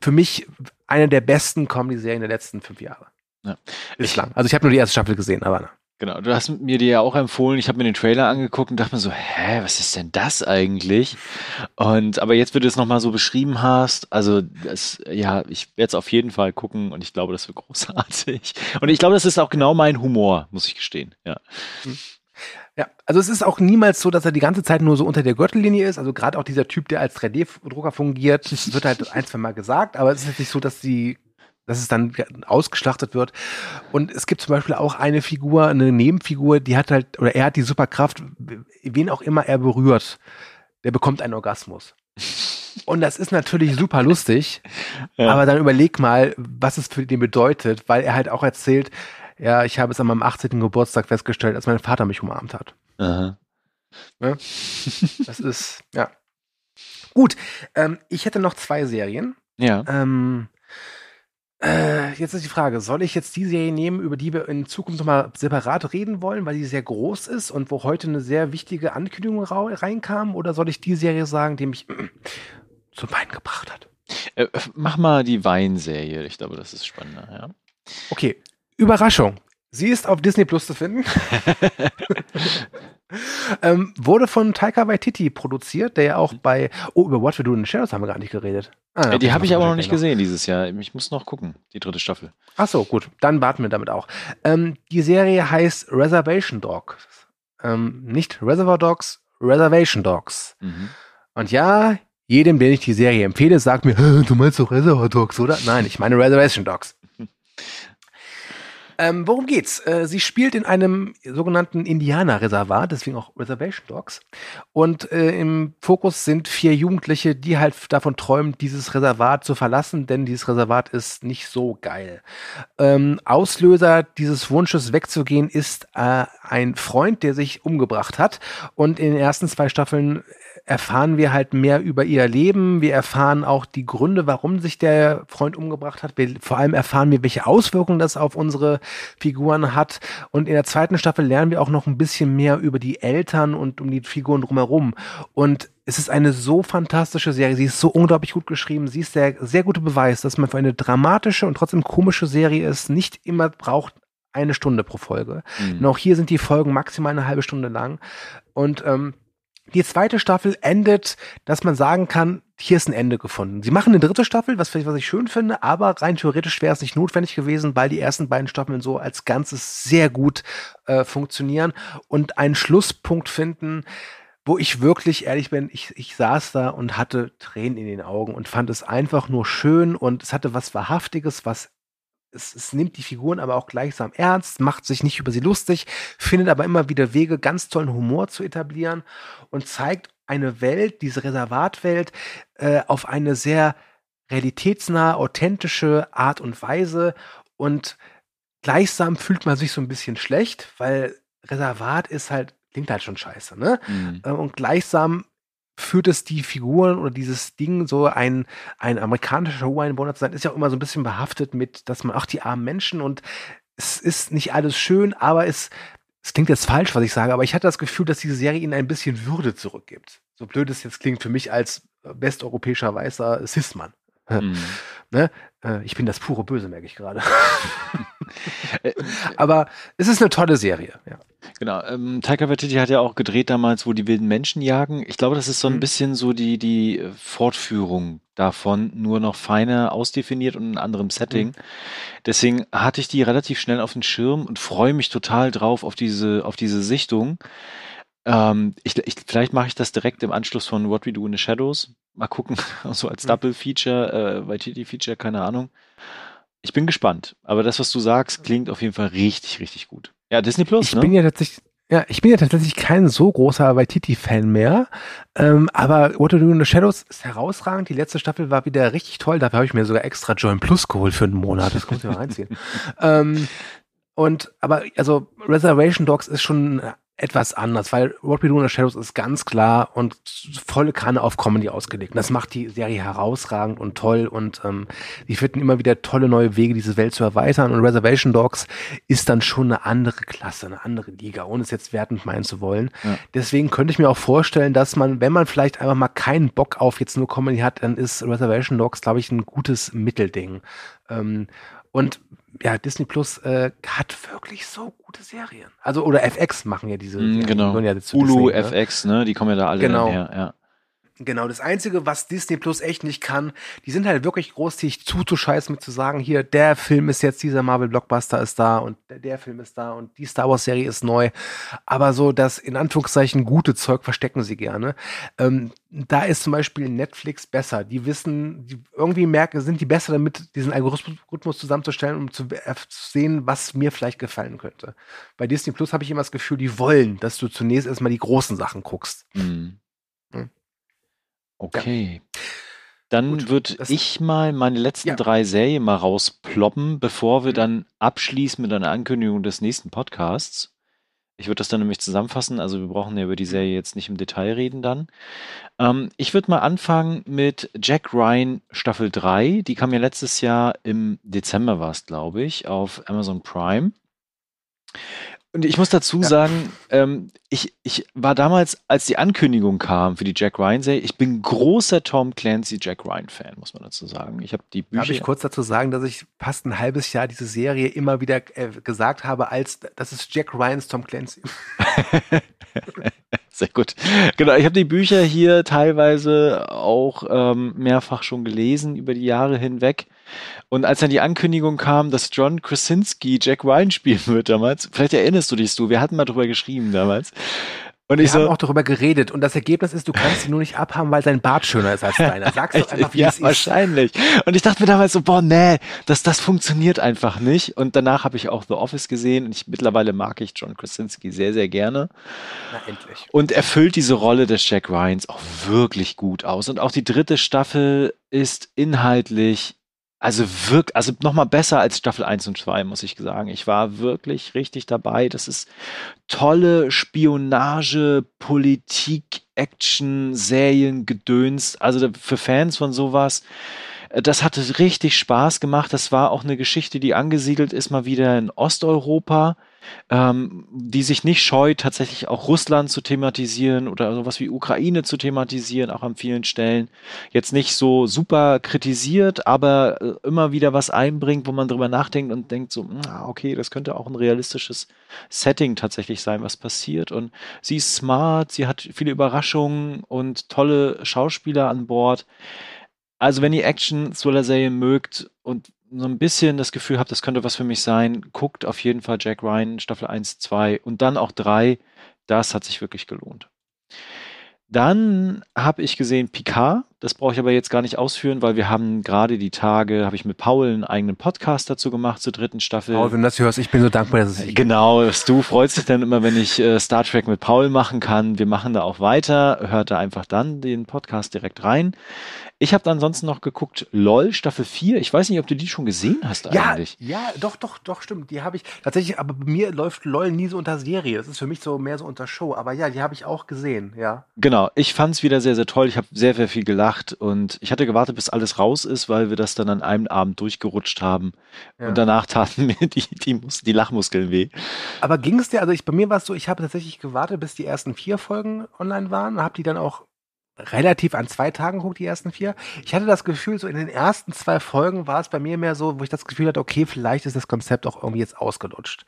Für mich eine der besten Comedy-Serien der letzten fünf Jahre. Ja. Bislang. Also ich habe nur die erste Staffel gesehen, aber. Genau, du hast mir die ja auch empfohlen. Ich habe mir den Trailer angeguckt und dachte mir so, hä, was ist denn das eigentlich? Und aber jetzt, wenn du es nochmal so beschrieben hast, also das, ja, ich werde es auf jeden Fall gucken und ich glaube, das wird großartig. Und ich glaube, das ist auch genau mein Humor, muss ich gestehen. Ja. Ja, also es ist auch niemals so, dass er die ganze Zeit nur so unter der Gürtellinie ist. Also gerade auch dieser Typ, der als 3D-Drucker fungiert, wird halt ein, zwei Mal gesagt, aber es ist nicht so, dass die dass es dann ausgeschlachtet wird. Und es gibt zum Beispiel auch eine Figur, eine Nebenfigur, die hat halt, oder er hat die Superkraft, wen auch immer er berührt, der bekommt einen Orgasmus. Und das ist natürlich super lustig, ja. aber dann überleg mal, was es für den bedeutet, weil er halt auch erzählt, ja, ich habe es an meinem 18. Geburtstag festgestellt, als mein Vater mich umarmt hat. Aha. Ja, das ist, ja. Gut, ähm, ich hätte noch zwei Serien. Ja. Ähm, äh, jetzt ist die Frage, soll ich jetzt die Serie nehmen, über die wir in Zukunft nochmal separat reden wollen, weil die sehr groß ist und wo heute eine sehr wichtige Ankündigung reinkam? Oder soll ich die Serie sagen, die mich zum Wein gebracht hat? Äh, mach mal die Weinserie, ich glaube, das ist spannender, ja. Okay, Überraschung. Sie ist auf Disney Plus zu finden. ähm, wurde von Taika Waititi produziert, der ja auch bei Oh, über What We Do in the Shadows haben wir gar nicht geredet. Ah, ja, die habe ich aber noch nicht gesehen dieses Jahr. Ich muss noch gucken, die dritte Staffel. Ach so, gut. Dann warten wir damit auch. Ähm, die Serie heißt Reservation Dogs. Ähm, nicht Reservoir Dogs, Reservation Dogs. Mhm. Und ja, jedem, den ich die Serie empfehle, sagt mir, du meinst doch Reservoir Dogs, oder? Nein, ich meine Reservation Dogs. Ähm, worum geht's? Äh, sie spielt in einem sogenannten Indianerreservat, deswegen auch Reservation Dogs. Und äh, im Fokus sind vier Jugendliche, die halt davon träumen, dieses Reservat zu verlassen, denn dieses Reservat ist nicht so geil. Ähm, Auslöser dieses Wunsches wegzugehen ist äh, ein Freund, der sich umgebracht hat. Und in den ersten zwei Staffeln erfahren wir halt mehr über ihr Leben. Wir erfahren auch die Gründe, warum sich der Freund umgebracht hat. Wir, vor allem erfahren wir, welche Auswirkungen das auf unsere Figuren hat. Und in der zweiten Staffel lernen wir auch noch ein bisschen mehr über die Eltern und um die Figuren drumherum. Und es ist eine so fantastische Serie. Sie ist so unglaublich gut geschrieben. Sie ist der sehr gute Beweis, dass man für eine dramatische und trotzdem komische Serie es nicht immer braucht, eine Stunde pro Folge. Mhm. Und auch hier sind die Folgen maximal eine halbe Stunde lang. Und ähm, die zweite Staffel endet, dass man sagen kann, hier ist ein Ende gefunden. Sie machen eine dritte Staffel, was, was ich schön finde, aber rein theoretisch wäre es nicht notwendig gewesen, weil die ersten beiden Staffeln so als Ganzes sehr gut äh, funktionieren und einen Schlusspunkt finden, wo ich wirklich ehrlich bin, ich, ich saß da und hatte Tränen in den Augen und fand es einfach nur schön und es hatte was Wahrhaftiges, was es, es nimmt die Figuren aber auch gleichsam ernst, macht sich nicht über sie lustig, findet aber immer wieder Wege, ganz tollen Humor zu etablieren und zeigt eine Welt, diese Reservatwelt, äh, auf eine sehr realitätsnahe, authentische Art und Weise und gleichsam fühlt man sich so ein bisschen schlecht, weil Reservat ist halt, klingt halt schon scheiße, ne? Mhm. Äh, und gleichsam führt es die Figuren oder dieses Ding, so ein, ein amerikanischer Ureinwohner zu sein, ist ja auch immer so ein bisschen behaftet mit, dass man, ach, die armen Menschen und es ist nicht alles schön, aber es, es klingt jetzt falsch, was ich sage, aber ich hatte das Gefühl, dass diese Serie ihnen ein bisschen Würde zurückgibt. So blöd es jetzt klingt für mich als westeuropäischer weißer Cis-Mann. Mhm. Ne? Äh, ich bin das pure Böse, merke ich gerade. Äh, aber es ist eine tolle Serie. Ja. Genau. Ähm, Taika Waititi hat ja auch gedreht damals, wo die wilden Menschen jagen. Ich glaube, das ist so ein mhm. bisschen so die, die Fortführung davon, nur noch feiner ausdefiniert und in einem anderen Setting. Mhm. Deswegen hatte ich die relativ schnell auf den Schirm und freue mich total drauf auf diese, auf diese Sichtung. Ähm, ich, ich, vielleicht mache ich das direkt im Anschluss von What We Do in the Shadows. Mal gucken, so als mhm. Double Feature, äh, Waititi Feature, keine Ahnung. Ich bin gespannt. Aber das, was du sagst, klingt auf jeden Fall richtig, richtig gut. Ja, Disney Plus, ich ne? Bin ja tatsächlich, ja, ich bin ja tatsächlich kein so großer Waititi-Fan mehr. Ähm, aber What to Do in the Shadows ist herausragend. Die letzte Staffel war wieder richtig toll. Dafür habe ich mir sogar extra Join Plus geholt für einen Monat. Das muss ich mal reinziehen. ähm, und, aber, also, Reservation Dogs ist schon etwas anders, weil What We Do in the Shadows ist ganz klar und volle Kanne auf Comedy ausgelegt. Und das macht die Serie herausragend und toll und ähm, die finden immer wieder tolle neue Wege, diese Welt zu erweitern. Und Reservation Dogs ist dann schon eine andere Klasse, eine andere Liga, ohne es jetzt wertend meinen zu wollen. Ja. Deswegen könnte ich mir auch vorstellen, dass man, wenn man vielleicht einfach mal keinen Bock auf jetzt nur Comedy hat, dann ist Reservation Dogs, glaube ich, ein gutes Mittelding. Ähm, und ja, Disney Plus äh, hat wirklich so gute Serien. Also, oder FX machen ja diese. Mm, genau. Ja Hulu, Disney, FX, ne? Die kommen ja da alle genau. her, ja. Genau, das Einzige, was Disney Plus echt nicht kann, die sind halt wirklich großzügig zuzuscheißen mit zu sagen, hier, der Film ist jetzt, dieser Marvel-Blockbuster ist da und der, Film ist da und die Star Wars-Serie ist neu. Aber so das in Anführungszeichen gute Zeug verstecken sie gerne. Ähm, da ist zum Beispiel Netflix besser. Die wissen, die irgendwie merken, sind die besser damit, diesen Algorithmus zusammenzustellen, um zu, äh, sehen, was mir vielleicht gefallen könnte. Bei Disney Plus habe ich immer das Gefühl, die wollen, dass du zunächst erstmal die großen Sachen guckst. Mhm. Okay. Ja. Dann würde ich mal meine letzten ja. drei Serien mal rausploppen, bevor wir mhm. dann abschließen mit einer Ankündigung des nächsten Podcasts. Ich würde das dann nämlich zusammenfassen. Also wir brauchen ja über die mhm. Serie jetzt nicht im Detail reden dann. Ähm, ich würde mal anfangen mit Jack Ryan Staffel 3. Die kam ja letztes Jahr im Dezember war es, glaube ich, auf Amazon Prime. Und ich muss dazu ja. sagen, ähm, ich, ich war damals, als die Ankündigung kam für die Jack Ryan-Serie, ich bin großer Tom Clancy Jack Ryan-Fan, muss man dazu sagen. Ich habe die Bücher. Darf ich kurz dazu sagen, dass ich fast ein halbes Jahr diese Serie immer wieder äh, gesagt habe, als das ist Jack Ryans Tom Clancy. Sehr gut. Genau, ich habe die Bücher hier teilweise auch ähm, mehrfach schon gelesen über die Jahre hinweg. Und als dann die Ankündigung kam, dass John Krasinski Jack Ryan spielen wird damals, vielleicht erinnerst du dich, du, wir hatten mal drüber geschrieben damals. Und wir haben so, auch darüber geredet und das Ergebnis ist, du kannst ihn nur nicht abhaben, weil sein Bart schöner ist als deiner. Sag's doch einfach, wie ja, es wahrscheinlich. Und ich dachte mir damals so, boah, nee, das, das funktioniert einfach nicht. Und danach habe ich auch The Office gesehen und ich, mittlerweile mag ich John Krasinski sehr, sehr gerne. Na, endlich. Und er füllt diese Rolle des Jack Ryans auch wirklich gut aus. Und auch die dritte Staffel ist inhaltlich also wirklich, also nochmal besser als Staffel 1 und 2, muss ich sagen. Ich war wirklich richtig dabei. Das ist tolle Spionage, Politik, Action, Serien, Gedöns. Also für Fans von sowas, das hatte richtig Spaß gemacht. Das war auch eine Geschichte, die angesiedelt ist, mal wieder in Osteuropa ähm, die sich nicht scheut, tatsächlich auch Russland zu thematisieren oder sowas wie Ukraine zu thematisieren, auch an vielen Stellen. Jetzt nicht so super kritisiert, aber äh, immer wieder was einbringt, wo man drüber nachdenkt und denkt so, hm, ah, okay, das könnte auch ein realistisches Setting tatsächlich sein, was passiert. Und sie ist smart, sie hat viele Überraschungen und tolle Schauspieler an Bord. Also wenn ihr Action-Thriller-Serien mögt und so ein bisschen das Gefühl habt, das könnte was für mich sein, guckt auf jeden Fall Jack Ryan Staffel 1, 2 und dann auch 3. Das hat sich wirklich gelohnt. Dann habe ich gesehen Picard, Das brauche ich aber jetzt gar nicht ausführen, weil wir haben gerade die Tage, habe ich mit Paul einen eigenen Podcast dazu gemacht zur dritten Staffel. Paul, wenn du das hörst, ich bin so dankbar, dass es Genau, du freust dich dann immer, wenn ich äh, Star Trek mit Paul machen kann. Wir machen da auch weiter. Hört da einfach dann den Podcast direkt rein. Ich habe ansonsten noch geguckt, LOL Staffel 4. Ich weiß nicht, ob du die schon gesehen hast eigentlich. Ja, ja, doch, doch, doch, stimmt. Die habe ich tatsächlich, aber bei mir läuft LOL nie so unter Serie. Das ist für mich so mehr so unter Show. Aber ja, die habe ich auch gesehen, ja. Genau, ich fand es wieder sehr, sehr toll. Ich habe sehr, sehr viel gelacht und ich hatte gewartet, bis alles raus ist, weil wir das dann an einem Abend durchgerutscht haben. Ja. Und danach taten mir die, die, die Lachmuskeln weh. Aber ging es dir, also ich, bei mir war es so, ich habe tatsächlich gewartet, bis die ersten vier Folgen online waren, habe die dann auch relativ an zwei Tagen guckt, die ersten vier. Ich hatte das Gefühl, so in den ersten zwei Folgen war es bei mir mehr so, wo ich das Gefühl hatte, okay, vielleicht ist das Konzept auch irgendwie jetzt ausgelutscht.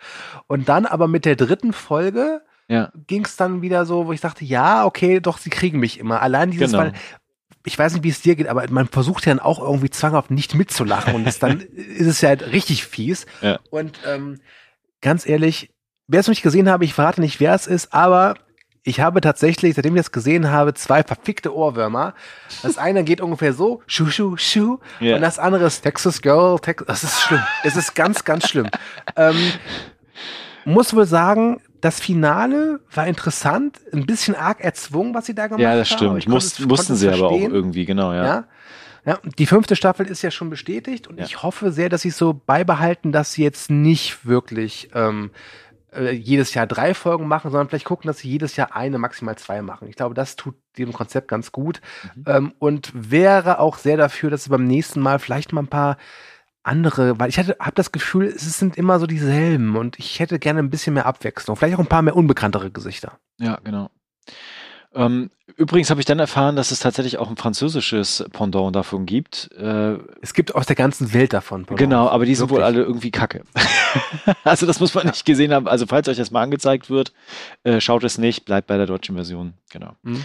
Und dann aber mit der dritten Folge ja. ging es dann wieder so, wo ich dachte, ja, okay, doch, sie kriegen mich immer. Allein dieses, genau. weil ich weiß nicht, wie es dir geht, aber man versucht ja dann auch irgendwie zwanghaft nicht mitzulachen und das, dann ist es ja halt richtig fies. Ja. Und ähm, ganz ehrlich, wer es noch nicht gesehen habe, ich verrate nicht, wer es ist, aber ich habe tatsächlich, seitdem ich das gesehen habe, zwei verfickte Ohrwürmer. Das eine geht ungefähr so, schu, schu, schu. Yeah. Und das andere ist Texas Girl, Texas. Das ist schlimm. Es ist ganz, ganz schlimm. ähm, muss wohl sagen, das Finale war interessant, ein bisschen arg erzwungen, was sie da gemacht haben. Ja, das stimmt. Muss, mussten sie aber auch irgendwie, genau, ja. ja. Ja, die fünfte Staffel ist ja schon bestätigt und ja. ich hoffe sehr, dass sie es so beibehalten, dass sie jetzt nicht wirklich ähm, äh, jedes Jahr drei Folgen machen, sondern vielleicht gucken, dass sie jedes Jahr eine, maximal zwei machen. Ich glaube, das tut dem Konzept ganz gut mhm. ähm, und wäre auch sehr dafür, dass sie beim nächsten Mal vielleicht mal ein paar andere, weil ich habe das Gefühl, es sind immer so dieselben und ich hätte gerne ein bisschen mehr Abwechslung, vielleicht auch ein paar mehr unbekanntere Gesichter. Ja, genau. Ähm, übrigens habe ich dann erfahren, dass es tatsächlich auch ein französisches Pendant davon gibt. Äh, es gibt aus der ganzen Welt davon. Pendant. Genau, aber die sind Wirklich? wohl alle irgendwie kacke. also das muss man ja. nicht gesehen haben. Also falls euch das mal angezeigt wird, äh, schaut es nicht, bleibt bei der deutschen Version. Genau. Mhm.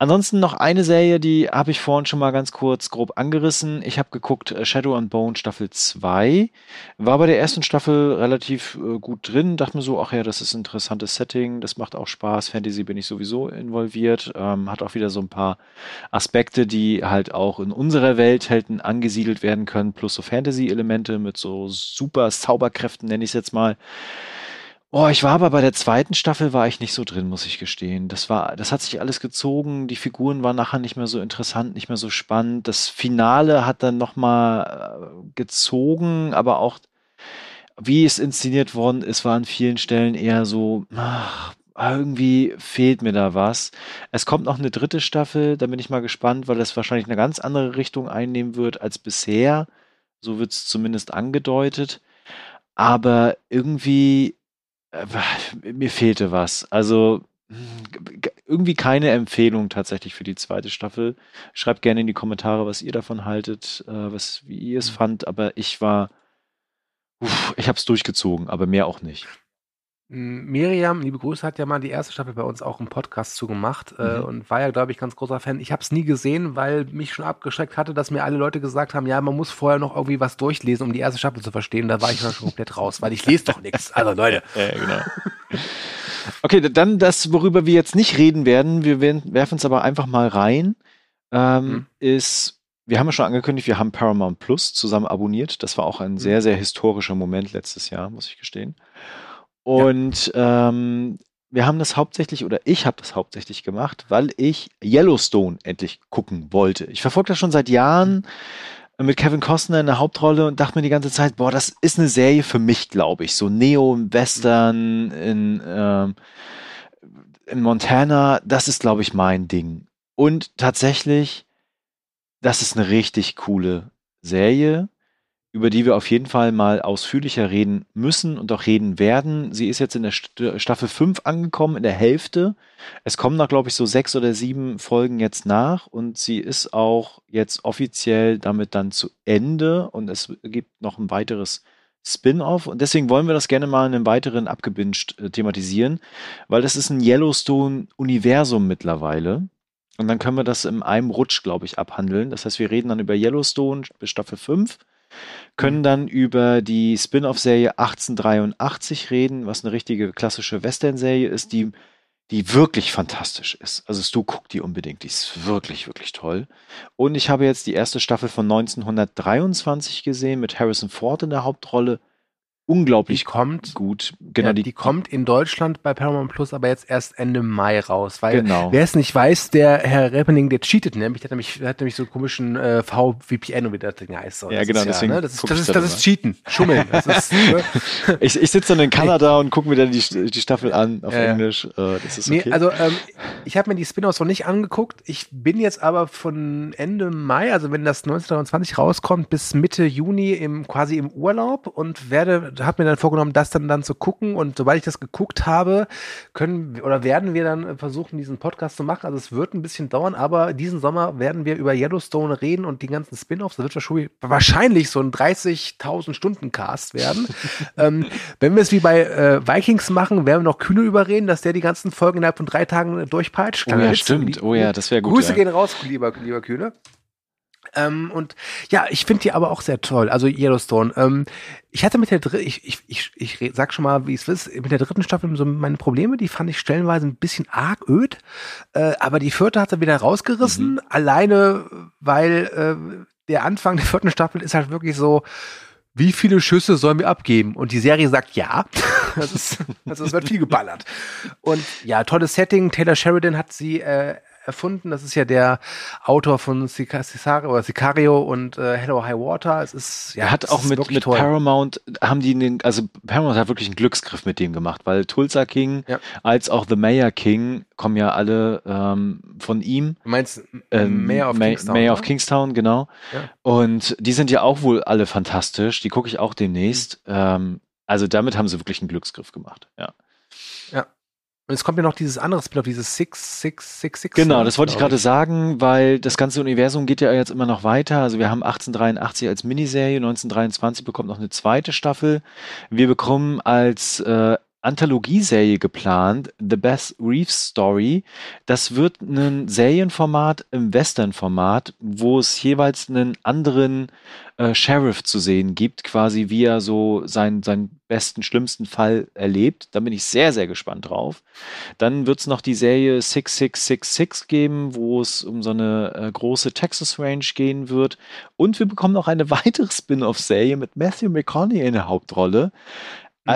Ansonsten noch eine Serie, die habe ich vorhin schon mal ganz kurz grob angerissen. Ich habe geguckt äh, Shadow and Bone Staffel 2. War bei der ersten Staffel relativ äh, gut drin. Dachte mir so, ach ja, das ist ein interessantes Setting, das macht auch Spaß. Fantasy bin ich sowieso involviert. Ähm, hat auch wieder so ein paar Aspekte, die halt auch in unserer Welt hätten angesiedelt werden können, plus so Fantasy-Elemente mit so super Zauberkräften, nenne ich es jetzt mal. Oh, ich war aber bei der zweiten Staffel war ich nicht so drin, muss ich gestehen. Das war, das hat sich alles gezogen. Die Figuren waren nachher nicht mehr so interessant, nicht mehr so spannend. Das Finale hat dann noch mal äh, gezogen, aber auch wie es inszeniert worden ist, war an vielen Stellen eher so, ach, irgendwie fehlt mir da was. Es kommt noch eine dritte Staffel, da bin ich mal gespannt, weil das wahrscheinlich eine ganz andere Richtung einnehmen wird als bisher. So wird es zumindest angedeutet. Aber irgendwie mir fehlte was. Also irgendwie keine Empfehlung tatsächlich für die zweite Staffel. Schreibt gerne in die Kommentare, was ihr davon haltet, äh, was, wie ihr es mhm. fand, aber ich war, uff, ich habe es durchgezogen, aber mehr auch nicht. Miriam, liebe Grüße, hat ja mal die erste Staffel bei uns auch im Podcast zugemacht äh, mhm. und war ja, glaube ich, ganz großer Fan. Ich habe es nie gesehen, weil mich schon abgeschreckt hatte, dass mir alle Leute gesagt haben, ja, man muss vorher noch irgendwie was durchlesen, um die erste Staffel zu verstehen. Da war ich dann schon komplett raus, weil ich lese doch nichts. Also Leute. Ja, genau. Okay, dann das, worüber wir jetzt nicht reden werden, wir werfen es aber einfach mal rein, ähm, mhm. ist wir haben ja schon angekündigt, wir haben Paramount Plus zusammen abonniert. Das war auch ein mhm. sehr, sehr historischer Moment letztes Jahr, muss ich gestehen. Und ja. ähm, wir haben das hauptsächlich, oder ich habe das hauptsächlich gemacht, weil ich Yellowstone endlich gucken wollte. Ich verfolge das schon seit Jahren mit Kevin Costner in der Hauptrolle und dachte mir die ganze Zeit, boah, das ist eine Serie für mich, glaube ich. So Neo-Western in, ähm, in Montana, das ist, glaube ich, mein Ding. Und tatsächlich, das ist eine richtig coole Serie über die wir auf jeden Fall mal ausführlicher reden müssen und auch reden werden. Sie ist jetzt in der Staffel 5 angekommen, in der Hälfte. Es kommen noch, glaube ich, so sechs oder sieben Folgen jetzt nach und sie ist auch jetzt offiziell damit dann zu Ende und es gibt noch ein weiteres Spin-off und deswegen wollen wir das gerne mal in einem weiteren abgebinged äh, thematisieren, weil das ist ein Yellowstone-Universum mittlerweile. Und dann können wir das in einem Rutsch, glaube ich, abhandeln. Das heißt, wir reden dann über Yellowstone bis Staffel 5 können mhm. dann über die Spin-off-Serie 1883 reden, was eine richtige klassische Western-Serie ist, die, die wirklich fantastisch ist. Also Stu, guck die unbedingt, die ist wirklich, wirklich toll. Und ich habe jetzt die erste Staffel von 1923 gesehen mit Harrison Ford in der Hauptrolle unglaublich Die kommt- gut. Genau, ja, die, die, kommt in Deutschland bei Paramount Plus aber jetzt erst Ende Mai raus. Weil Genau. wer es nicht weiß, der Herr Rappening, der cheatet nämlich. Der hat nämlich, der hat nämlich so einen komischen äh, VPN und wie das Ding heißt. So. Ja, Das genau, ist deswegen ne? Das ist, das ist, da das ist Cheaten. Schummeln. Das ist, ne? ich, ich sitze dann in Kanada und gucke mir dann die, die Staffel an auf Ja, ja. Englisch. Äh, das ist okay. Nee, also ähm, ich habe mir die Spin-offs noch nicht angeguckt. Ich bin jetzt aber von Ende Mai, also wenn das 1923 rauskommt, bis Mitte Juni im quasi im Urlaub und werde, habe mir dann vorgenommen, das dann dann zu gucken. Und sobald ich das geguckt habe, können oder werden wir dann versuchen, diesen Podcast zu machen. Also es wird ein bisschen dauern, aber diesen Sommer werden wir über Yellowstone reden und die ganzen Spin-offs. Das wird wahrscheinlich- wahrscheinlich so ein 30.000 Stunden Cast werden. ähm, wenn wir es wie bei äh, Vikings machen, werden wir noch Kühne überreden, dass der die ganzen Folgen innerhalb von drei Tagen durchpeitscht. oh ja, stimmt. Oh ja, das wäre gut. Grüße ja. gehen raus, lieber, lieber Kühne. Ähm, und ja, ich finde die aber auch sehr toll. Also Yellowstone. Ähm, ich hatte mit der dritten, ich, ich, ich, ich sag schon mal, wie es ist, mit der dritten Staffel so meine Probleme, die fand ich stellenweise ein bisschen arg öd. Äh, aber die vierte hat er wieder rausgerissen, Mhm. alleine, weil äh, der Anfang der vierten Staffel ist halt wirklich so, wie viele Schüsse sollen wir abgeben? Und die Serie sagt ja. Das ist, also es wird viel geballert. Und ja, tolles Setting. Taylor Sheridan hat sie äh, erfunden. Das ist ja der Autor von Sica- Sicario, oder Sicario und äh, Hello High Water. Es ist ja Er hat auch mit, mit toll. Paramount, haben die den, also Paramount hat wirklich einen Glücksgriff mit dem gemacht, weil Tulsa King Ja. als auch The Mayor King kommen ja alle ähm, von ihm. Du meinst Ähm, Mayor of Ma- Kingstown? Mayor of oder? Kingstown, genau. Ja. Und die sind ja auch wohl alle fantastisch. Die gucke ich auch demnächst. Mhm. Ähm, also damit haben sie wirklich einen Glücksgriff gemacht. Ja. Und es kommt ja noch dieses andere Spin-off, dieses Six, Six, Six, Six. Genau, ne, das wollte ich gerade sagen, weil das ganze Universum geht ja jetzt immer noch weiter. Also wir haben 1883 als Miniserie, 1923 bekommt noch eine zweite Staffel. Wir bekommen als äh, Anthologieserie geplant, The Beth Reeves Story. Das wird ein Serienformat im Western-Format, wo es jeweils einen anderen äh, Sheriff zu sehen gibt, quasi wie er so seinen, seinen besten, schlimmsten Fall erlebt. Da bin ich sehr, sehr gespannt drauf. Dann wird es noch die Serie 6666 geben, wo es um so eine äh, große Texas Range gehen wird. Und wir bekommen noch eine weitere Spin-off-Serie mit Matthew McConaughey in der Hauptrolle.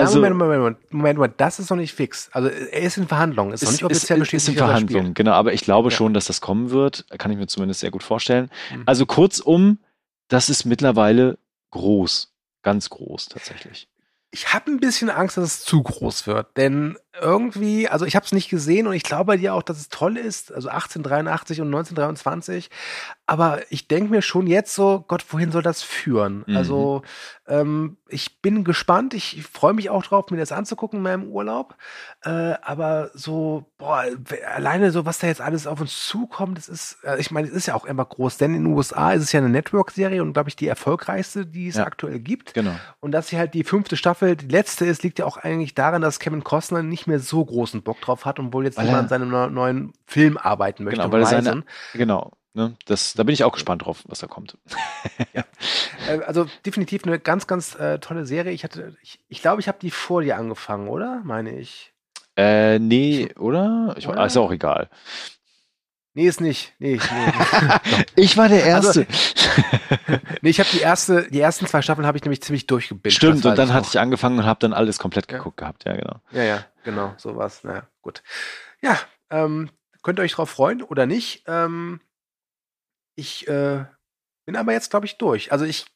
Also, Moment, Moment, Moment, Moment, Moment, das ist noch nicht fix. Also er ist in Verhandlungen, ist, noch nicht offiziell ist, ist in bestätigt, er Verhandlungen, genau. Aber ich glaube Ja. schon, dass das kommen wird. Kann ich mir zumindest sehr gut vorstellen. Mhm. Also kurzum, das ist mittlerweile groß. Ganz groß tatsächlich. Ich habe ein bisschen Angst, dass es zu groß wird, denn irgendwie, also ich habe es nicht gesehen und ich glaube bei dir auch, dass es toll ist, also 1883 und 1923, aber ich denke mir schon jetzt so, Gott, wohin soll das führen? Mhm. Also ähm, ich bin gespannt, ich freue mich auch drauf, mir das anzugucken in meinem Urlaub, äh, aber so, boah, alleine so, was da jetzt alles auf uns zukommt, das ist, äh, ich meine, es ist ja auch immer groß, denn in den USA ist es ja eine Network-Serie und glaube ich die erfolgreichste, die es Ja. aktuell gibt. Genau. Und dass sie halt die fünfte Staffel, die letzte ist, liegt ja auch eigentlich daran, dass Kevin Costner nicht mehr so großen Bock drauf hat und wohl jetzt Weil lieber er- an seinem neu- neuen Film arbeiten möchte. Genau, weil er seine, genau. Ne, das, da bin ich auch gespannt drauf, was da kommt. Äh, also definitiv eine ganz, ganz äh, tolle Serie. Ich hatte, ich, ich glaube, ich habe die vor dir angefangen, oder? Meine ich. Äh, nee, oder? Ich, Oder? ah, ist ja auch egal. Nee, ist nicht. Nee, nee. Ich war der Also, Erste. nee ich habe die erste, die ersten zwei Staffeln habe ich nämlich ziemlich durchgebinged. Stimmt, und dann hatte ich angefangen und habe dann alles komplett Ja. geguckt gehabt. Ja, genau. Ja, ja, genau, sowas. Naja, gut. Ja, ähm, könnt ihr euch drauf freuen oder nicht? Ähm, ich äh, bin aber jetzt, glaube ich, durch. Also ich,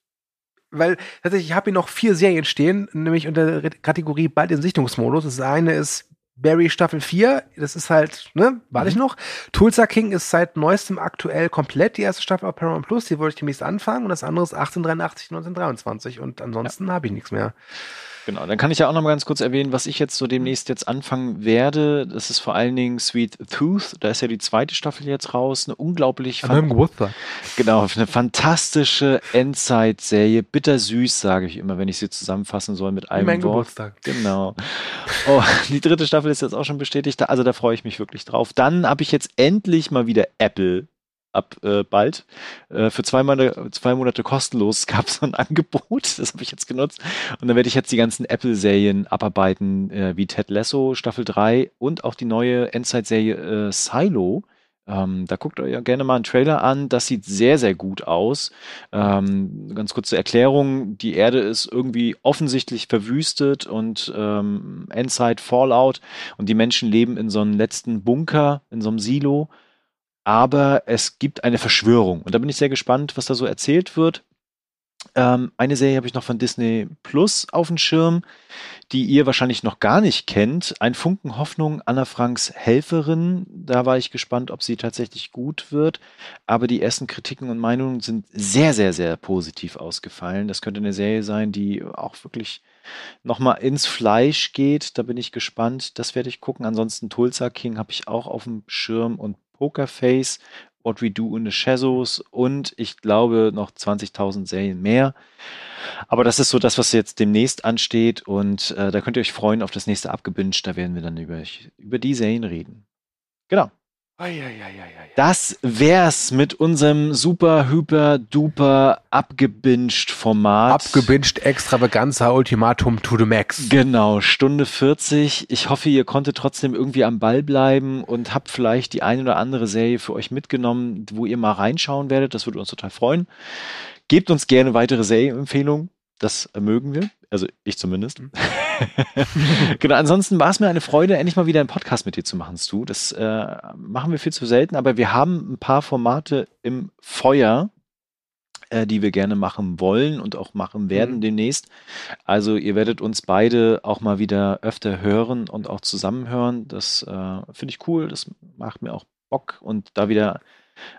weil tatsächlich, ich habe hier noch vier Serien stehen, nämlich unter der Kategorie bald im Sichtungsmodus. Das eine ist Barry Staffel 4, das ist halt, ne, warte ich noch. Tulsa King ist seit neuestem aktuell komplett die erste Staffel auf Paramount Plus, die wollte ich demnächst anfangen und das andere ist 1883, 1923 und ansonsten habe ich nichts mehr. Genau, dann kann ich ja auch noch mal ganz kurz erwähnen, was ich jetzt so demnächst jetzt anfangen werde. Das ist vor allen Dingen Sweet Tooth. Da ist ja die zweite Staffel jetzt raus. Eine unglaublich An meinem Geburtstag. Genau, eine fantastische Endzeit-Serie. Bittersüß, sage ich immer, wenn ich sie zusammenfassen soll mit einem Mein Wort. Geburtstag. Genau. Oh, die dritte Staffel ist jetzt auch schon bestätigt. Also da freue ich mich wirklich drauf. Dann habe ich jetzt endlich mal wieder Apple ab äh, bald. Äh, für zwei Monate, zwei Monate kostenlos gab es so ein Angebot. Das habe ich jetzt genutzt. Und dann werde ich jetzt die ganzen Apple-Serien abarbeiten, äh, wie Ted Lasso, Staffel 3 und auch die neue Endzeit-Serie äh, Silo. Ähm, da guckt euch gerne mal einen Trailer an. Das sieht sehr, sehr gut aus. Ähm, ganz kurze Erklärung. Die Erde ist irgendwie offensichtlich verwüstet und ähm, Endzeit Fallout und die Menschen leben in so einem letzten Bunker, in so einem Silo. Aber es gibt eine Verschwörung und da bin ich sehr gespannt, was da so erzählt wird. Ähm, eine Serie habe ich noch von Disney Plus auf dem Schirm, die ihr wahrscheinlich noch gar nicht kennt. Ein Funken Hoffnung, Anna Franks Helferin. Da war ich gespannt, ob sie tatsächlich gut wird. Aber die ersten Kritiken und Meinungen sind sehr, sehr, sehr positiv ausgefallen. Das könnte eine Serie sein, die auch wirklich nochmal ins Fleisch geht. Da bin ich gespannt. Das werde ich gucken. Ansonsten Tulsa King habe ich auch auf dem Schirm und Pokerface What We Do in the Shadows und ich glaube noch 20.000 Serien mehr. Aber das ist so das, was jetzt demnächst ansteht und äh, da könnt ihr euch freuen auf das nächste Abgebinged. Da werden wir dann über, über die Serien reden. Genau. Das wär's mit unserem super, hyper, duper abgebinged Format. Abgebinged Extravaganza Ultimatum to the Max. Genau, Stunde 40. Ich hoffe, ihr konntet trotzdem irgendwie am Ball bleiben und habt vielleicht die eine oder andere Serie für euch mitgenommen, wo ihr mal reinschauen werdet. Das würde uns total freuen. Gebt uns gerne weitere Serienempfehlungen. Das mögen wir. Also ich zumindest. Mhm. genau, ansonsten war es mir eine Freude, endlich mal wieder einen Podcast mit dir zu machen, Stu. Das äh, machen wir viel zu selten, aber wir haben ein paar Formate im Feuer, äh, die wir gerne machen wollen und auch machen werden mhm. demnächst. Also ihr werdet uns beide auch mal wieder öfter hören und auch zusammenhören. Das äh, finde ich cool, das macht mir auch Bock und da wieder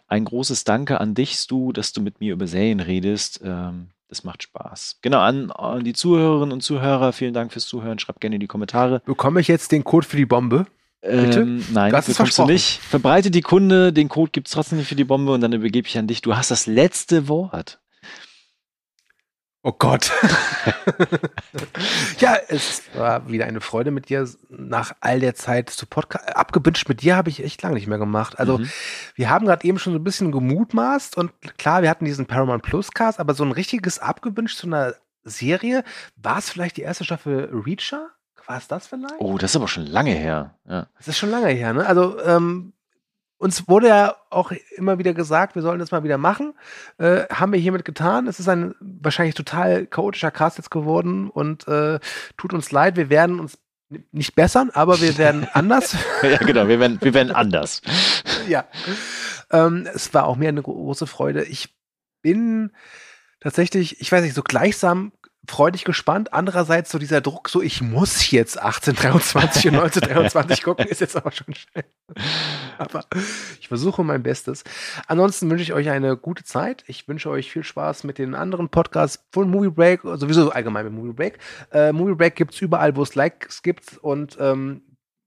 ein großes Danke an dich, Stu, dass du mit mir über Serien redest. Ähm, das macht Spaß. Genau, an, an, die Zuhörerinnen und Zuhörer, vielen Dank fürs Zuhören. Schreibt gerne in die Kommentare. Bekomme ich jetzt den Code für die Bombe? Bitte? Ähm, nein, das bekommst du nicht. Verbreite die Kunde, den Code gibt es trotzdem nicht für die Bombe und dann übergebe ich an dich. Du hast das letzte Wort. Oh Gott. ja, es war wieder eine Freude mit dir nach all der Zeit zu Podcast. Abgebünscht mit dir habe ich echt lange nicht mehr gemacht. Also, mhm. wir haben gerade eben schon so ein bisschen gemutmaßt und klar, wir hatten diesen Paramount Plus Cast, aber so ein richtiges Abgebünscht zu einer Serie, war es vielleicht die erste Staffel Reacher? War es das vielleicht? Oh, das ist aber schon lange her. Ja. Das ist schon lange her, ne? Also, ähm, uns wurde ja auch immer wieder gesagt, wir sollen das mal wieder machen. Äh, haben wir hiermit getan. Es ist ein wahrscheinlich total chaotischer Cast jetzt geworden und äh, tut uns leid. Wir werden uns nicht bessern, aber wir werden anders. ja, genau, wir werden, wir werden anders. ja. Ähm, es war auch mir eine große Freude. Ich bin tatsächlich, ich weiß nicht, so gleichsam freudig gespannt. Andererseits so dieser Druck, so ich muss jetzt 1823 und 1923 gucken, ist jetzt aber schon schnell. Aber ich versuche mein Bestes. Ansonsten wünsche ich euch eine gute Zeit. Ich wünsche euch viel Spaß mit den anderen Podcasts von Movie Break, sowieso allgemein mit Movie Break. Äh, Movie Break gibt es überall, wo es Likes gibt und ähm,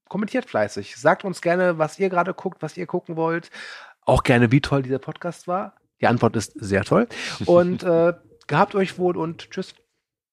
kommentiert fleißig. Sagt uns gerne, was ihr gerade guckt, was ihr gucken wollt. Auch gerne, wie toll dieser Podcast war. Die Antwort ist sehr toll. Und äh, gehabt euch wohl und tschüss.